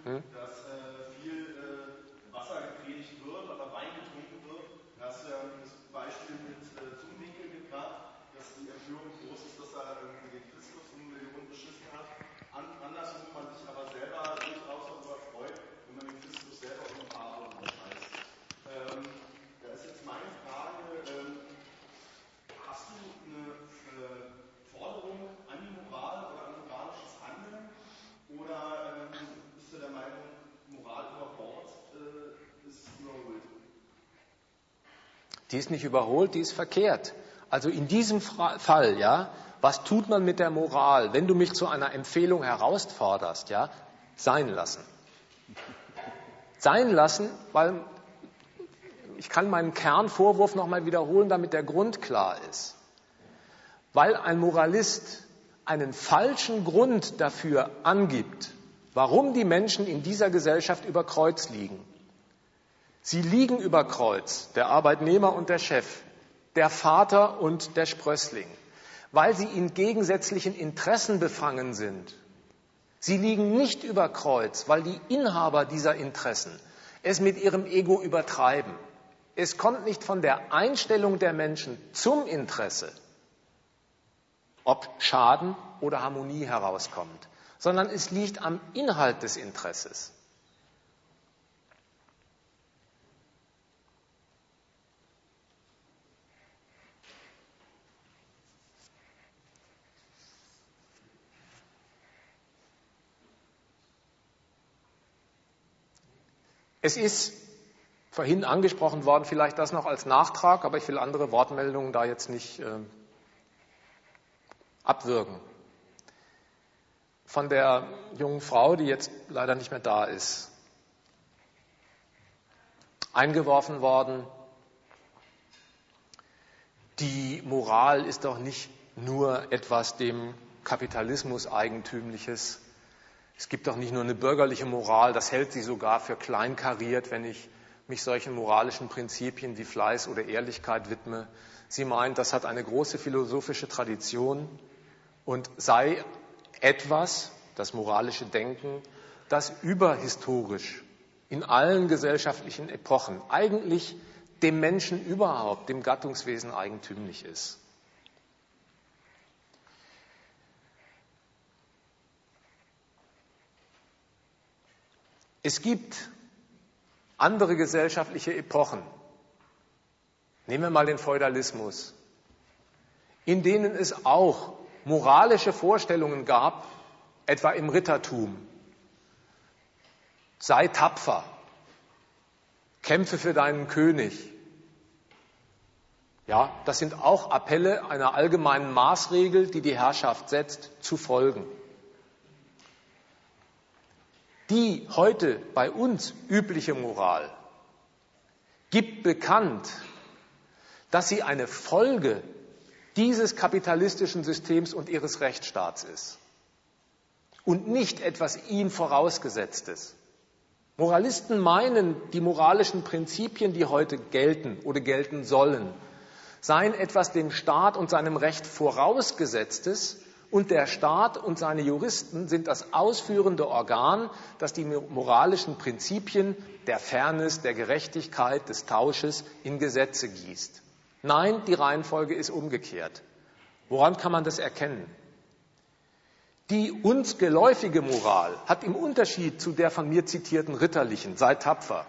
Hm? dass äh, viel äh, Wasser gepredigt wird, aber Wein getrunken wird. Da hast du ja das Beispiel mit äh, Zumwinkel gebracht, dass die Empörung groß ist, dass er irgendwie den Christus um Millionen beschissen hat. An, andersrum man sich aber selber durchaus darüber freut, wenn man den Christus selber um ein paar Euro bescheißt. Ähm, da ist jetzt meine Frage, ähm, hast du eine, eine Forderung an die Moral oder an moralisches Handeln oder du der Meinung, Moral über Bord äh, ist überholt? Die ist nicht überholt, die ist verkehrt. Also in diesem Fall, ja, was tut man mit der Moral, wenn du mich zu einer Empfehlung herausforderst, ja, sein lassen. Sein lassen, weil ich kann meinen Kernvorwurf nochmal wiederholen, damit der Grund klar ist. Weil ein Moralist einen falschen Grund dafür angibt, warum die Menschen in dieser Gesellschaft über Kreuz liegen, Sie liegen über Kreuz, der Arbeitnehmer und der Chef, der Vater und der Sprössling, weil sie in gegensätzlichen Interessen befangen sind. Sie liegen nicht über Kreuz, weil die Inhaber dieser Interessen es mit ihrem Ego übertreiben. Es kommt nicht von der Einstellung der Menschen zum Interesse, ob Schaden oder Harmonie herauskommt, sondern es liegt am Inhalt des Interesses. Es ist vorhin angesprochen worden, vielleicht das noch als Nachtrag, aber ich will andere Wortmeldungen da jetzt nicht äh, abwürgen. Von der jungen Frau, die jetzt leider nicht mehr da ist, eingeworfen worden, die Moral ist doch nicht nur etwas dem Kapitalismus eigentümliches, es gibt doch nicht nur eine bürgerliche Moral, das hält sie sogar für kleinkariert, wenn ich mich solchen moralischen Prinzipien wie Fleiß oder Ehrlichkeit widme. Sie meint, das hat eine große philosophische Tradition und sei etwas, das moralische Denken, das überhistorisch in allen gesellschaftlichen Epochen eigentlich dem Menschen überhaupt, dem Gattungswesen eigentümlich ist. Es gibt andere gesellschaftliche Epochen. Nehmen wir mal den Feudalismus, in denen es auch moralische Vorstellungen gab, etwa im Rittertum. Sei tapfer, kämpfe für deinen König. Ja, das sind auch Appelle einer allgemeinen Maßregel, die die Herrschaft setzt, zu folgen. Die heute bei uns übliche Moral gibt bekannt, dass sie eine Folge dieses kapitalistischen Systems und ihres Rechtsstaats ist und nicht etwas ihm vorausgesetztes. Moralisten meinen, die moralischen Prinzipien, die heute gelten oder gelten sollen, seien etwas dem Staat und seinem Recht vorausgesetztes, und der Staat und seine Juristen sind das ausführende Organ, das die moralischen Prinzipien der Fairness, der Gerechtigkeit, des Tausches in Gesetze gießt. Nein, die Reihenfolge ist umgekehrt. Woran kann man das erkennen? Die uns geläufige Moral hat im Unterschied zu der von mir zitierten ritterlichen, sei tapfer,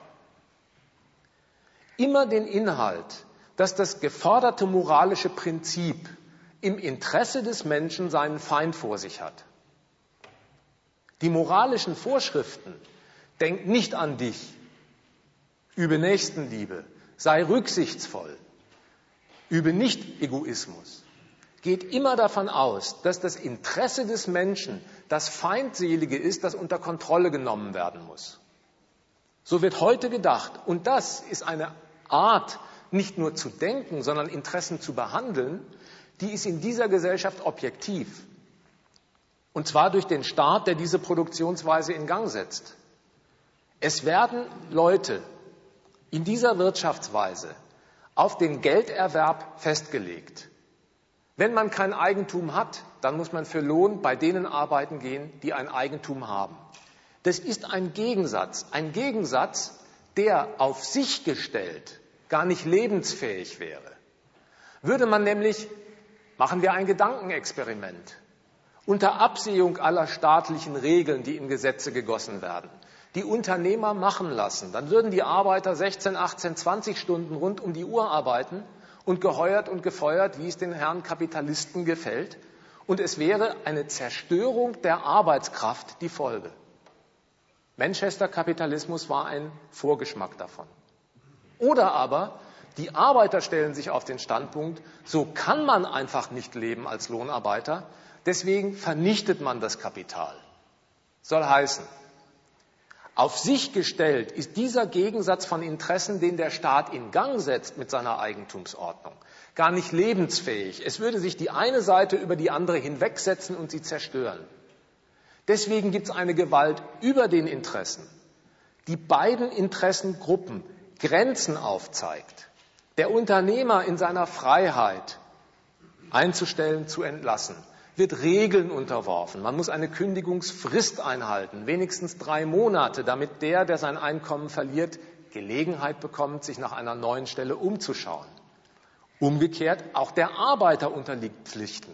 immer den Inhalt, dass das geforderte moralische Prinzip im Interesse des Menschen seinen Feind vor sich hat. Die moralischen Vorschriften, denk nicht an dich, übe Nächstenliebe, sei rücksichtsvoll, übe nicht Egoismus, geht immer davon aus, dass das Interesse des Menschen das Feindselige ist, das unter Kontrolle genommen werden muss. So wird heute gedacht. Und das ist eine Art, nicht nur zu denken, sondern Interessen zu behandeln, die ist in dieser Gesellschaft objektiv. Und zwar durch den Staat, der diese Produktionsweise in Gang setzt. Es werden Leute in dieser Wirtschaftsweise auf den Gelderwerb festgelegt. Wenn man kein Eigentum hat, dann muss man für Lohn bei denen arbeiten gehen, die ein Eigentum haben. Das ist ein Gegensatz, ein Gegensatz, der auf sich gestellt gar nicht lebensfähig wäre. Würde man nämlich Machen wir ein Gedankenexperiment. Unter Absehung aller staatlichen Regeln, die in Gesetze gegossen werden, die Unternehmer machen lassen, dann würden die Arbeiter 16, 18, 20 Stunden rund um die Uhr arbeiten und geheuert und gefeuert, wie es den Herren Kapitalisten gefällt. Und es wäre eine Zerstörung der Arbeitskraft die Folge. Manchester Kapitalismus war ein Vorgeschmack davon. Oder aber die Arbeiter stellen sich auf den Standpunkt, so kann man einfach nicht leben als Lohnarbeiter, deswegen vernichtet man das Kapital. Soll heißen, auf sich gestellt ist dieser Gegensatz von Interessen, den der Staat in Gang setzt mit seiner Eigentumsordnung, gar nicht lebensfähig. Es würde sich die eine Seite über die andere hinwegsetzen und sie zerstören. Deswegen gibt es eine Gewalt über den Interessen. Die beiden Interessengruppen Grenzen aufzeigt, der Unternehmer in seiner Freiheit einzustellen, zu entlassen, wird Regeln unterworfen. Man muss eine Kündigungsfrist einhalten, wenigstens drei Monate, damit der, der sein Einkommen verliert, Gelegenheit bekommt, sich nach einer neuen Stelle umzuschauen. Umgekehrt, auch der Arbeiter unterliegt Pflichten.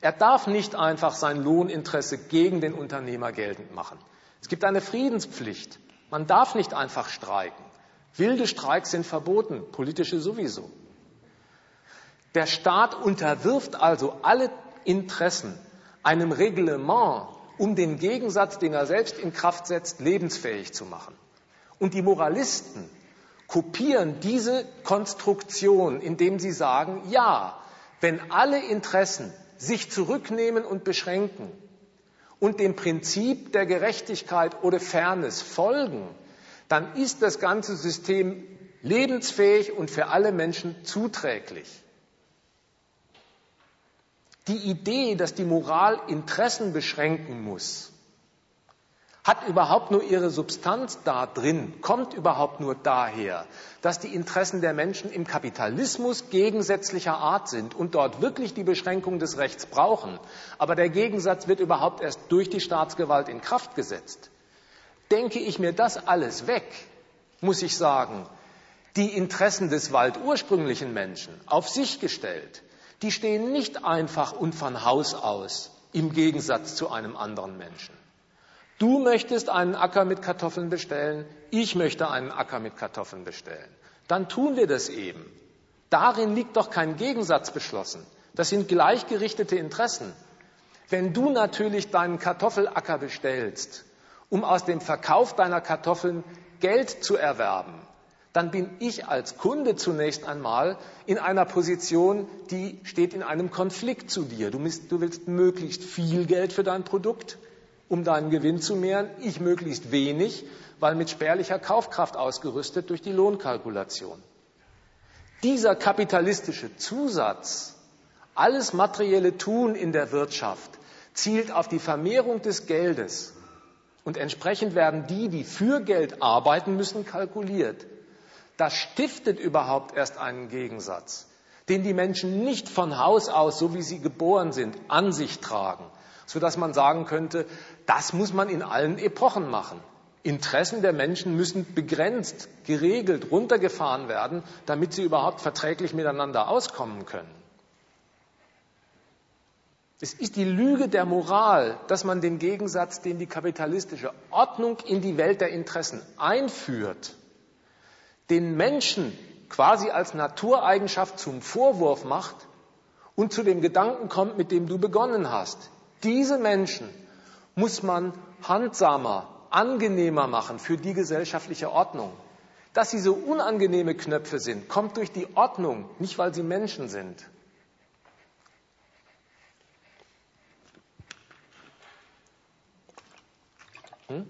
Er darf nicht einfach sein Lohninteresse gegen den Unternehmer geltend machen. Es gibt eine Friedenspflicht. Man darf nicht einfach streiken. Wilde Streiks sind verboten, politische sowieso. Der Staat unterwirft also alle Interessen einem Reglement, um den Gegensatz, den er selbst in Kraft setzt, lebensfähig zu machen. Und die Moralisten kopieren diese Konstruktion, indem sie sagen, ja, wenn alle Interessen sich zurücknehmen und beschränken und dem Prinzip der Gerechtigkeit oder Fairness folgen, dann ist das ganze System lebensfähig und für alle Menschen zuträglich. Die Idee, dass die Moral Interessen beschränken muss, hat überhaupt nur ihre Substanz da drin, kommt überhaupt nur daher, dass die Interessen der Menschen im Kapitalismus gegensätzlicher Art sind und dort wirklich die Beschränkung des Rechts brauchen. Aber der Gegensatz wird überhaupt erst durch die Staatsgewalt in Kraft gesetzt. Denke ich mir das alles weg, muss ich sagen, die Interessen des waldursprünglichen Menschen auf sich gestellt, die stehen nicht einfach und von Haus aus im Gegensatz zu einem anderen Menschen. Du möchtest einen Acker mit Kartoffeln bestellen, ich möchte einen Acker mit Kartoffeln bestellen. Dann tun wir das eben. Darin liegt doch kein Gegensatz beschlossen. Das sind gleichgerichtete Interessen. Wenn du natürlich deinen Kartoffelacker bestellst, um aus dem Verkauf deiner Kartoffeln Geld zu erwerben, dann bin ich als Kunde zunächst einmal in einer Position, die steht in einem Konflikt zu dir. Du, willst, möglichst viel Geld für dein Produkt, um deinen Gewinn zu mehren, ich möglichst wenig, weil mit spärlicher Kaufkraft ausgerüstet durch die Lohnkalkulation. Dieser kapitalistische Zusatz, alles materielle Tun in der Wirtschaft, zielt auf die Vermehrung des Geldes. Und entsprechend werden die, die für Geld arbeiten müssen, kalkuliert. Das stiftet überhaupt erst einen Gegensatz, den die Menschen nicht von Haus aus, so wie sie geboren sind, an sich tragen, sodass man sagen könnte, das muss man in allen Epochen machen. Interessen der Menschen müssen begrenzt, geregelt, runtergefahren werden, damit sie überhaupt verträglich miteinander auskommen können. Es ist die Lüge der Moral, dass man den Gegensatz, den die kapitalistische Ordnung in die Welt der Interessen einführt, den Menschen quasi als Natureigenschaft zum Vorwurf macht und zu dem Gedanken kommt, mit dem du begonnen hast. Diese Menschen muss man handsamer, angenehmer machen für die gesellschaftliche Ordnung. Dass sie so unangenehme Knöpfe sind, kommt durch die Ordnung, nicht weil sie Menschen sind. Hm?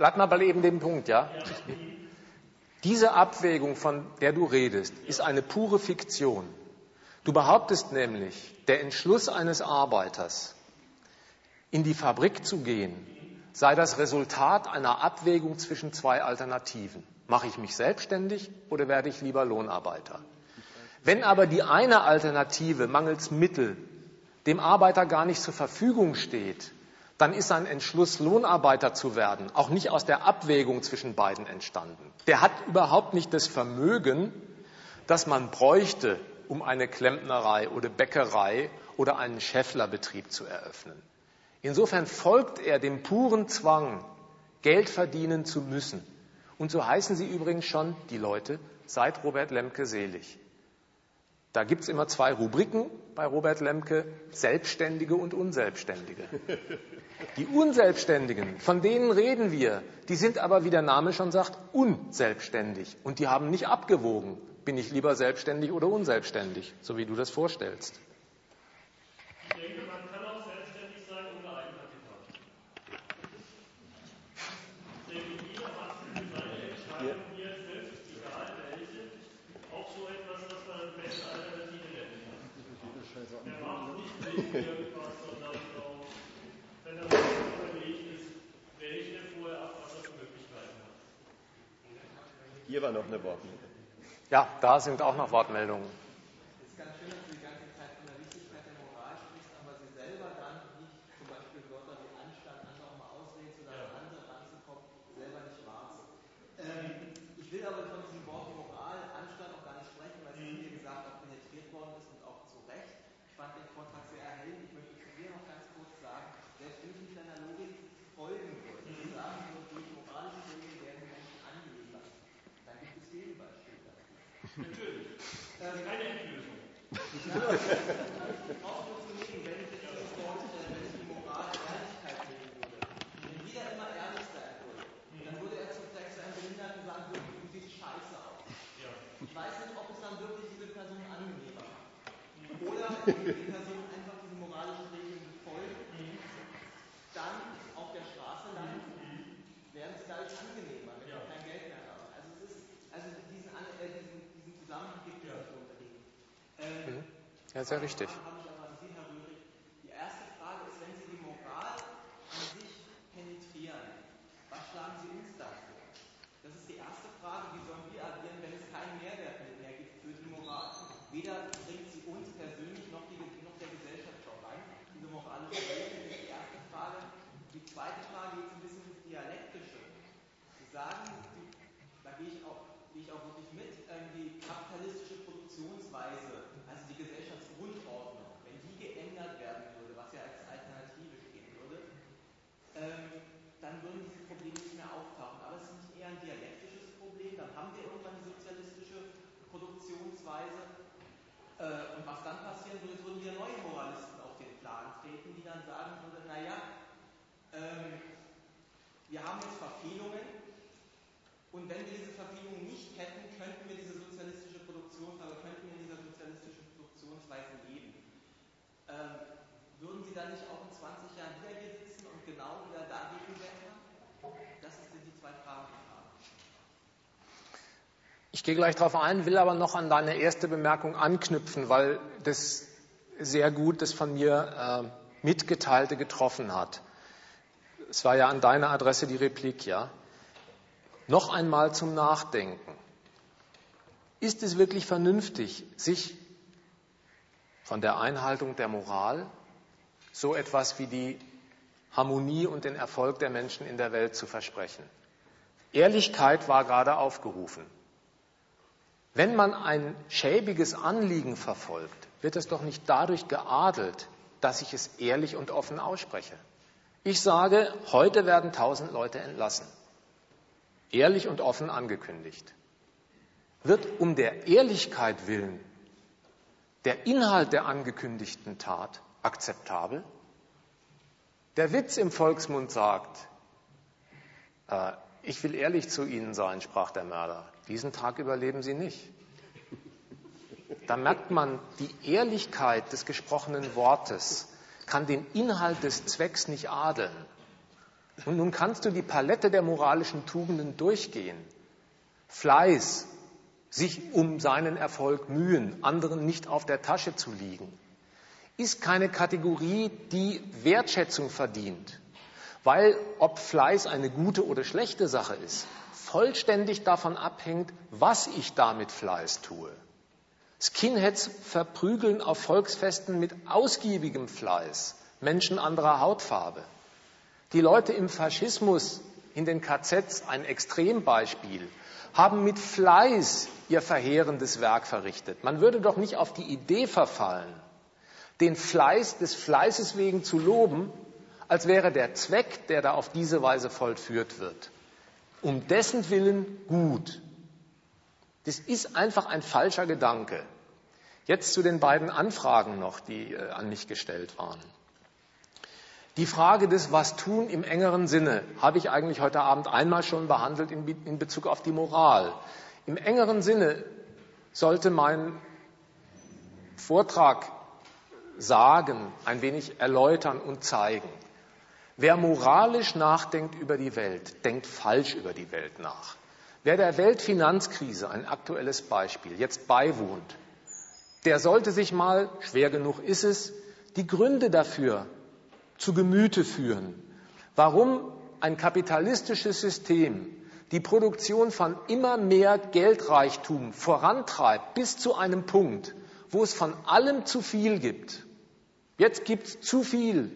Bleib mal bei eben dem Punkt, ja? Diese Abwägung, von der du redest, ist eine pure Fiktion. Du behauptest nämlich, der Entschluss eines Arbeiters, in die Fabrik zu gehen, sei das Resultat einer Abwägung zwischen zwei Alternativen. Mache ich mich selbstständig oder werde ich lieber Lohnarbeiter? Wenn aber die eine Alternative mangels Mittel dem Arbeiter gar nicht zur Verfügung steht, dann ist sein Entschluss, Lohnarbeiter zu werden, auch nicht aus der Abwägung zwischen beiden entstanden. Der hat überhaupt nicht das Vermögen, das man bräuchte, um eine Klempnerei oder Bäckerei oder einen Schäfflerbetrieb zu eröffnen. Insofern folgt er dem puren Zwang, Geld verdienen zu müssen Und so heißen sie übrigens schon, die Leute, seit Robert Lemke selig. Da gibt es immer zwei Rubriken bei Robert Lemke, Selbstständige und Unselbstständige. Die Unselbstständigen, von denen reden wir, die sind aber, wie der Name schon sagt, unselbstständig. Und die haben nicht abgewogen, bin ich lieber selbstständig oder unselbstständig, so wie du das vorstellst. Ich denke, man kann auch selbstständig sein ohne Eigenkapital. Ich denke, jeder hat seine Entscheidung hier selbst, egal welche, auch so etwas, was man beste Alternative nennen kann. Er macht nicht blind irgendwas, sondern auch, wenn er sich überlegt ist, welche vorher ab, was er für Möglichkeiten hat. Hier war noch eine Wortmeldung. Ja, da sind auch noch Wortmeldungen. Es ist ganz schön, dass du die ganze Zeit von der Wichtigkeit der Moral sprichst, aber sie selber dann nicht zum Beispiel Wörter wie Anstand, andere auch mal auslegst oder an andere ranzukommen, selber nicht wahrst. Ähm, ich will aber von diesem Wort Moral, Anstand auch gar nicht sprechen, weil es wie dir gesagt auch penetriert worden ist und auch zu Recht. Ich fand den Vortrag sehr erhellend. Ich möchte zu dir noch ganz kurz sagen, selbst wenn ich nicht deiner Logik folgen würde, und sagen würde, durch moralische Regeln werden die Menschen angenehm, dann gibt es Gegenbeispiele dafür. Natürlich. Ähm, Keine Endlösung. auch nur zu nehmen, wenn ich jetzt dieses Wort, äh, wenn ich die Moral Ehrlichkeit nehmen würde. Wenn jeder immer ehrlich sein würde, dann würde er zu vielleicht zu einem Behinderten sagen, du, du siehst scheiße aus. Ja. Ich weiß nicht, ob es dann wirklich diese Person angenehmer macht. Oder wenn die Person einfach diesen moralischen Regeln befolgt, dann auf der Straße landet, werden sie dadurch angenehmer, wenn sie kein Geld mehr haben. Also es ist, also diesen, An- äh, diesen, diesen Zusammenhang gibt es nicht unbedingt. Ähm, Ja, sehr richtig. Die erste Frage ist, wenn Sie die Moral an sich penetrieren, was schlagen Sie uns vor? Das ist die erste Frage, wie sollen wir agieren, wenn es keinen Mehrwert mehr gibt für die Moral? Weder bringt sie uns persönlich noch, die, noch der Gesellschaft voran, diese moralische Regeln. Das ist die erste Frage. Die zweite Frage geht ein bisschen ins Dialektische. Sie sagen, die, da gehe ich auch, gehe ich auch wirklich mit, ähm, die kapitalistische Produktionsweise, also die Gesellschaftsgrundordnung, wenn die geändert werden würde, was ja als Alternative stehen würde, ähm, dann würden diese Probleme nicht mehr auftauchen. Aber es ist nicht eher ein dialektisches Problem, dann haben wir irgendwann die sozialistische Produktionsweise. Äh, und was dann passieren würde, würden wieder neue Moralisten auf den Plan treten, die dann sagen würden, naja, ähm, wir haben jetzt Verfehlungen, und wenn wir diese Verfehlungen nicht hätten, könnten wir diese sozialistische Produktion, also könnten wir in dieser sozialistischen Produktionsweise leben. Ähm, würden Sie dann nicht auch in 20 Jahren wieder hier sitzen und genau wieder dagegen wettern? Das sind die zwei Fragen, die ich habe. Ich gehe gleich darauf ein, will aber noch an deine erste Bemerkung anknüpfen, weil das sehr gut das von mir äh, mitgeteilte getroffen hat. Es war ja an deine Adresse die Replik, ja. Noch einmal zum Nachdenken. Ist es wirklich vernünftig, sich von der Einhaltung der Moral so etwas wie die Harmonie und den Erfolg der Menschen in der Welt zu versprechen? Ehrlichkeit war gerade aufgerufen. Wenn man ein schäbiges Anliegen verfolgt, wird es doch nicht dadurch geadelt, dass ich es ehrlich und offen ausspreche. Ich sage, heute werden tausend Leute entlassen. Ehrlich und offen angekündigt. Wird um der Ehrlichkeit willen der Inhalt der angekündigten Tat akzeptabel? Der Witz im Volksmund sagt, äh, ich will ehrlich zu Ihnen sein, sprach der Mörder. Diesen Tag überleben Sie nicht. Da merkt man, die Ehrlichkeit des gesprochenen Wortes kann den Inhalt des Zwecks nicht adeln. Und nun kannst du die Palette der moralischen Tugenden durchgehen. Fleiß, sich um seinen Erfolg mühen, anderen nicht auf der Tasche zu liegen, ist keine Kategorie, die Wertschätzung verdient, weil ob Fleiß eine gute oder schlechte Sache ist, vollständig davon abhängt, was ich damit Fleiß tue. Skinheads verprügeln auf Volksfesten mit ausgiebigem Fleiß Menschen anderer Hautfarbe. Die Leute im Faschismus, in den KZs, ein Extrembeispiel, haben mit Fleiß ihr verheerendes Werk verrichtet. Man würde doch nicht auf die Idee verfallen, den Fleiß des Fleißes wegen zu loben, als wäre der Zweck, der da auf diese Weise vollführt wird, um dessen Willen gut. Das ist einfach ein falscher Gedanke. Jetzt zu den beiden Anfragen noch, die äh, an mich gestellt waren. Die Frage des Was tun im engeren Sinne habe ich eigentlich heute Abend einmal schon behandelt in, in Bezug auf die Moral. Im engeren Sinne sollte mein Vortrag sagen, ein wenig erläutern und zeigen. Wer moralisch nachdenkt über die Welt, denkt falsch über die Welt nach. Wer der Weltfinanzkrise, ein aktuelles Beispiel, jetzt beiwohnt, der sollte sich mal, schwer genug ist es, die Gründe dafür zu Gemüte führen, warum ein kapitalistisches System die Produktion von immer mehr Geldreichtum vorantreibt bis zu einem Punkt, wo es von allem zu viel gibt. Jetzt gibt es zu viel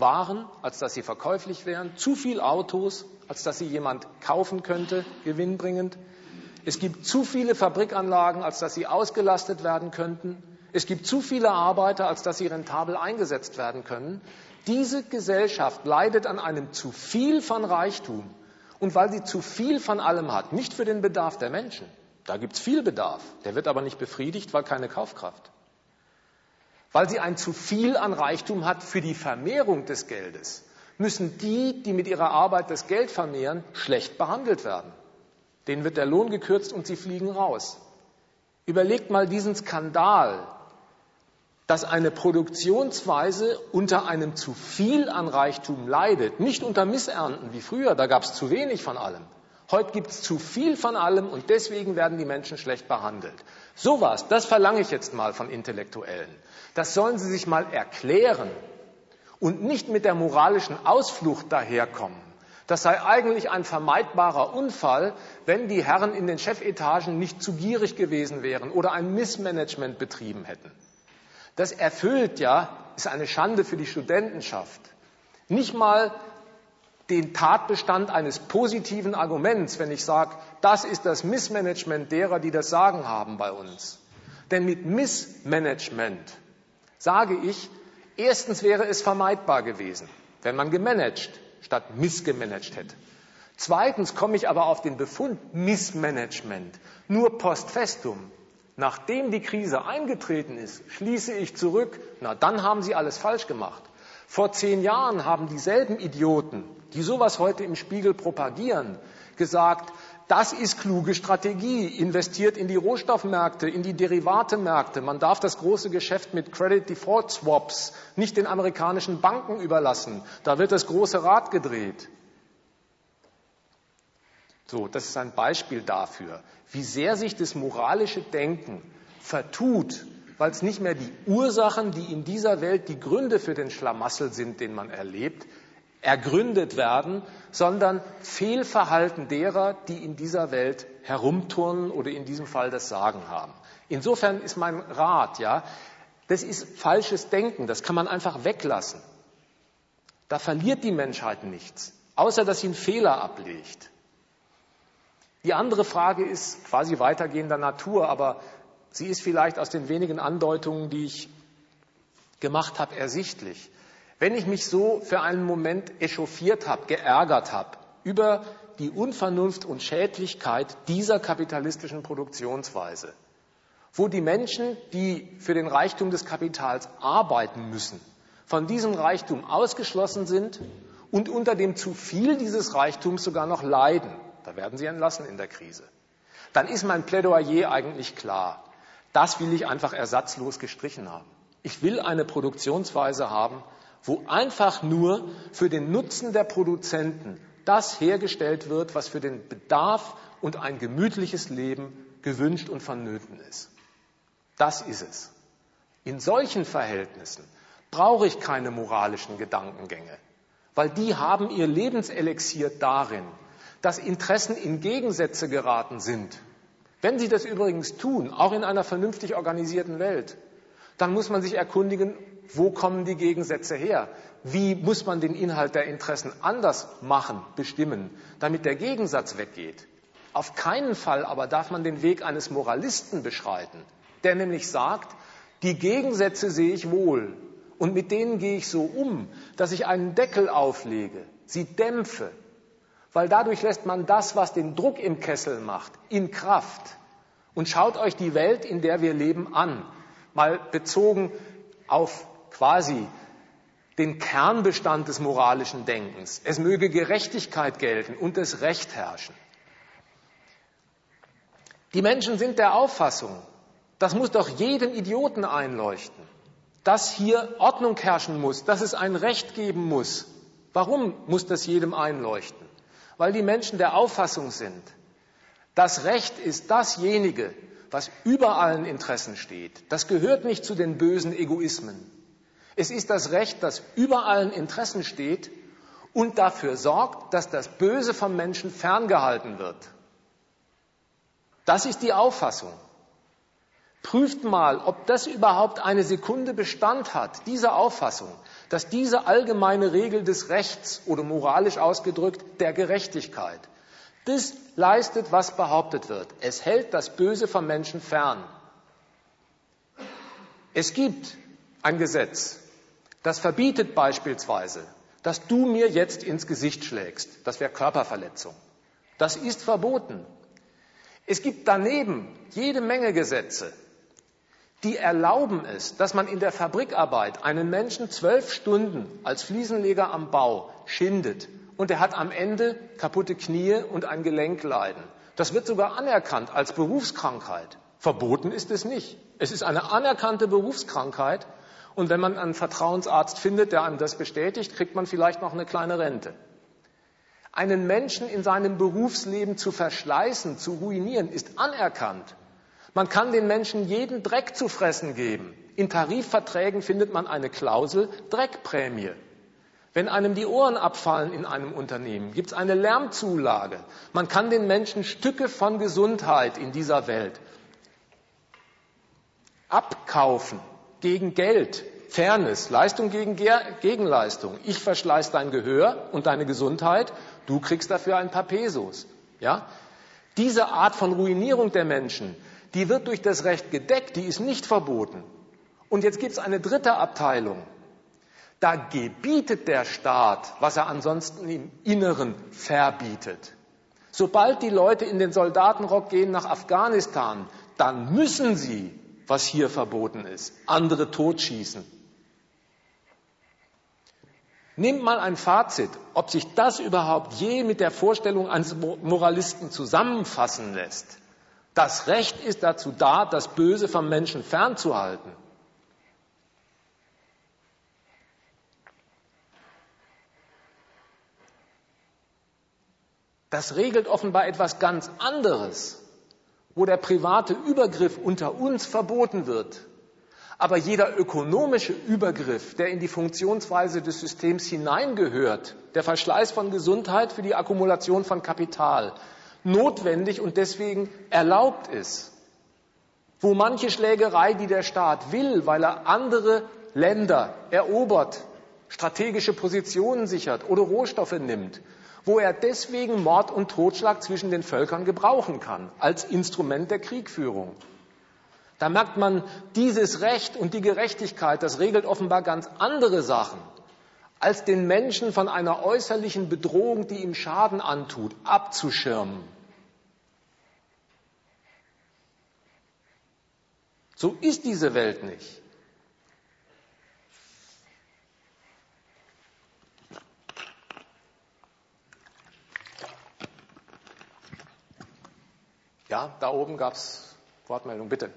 Waren, als dass sie verkäuflich wären, zu viel Autos, als dass sie jemand kaufen könnte, gewinnbringend. Es gibt zu viele Fabrikanlagen, als dass sie ausgelastet werden könnten. Es gibt zu viele Arbeiter, als dass sie rentabel eingesetzt werden können. Diese Gesellschaft leidet an einem zu viel von Reichtum. Und weil sie zu viel von allem hat, nicht für den Bedarf der Menschen, da gibt es viel Bedarf, der wird aber nicht befriedigt, weil keine Kaufkraft. Weil sie ein zu viel an Reichtum hat für die Vermehrung des Geldes, müssen die, die mit ihrer Arbeit das Geld vermehren, schlecht behandelt werden. Denen wird der Lohn gekürzt und sie fliegen raus. Überlegt mal diesen Skandal, dass eine Produktionsweise unter einem zu viel an Reichtum leidet, nicht unter Missernten wie früher, da gab es zu wenig von allem. Heute gibt es zu viel von allem und deswegen werden die Menschen schlecht behandelt. Sowas, das verlange ich jetzt mal von Intellektuellen. Das sollen sie sich mal erklären und nicht mit der moralischen Ausflucht daherkommen. Das sei eigentlich ein vermeidbarer Unfall, wenn die Herren in den Chefetagen nicht zu gierig gewesen wären oder ein Missmanagement betrieben hätten. Das erfüllt ja, ist eine Schande für die Studentenschaft. Nicht mal den Tatbestand eines positiven Arguments, wenn ich sage, das ist das Missmanagement derer, die das Sagen haben bei uns. Denn mit Missmanagement sage ich, erstens wäre es vermeidbar gewesen, wenn man gemanagt statt missgemanagt hätte. Zweitens komme ich aber auf den Befund Missmanagement nur post festum. Nachdem die Krise eingetreten ist, schließe ich zurück, na dann haben Sie alles falsch gemacht. Vor zehn Jahren haben dieselben Idioten, die sowas heute im Spiegel propagieren, gesagt, das ist kluge Strategie, investiert in die Rohstoffmärkte, in die Derivatemärkte. Man darf das große Geschäft mit Credit Default Swaps nicht den amerikanischen Banken überlassen. Da wird das große Rad gedreht. So, das ist ein Beispiel dafür, wie sehr sich das moralische Denken vertut, weil es nicht mehr die Ursachen, die in dieser Welt die Gründe für den Schlamassel sind, den man erlebt, ergründet werden, sondern Fehlverhalten derer, die in dieser Welt herumturnen oder in diesem Fall das Sagen haben. Insofern ist mein Rat, ja, das ist falsches Denken, das kann man einfach weglassen. Da verliert die Menschheit nichts, außer dass sie einen Fehler ablegt. Die andere Frage ist quasi weitergehender Natur, aber sie ist vielleicht aus den wenigen Andeutungen, die ich gemacht habe, ersichtlich. Wenn ich mich so für einen Moment echauffiert habe, geärgert habe über die Unvernunft und Schädlichkeit dieser kapitalistischen Produktionsweise, wo die Menschen, die für den Reichtum des Kapitals arbeiten müssen, von diesem Reichtum ausgeschlossen sind und unter dem zu viel dieses Reichtums sogar noch leiden, da werden sie entlassen in der Krise. Dann ist mein Plädoyer eigentlich klar. Das will ich einfach ersatzlos gestrichen haben. Ich will eine Produktionsweise haben, wo einfach nur für den Nutzen der Produzenten das hergestellt wird, was für den Bedarf und ein gemütliches Leben gewünscht und vonnöten ist. Das ist es. In solchen Verhältnissen brauche ich keine moralischen Gedankengänge, weil die haben ihr Lebenselixier darin, dass Interessen in Gegensätze geraten sind. Wenn sie das übrigens tun, auch in einer vernünftig organisierten Welt, dann muss man sich erkundigen, wo kommen die Gegensätze her? Wie muss man den Inhalt der Interessen anders machen, bestimmen, damit der Gegensatz weggeht? Auf keinen Fall aber darf man den Weg eines Moralisten beschreiten, der nämlich sagt, die Gegensätze sehe ich wohl und mit denen gehe ich so um, dass ich einen Deckel auflege, sie dämpfe, Weil dadurch lässt man das, was den Druck im Kessel macht, in Kraft. Und schaut euch die Welt, in der wir leben, an. Mal bezogen auf quasi den Kernbestand des moralischen Denkens. Es möge Gerechtigkeit gelten und das Recht herrschen. Die Menschen sind der Auffassung, das muss doch jedem Idioten einleuchten, dass hier Ordnung herrschen muss, dass es ein Recht geben muss. Warum muss das jedem einleuchten? Weil die Menschen der Auffassung sind, das Recht ist dasjenige, was über allen Interessen steht. Das gehört nicht zu den bösen Egoismen. Es ist das Recht, das über allen Interessen steht und dafür sorgt, dass das Böse vom Menschen ferngehalten wird. Das ist die Auffassung. Prüft mal, ob das überhaupt eine Sekunde Bestand hat, diese Auffassung, dass diese allgemeine Regel des Rechts oder moralisch ausgedrückt der Gerechtigkeit, das leistet, was behauptet wird. Es hält das Böse vom Menschen fern. Es gibt ein Gesetz, das verbietet beispielsweise, dass du mir jetzt ins Gesicht schlägst. Das wäre Körperverletzung. Das ist verboten. Es gibt daneben jede Menge Gesetze, die erlauben es, dass man in der Fabrikarbeit einen Menschen zwölf Stunden als Fliesenleger am Bau schindet und er hat am Ende kaputte Knie und ein Gelenkleiden. Das wird sogar anerkannt als Berufskrankheit. Verboten ist es nicht. Es ist eine anerkannte Berufskrankheit und wenn man einen Vertrauensarzt findet, der einem das bestätigt, kriegt man vielleicht noch eine kleine Rente. Einen Menschen in seinem Berufsleben zu verschleißen, zu ruinieren, ist anerkannt. Man kann den Menschen jeden Dreck zu fressen geben. In Tarifverträgen findet man eine Klausel Dreckprämie. Wenn einem die Ohren abfallen in einem Unternehmen, gibt es eine Lärmzulage. Man kann den Menschen Stücke von Gesundheit in dieser Welt abkaufen gegen Geld. Fairness, Leistung gegen Gegenleistung. Ich verschleiß dein Gehör und deine Gesundheit Du kriegst dafür ein paar Pesos. Ja? Diese Art von Ruinierung der Menschen, die wird durch das Recht gedeckt, die ist nicht verboten. Und jetzt gibt es eine dritte Abteilung. Da gebietet der Staat, was er ansonsten im Inneren verbietet. Sobald die Leute in den Soldatenrock gehen nach Afghanistan, dann müssen sie, was hier verboten ist, andere totschießen. Nehmt mal ein Fazit, ob sich das überhaupt je mit der Vorstellung eines Moralisten zusammenfassen lässt. Das Recht ist dazu da, das Böse vom Menschen fernzuhalten. Das regelt offenbar etwas ganz anderes, wo der private Übergriff unter uns verboten wird aber jeder ökonomische Übergriff, der in die Funktionsweise des Systems hineingehört, der Verschleiß von Gesundheit für die Akkumulation von Kapital, notwendig und deswegen erlaubt ist. Wo manche Schlägerei, die der Staat will, weil er andere Länder erobert, strategische Positionen sichert oder Rohstoffe nimmt, wo er deswegen Mord und Totschlag zwischen den Völkern gebrauchen kann, als Instrument der Kriegführung. Da merkt man, dieses Recht und die Gerechtigkeit, das regelt offenbar ganz andere Sachen, als den Menschen von einer äußerlichen Bedrohung, die ihm Schaden antut, abzuschirmen. So ist diese Welt nicht. Ja, da oben gab es Wortmeldung, bitte.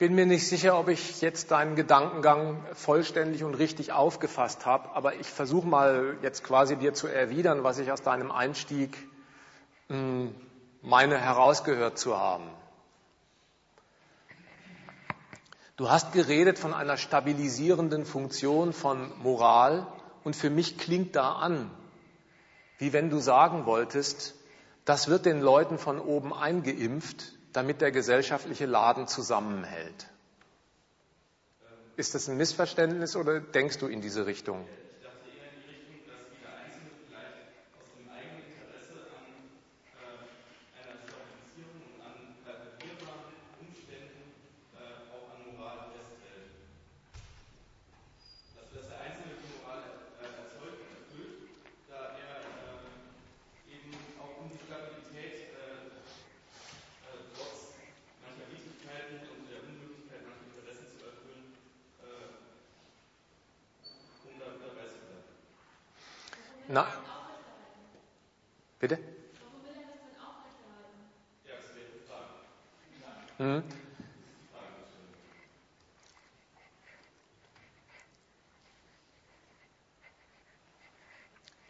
Bin mir nicht sicher, ob ich jetzt deinen Gedankengang vollständig und richtig aufgefasst habe, aber ich versuche mal jetzt quasi dir zu erwidern, was ich aus deinem Einstieg hm, meine herausgehört zu haben. Du hast geredet von einer stabilisierenden Funktion von Moral und für mich klingt da an, wie wenn du sagen wolltest, das wird den Leuten von oben eingeimpft, damit der gesellschaftliche Laden zusammenhält. Ist das ein Missverständnis oder denkst du in diese Richtung?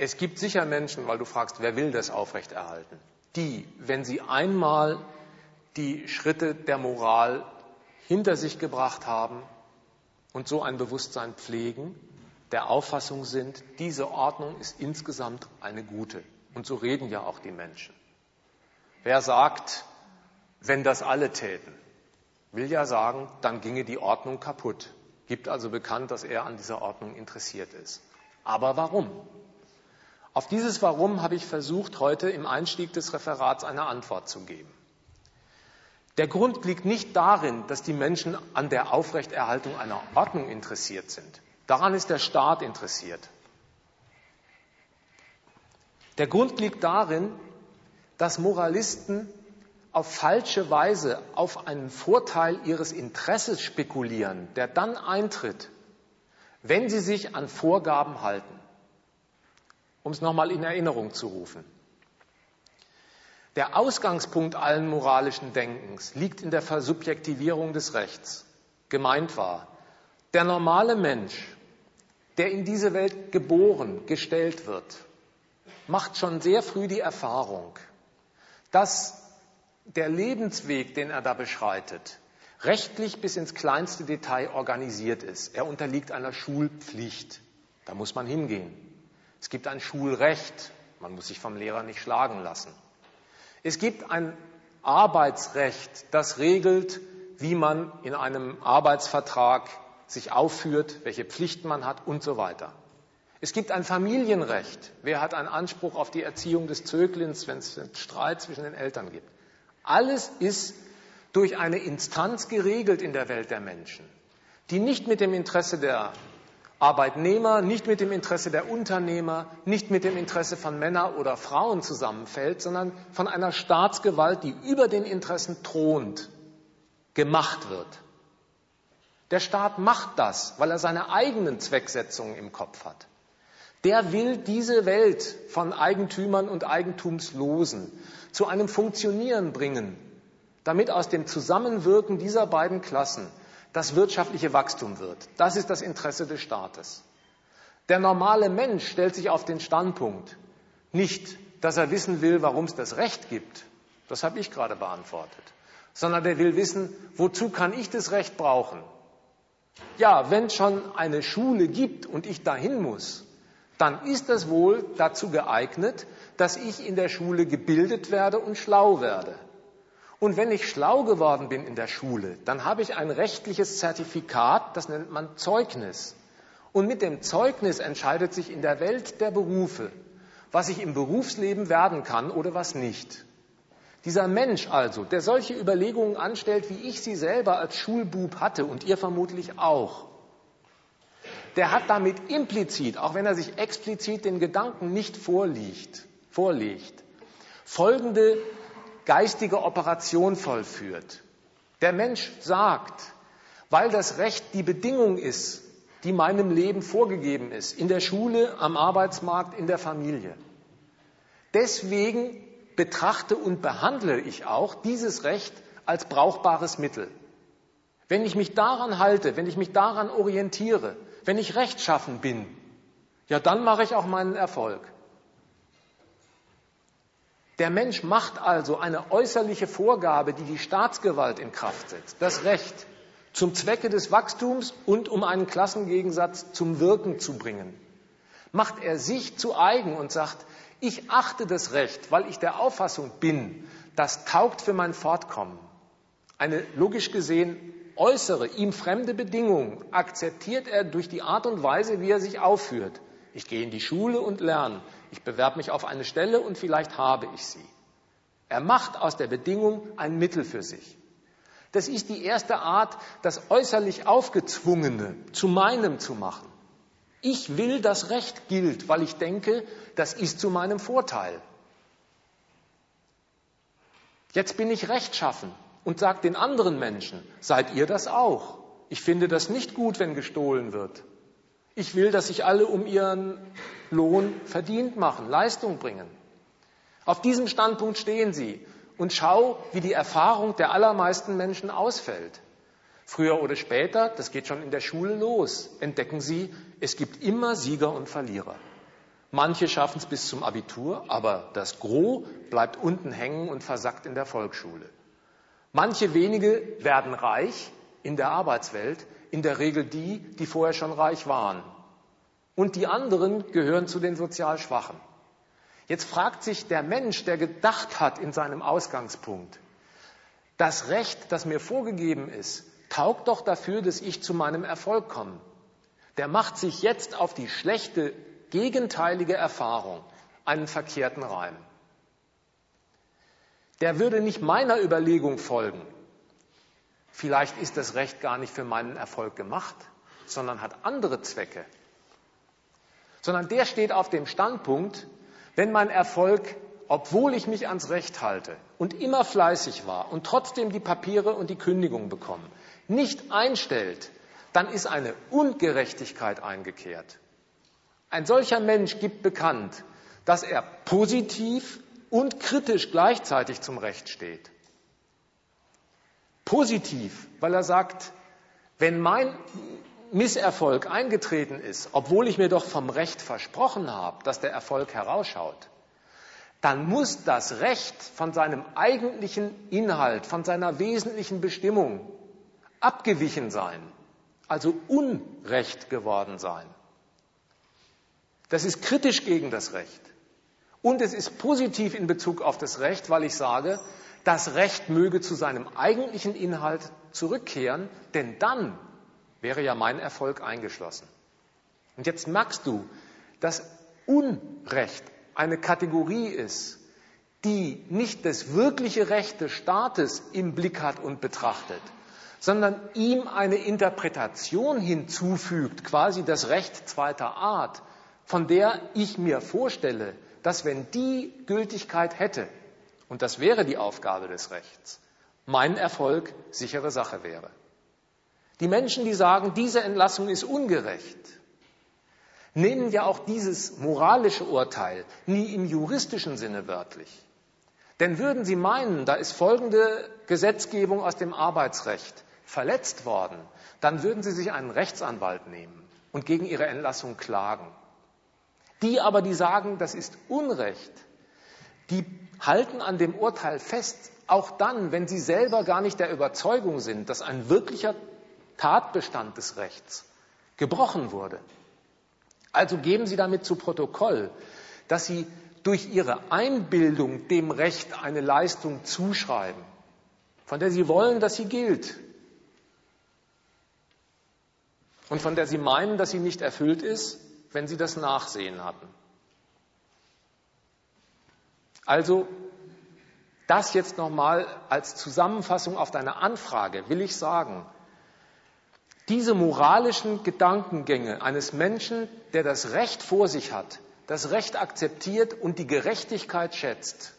Es gibt sicher Menschen, weil du fragst, wer will das aufrechterhalten, die, wenn sie einmal die Schritte der Moral hinter sich gebracht haben und so ein Bewusstsein pflegen, der Auffassung sind, diese Ordnung ist insgesamt eine gute. Und so reden ja auch die Menschen. Wer sagt, wenn das alle täten, will ja sagen, dann ginge die Ordnung kaputt. Gibt also bekannt, dass er an dieser Ordnung interessiert ist. Aber warum? Auf dieses Warum habe ich versucht, heute im Einstieg des Referats eine Antwort zu geben. Der Grund liegt nicht darin, dass die Menschen an der Aufrechterhaltung einer Ordnung interessiert sind. Daran ist der Staat interessiert. Der Grund liegt darin, dass Moralisten auf falsche Weise auf einen Vorteil ihres Interesses spekulieren, der dann eintritt, wenn sie sich an Vorgaben halten. Um es nochmal in Erinnerung zu rufen. Der Ausgangspunkt allen moralischen Denkens liegt in der Versubjektivierung des Rechts. Gemeint war, der normale Mensch der in diese Welt geboren, gestellt wird, macht schon sehr früh die Erfahrung, dass der Lebensweg, den er da beschreitet, rechtlich bis ins kleinste Detail organisiert ist. Er unterliegt einer Schulpflicht. Da muss man hingehen. Es gibt ein Schulrecht. Man muss sich vom Lehrer nicht schlagen lassen. Es gibt ein Arbeitsrecht, das regelt, wie man in einem Arbeitsvertrag sich aufführt, welche Pflichten man hat und so weiter. Es gibt ein Familienrecht. Wer hat einen Anspruch auf die Erziehung des Zöglins, wenn es einen Streit zwischen den Eltern gibt? Alles ist durch eine Instanz geregelt in der Welt der Menschen, die nicht mit dem Interesse der Arbeitnehmer, nicht mit dem Interesse der Unternehmer, nicht mit dem Interesse von Männern oder Frauen zusammenfällt, sondern von einer Staatsgewalt, die über den Interessen thront, gemacht wird. Der Staat macht das, weil er seine eigenen Zwecksetzungen im Kopf hat. Der will diese Welt von Eigentümern und Eigentumslosen zu einem Funktionieren bringen, damit aus dem Zusammenwirken dieser beiden Klassen das wirtschaftliche Wachstum wird. Das ist das Interesse des Staates. Der normale Mensch stellt sich auf den Standpunkt, nicht, dass er wissen will, warum es das Recht gibt, das habe ich gerade beantwortet, sondern der will wissen, wozu kann ich das Recht brauchen? Ja, wenn es schon eine Schule gibt und ich dahin muss, dann ist es wohl dazu geeignet, dass ich in der Schule gebildet werde und schlau werde. Und wenn ich schlau geworden bin in der Schule, dann habe ich ein rechtliches Zertifikat, das nennt man Zeugnis. Und mit dem Zeugnis entscheidet sich in der Welt der Berufe, was ich im Berufsleben werden kann oder was nicht. Dieser Mensch also, der solche Überlegungen anstellt, wie ich sie selber als Schulbub hatte und ihr vermutlich auch, der hat damit implizit, auch wenn er sich explizit den Gedanken nicht vorliegt, vorlegt, folgende geistige Operation vollführt. Der Mensch sagt, weil das Recht die Bedingung ist, die meinem Leben vorgegeben ist, in der Schule, am Arbeitsmarkt, in der Familie. Deswegen betrachte und behandle ich auch dieses Recht als brauchbares Mittel. Wenn ich mich daran halte, wenn ich mich daran orientiere, wenn ich rechtschaffen bin, ja, dann mache ich auch meinen Erfolg. Der Mensch macht also eine äußerliche Vorgabe, die die Staatsgewalt in Kraft setzt, das Recht, zum Zwecke des Wachstums und um einen Klassengegensatz zum Wirken zu bringen. Macht er sich zu eigen und sagt, ich achte das Recht, weil ich der Auffassung bin, das taugt für mein Fortkommen. Eine logisch gesehen äußere, ihm fremde Bedingung akzeptiert er durch die Art und Weise, wie er sich aufführt. Ich gehe in die Schule und lerne. Ich bewerbe mich auf eine Stelle und vielleicht habe ich sie. Er macht aus der Bedingung ein Mittel für sich. Das ist die erste Art, das äußerlich Aufgezwungene zu meinem zu machen. Ich will, dass Recht gilt, weil ich denke, das ist zu meinem Vorteil. Jetzt bin ich rechtschaffen und sagt den anderen Menschen, seid ihr das auch? Ich finde das nicht gut, wenn gestohlen wird. Ich will, dass sich alle um ihren Lohn verdient machen, Leistung bringen. Auf diesem Standpunkt stehen sie und schau, wie die Erfahrung der allermeisten Menschen ausfällt. Früher oder später, das geht schon in der Schule los, entdecken sie, es gibt immer Sieger und Verlierer. Manche schaffen es bis zum Abitur, aber das Gros bleibt unten hängen und versackt in der Volksschule. Manche wenige werden reich in der Arbeitswelt, in der Regel die, die vorher schon reich waren. Und die anderen gehören zu den sozial Schwachen. Jetzt fragt sich der Mensch, der gedacht hat in seinem Ausgangspunkt, das Recht, das mir vorgegeben ist, taugt doch dafür, dass ich zu meinem Erfolg komme. Der macht sich jetzt auf die schlechte, gegenteilige Erfahrung einen verkehrten Reim der würde nicht meiner Überlegung folgen. Vielleicht ist das Recht gar nicht für meinen Erfolg gemacht, sondern hat andere Zwecke. Sondern der steht auf dem Standpunkt, wenn mein Erfolg, obwohl ich mich ans Recht halte und immer fleißig war und trotzdem die Papiere und die Kündigung bekomme, nicht einstellt, dann ist eine Ungerechtigkeit eingekehrt. Ein solcher Mensch gibt bekannt, dass er positiv und kritisch gleichzeitig zum Recht steht. Positiv, weil er sagt, wenn mein Misserfolg eingetreten ist, obwohl ich mir doch vom Recht versprochen habe, dass der Erfolg herausschaut, dann muss das Recht von seinem eigentlichen Inhalt, von seiner wesentlichen Bestimmung abgewichen sein, also Unrecht geworden sein. Das ist kritisch gegen das Recht. Und es ist positiv in Bezug auf das Recht, weil ich sage, das Recht möge zu seinem eigentlichen Inhalt zurückkehren, denn dann wäre ja mein Erfolg eingeschlossen. Und jetzt merkst du, dass Unrecht eine Kategorie ist, die nicht das wirkliche Recht des Staates im Blick hat und betrachtet, sondern ihm eine Interpretation hinzufügt, quasi das Recht zweiter Art, von der ich mir vorstelle, dass wenn die Gültigkeit hätte, und das wäre die Aufgabe des Rechts, mein Erfolg sichere Sache wäre. Die Menschen, die sagen, diese Entlassung ist ungerecht, nehmen ja auch dieses moralische Urteil nie im juristischen Sinne wörtlich. Denn würden sie meinen, da ist folgende Gesetzgebung aus dem Arbeitsrecht verletzt worden, dann würden sie sich einen Rechtsanwalt nehmen und gegen ihre Entlassung klagen. Die aber, die sagen, das ist Unrecht, die halten an dem Urteil fest, auch dann, wenn sie selber gar nicht der Überzeugung sind, dass ein wirklicher Tatbestand des Rechts gebrochen wurde. Also geben sie damit zu Protokoll, dass sie durch ihre Einbildung dem Recht eine Leistung zuschreiben, von der sie wollen, dass sie gilt und von der sie meinen, dass sie nicht erfüllt ist, wenn sie das Nachsehen hatten. Also das jetzt nochmal als Zusammenfassung auf deine Anfrage will ich sagen, diese moralischen Gedankengänge eines Menschen, der das Recht vor sich hat, das Recht akzeptiert und die Gerechtigkeit schätzt,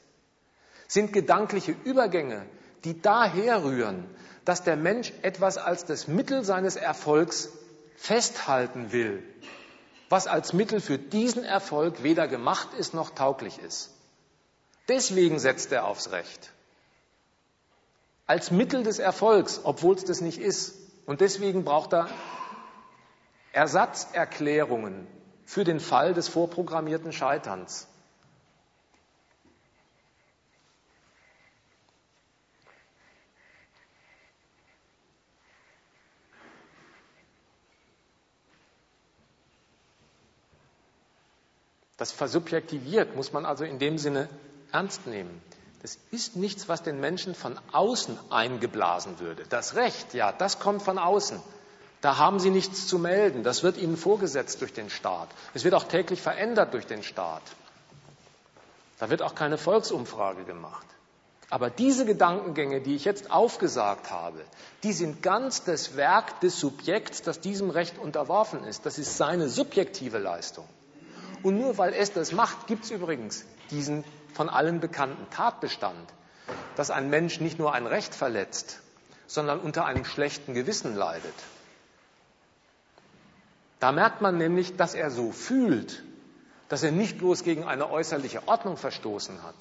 sind gedankliche Übergänge, die daher rühren, dass der Mensch etwas als das Mittel seines Erfolgs festhalten will was als Mittel für diesen Erfolg weder gemacht ist noch tauglich ist. Deswegen setzt er aufs Recht. Als Mittel des Erfolgs, obwohl es das nicht ist. Und deswegen braucht er Ersatzerklärungen für den Fall des vorprogrammierten Scheiterns. Das versubjektiviert muss man also in dem Sinne ernst nehmen. Das ist nichts, was den Menschen von außen eingeblasen würde. Das Recht, ja, das kommt von außen. Da haben sie nichts zu melden. Das wird ihnen vorgesetzt durch den Staat. Es wird auch täglich verändert durch den Staat. Da wird auch keine Volksumfrage gemacht. Aber diese Gedankengänge, die ich jetzt aufgesagt habe, die sind ganz das Werk des Subjekts, das diesem Recht unterworfen ist. Das ist seine subjektive Leistung. Und nur weil es das macht, gibt es übrigens diesen von allen bekannten Tatbestand, dass ein Mensch nicht nur ein Recht verletzt, sondern unter einem schlechten Gewissen leidet. Da merkt man nämlich, dass er so fühlt, dass er nicht bloß gegen eine äußerliche Ordnung verstoßen hat,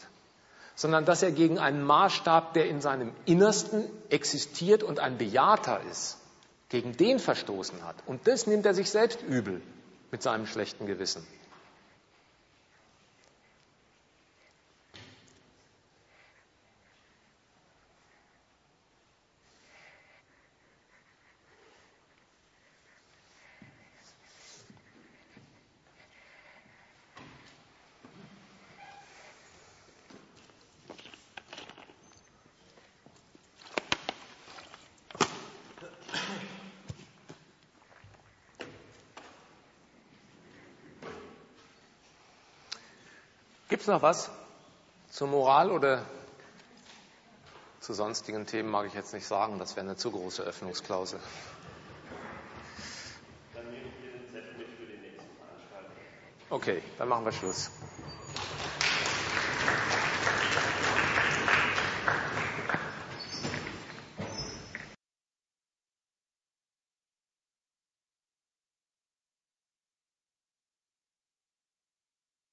sondern dass er gegen einen Maßstab, der in seinem Innersten existiert und ein Bejahter ist, gegen den verstoßen hat. Und das nimmt er sich selbst übel mit seinem schlechten Gewissen. Noch was zur Moral oder zu sonstigen Themen mag ich jetzt nicht sagen, das wäre eine zu große Öffnungsklausel. Dann nehmen wir den Zettel mit für die nächste Veranstaltung. Okay, dann machen wir Schluss.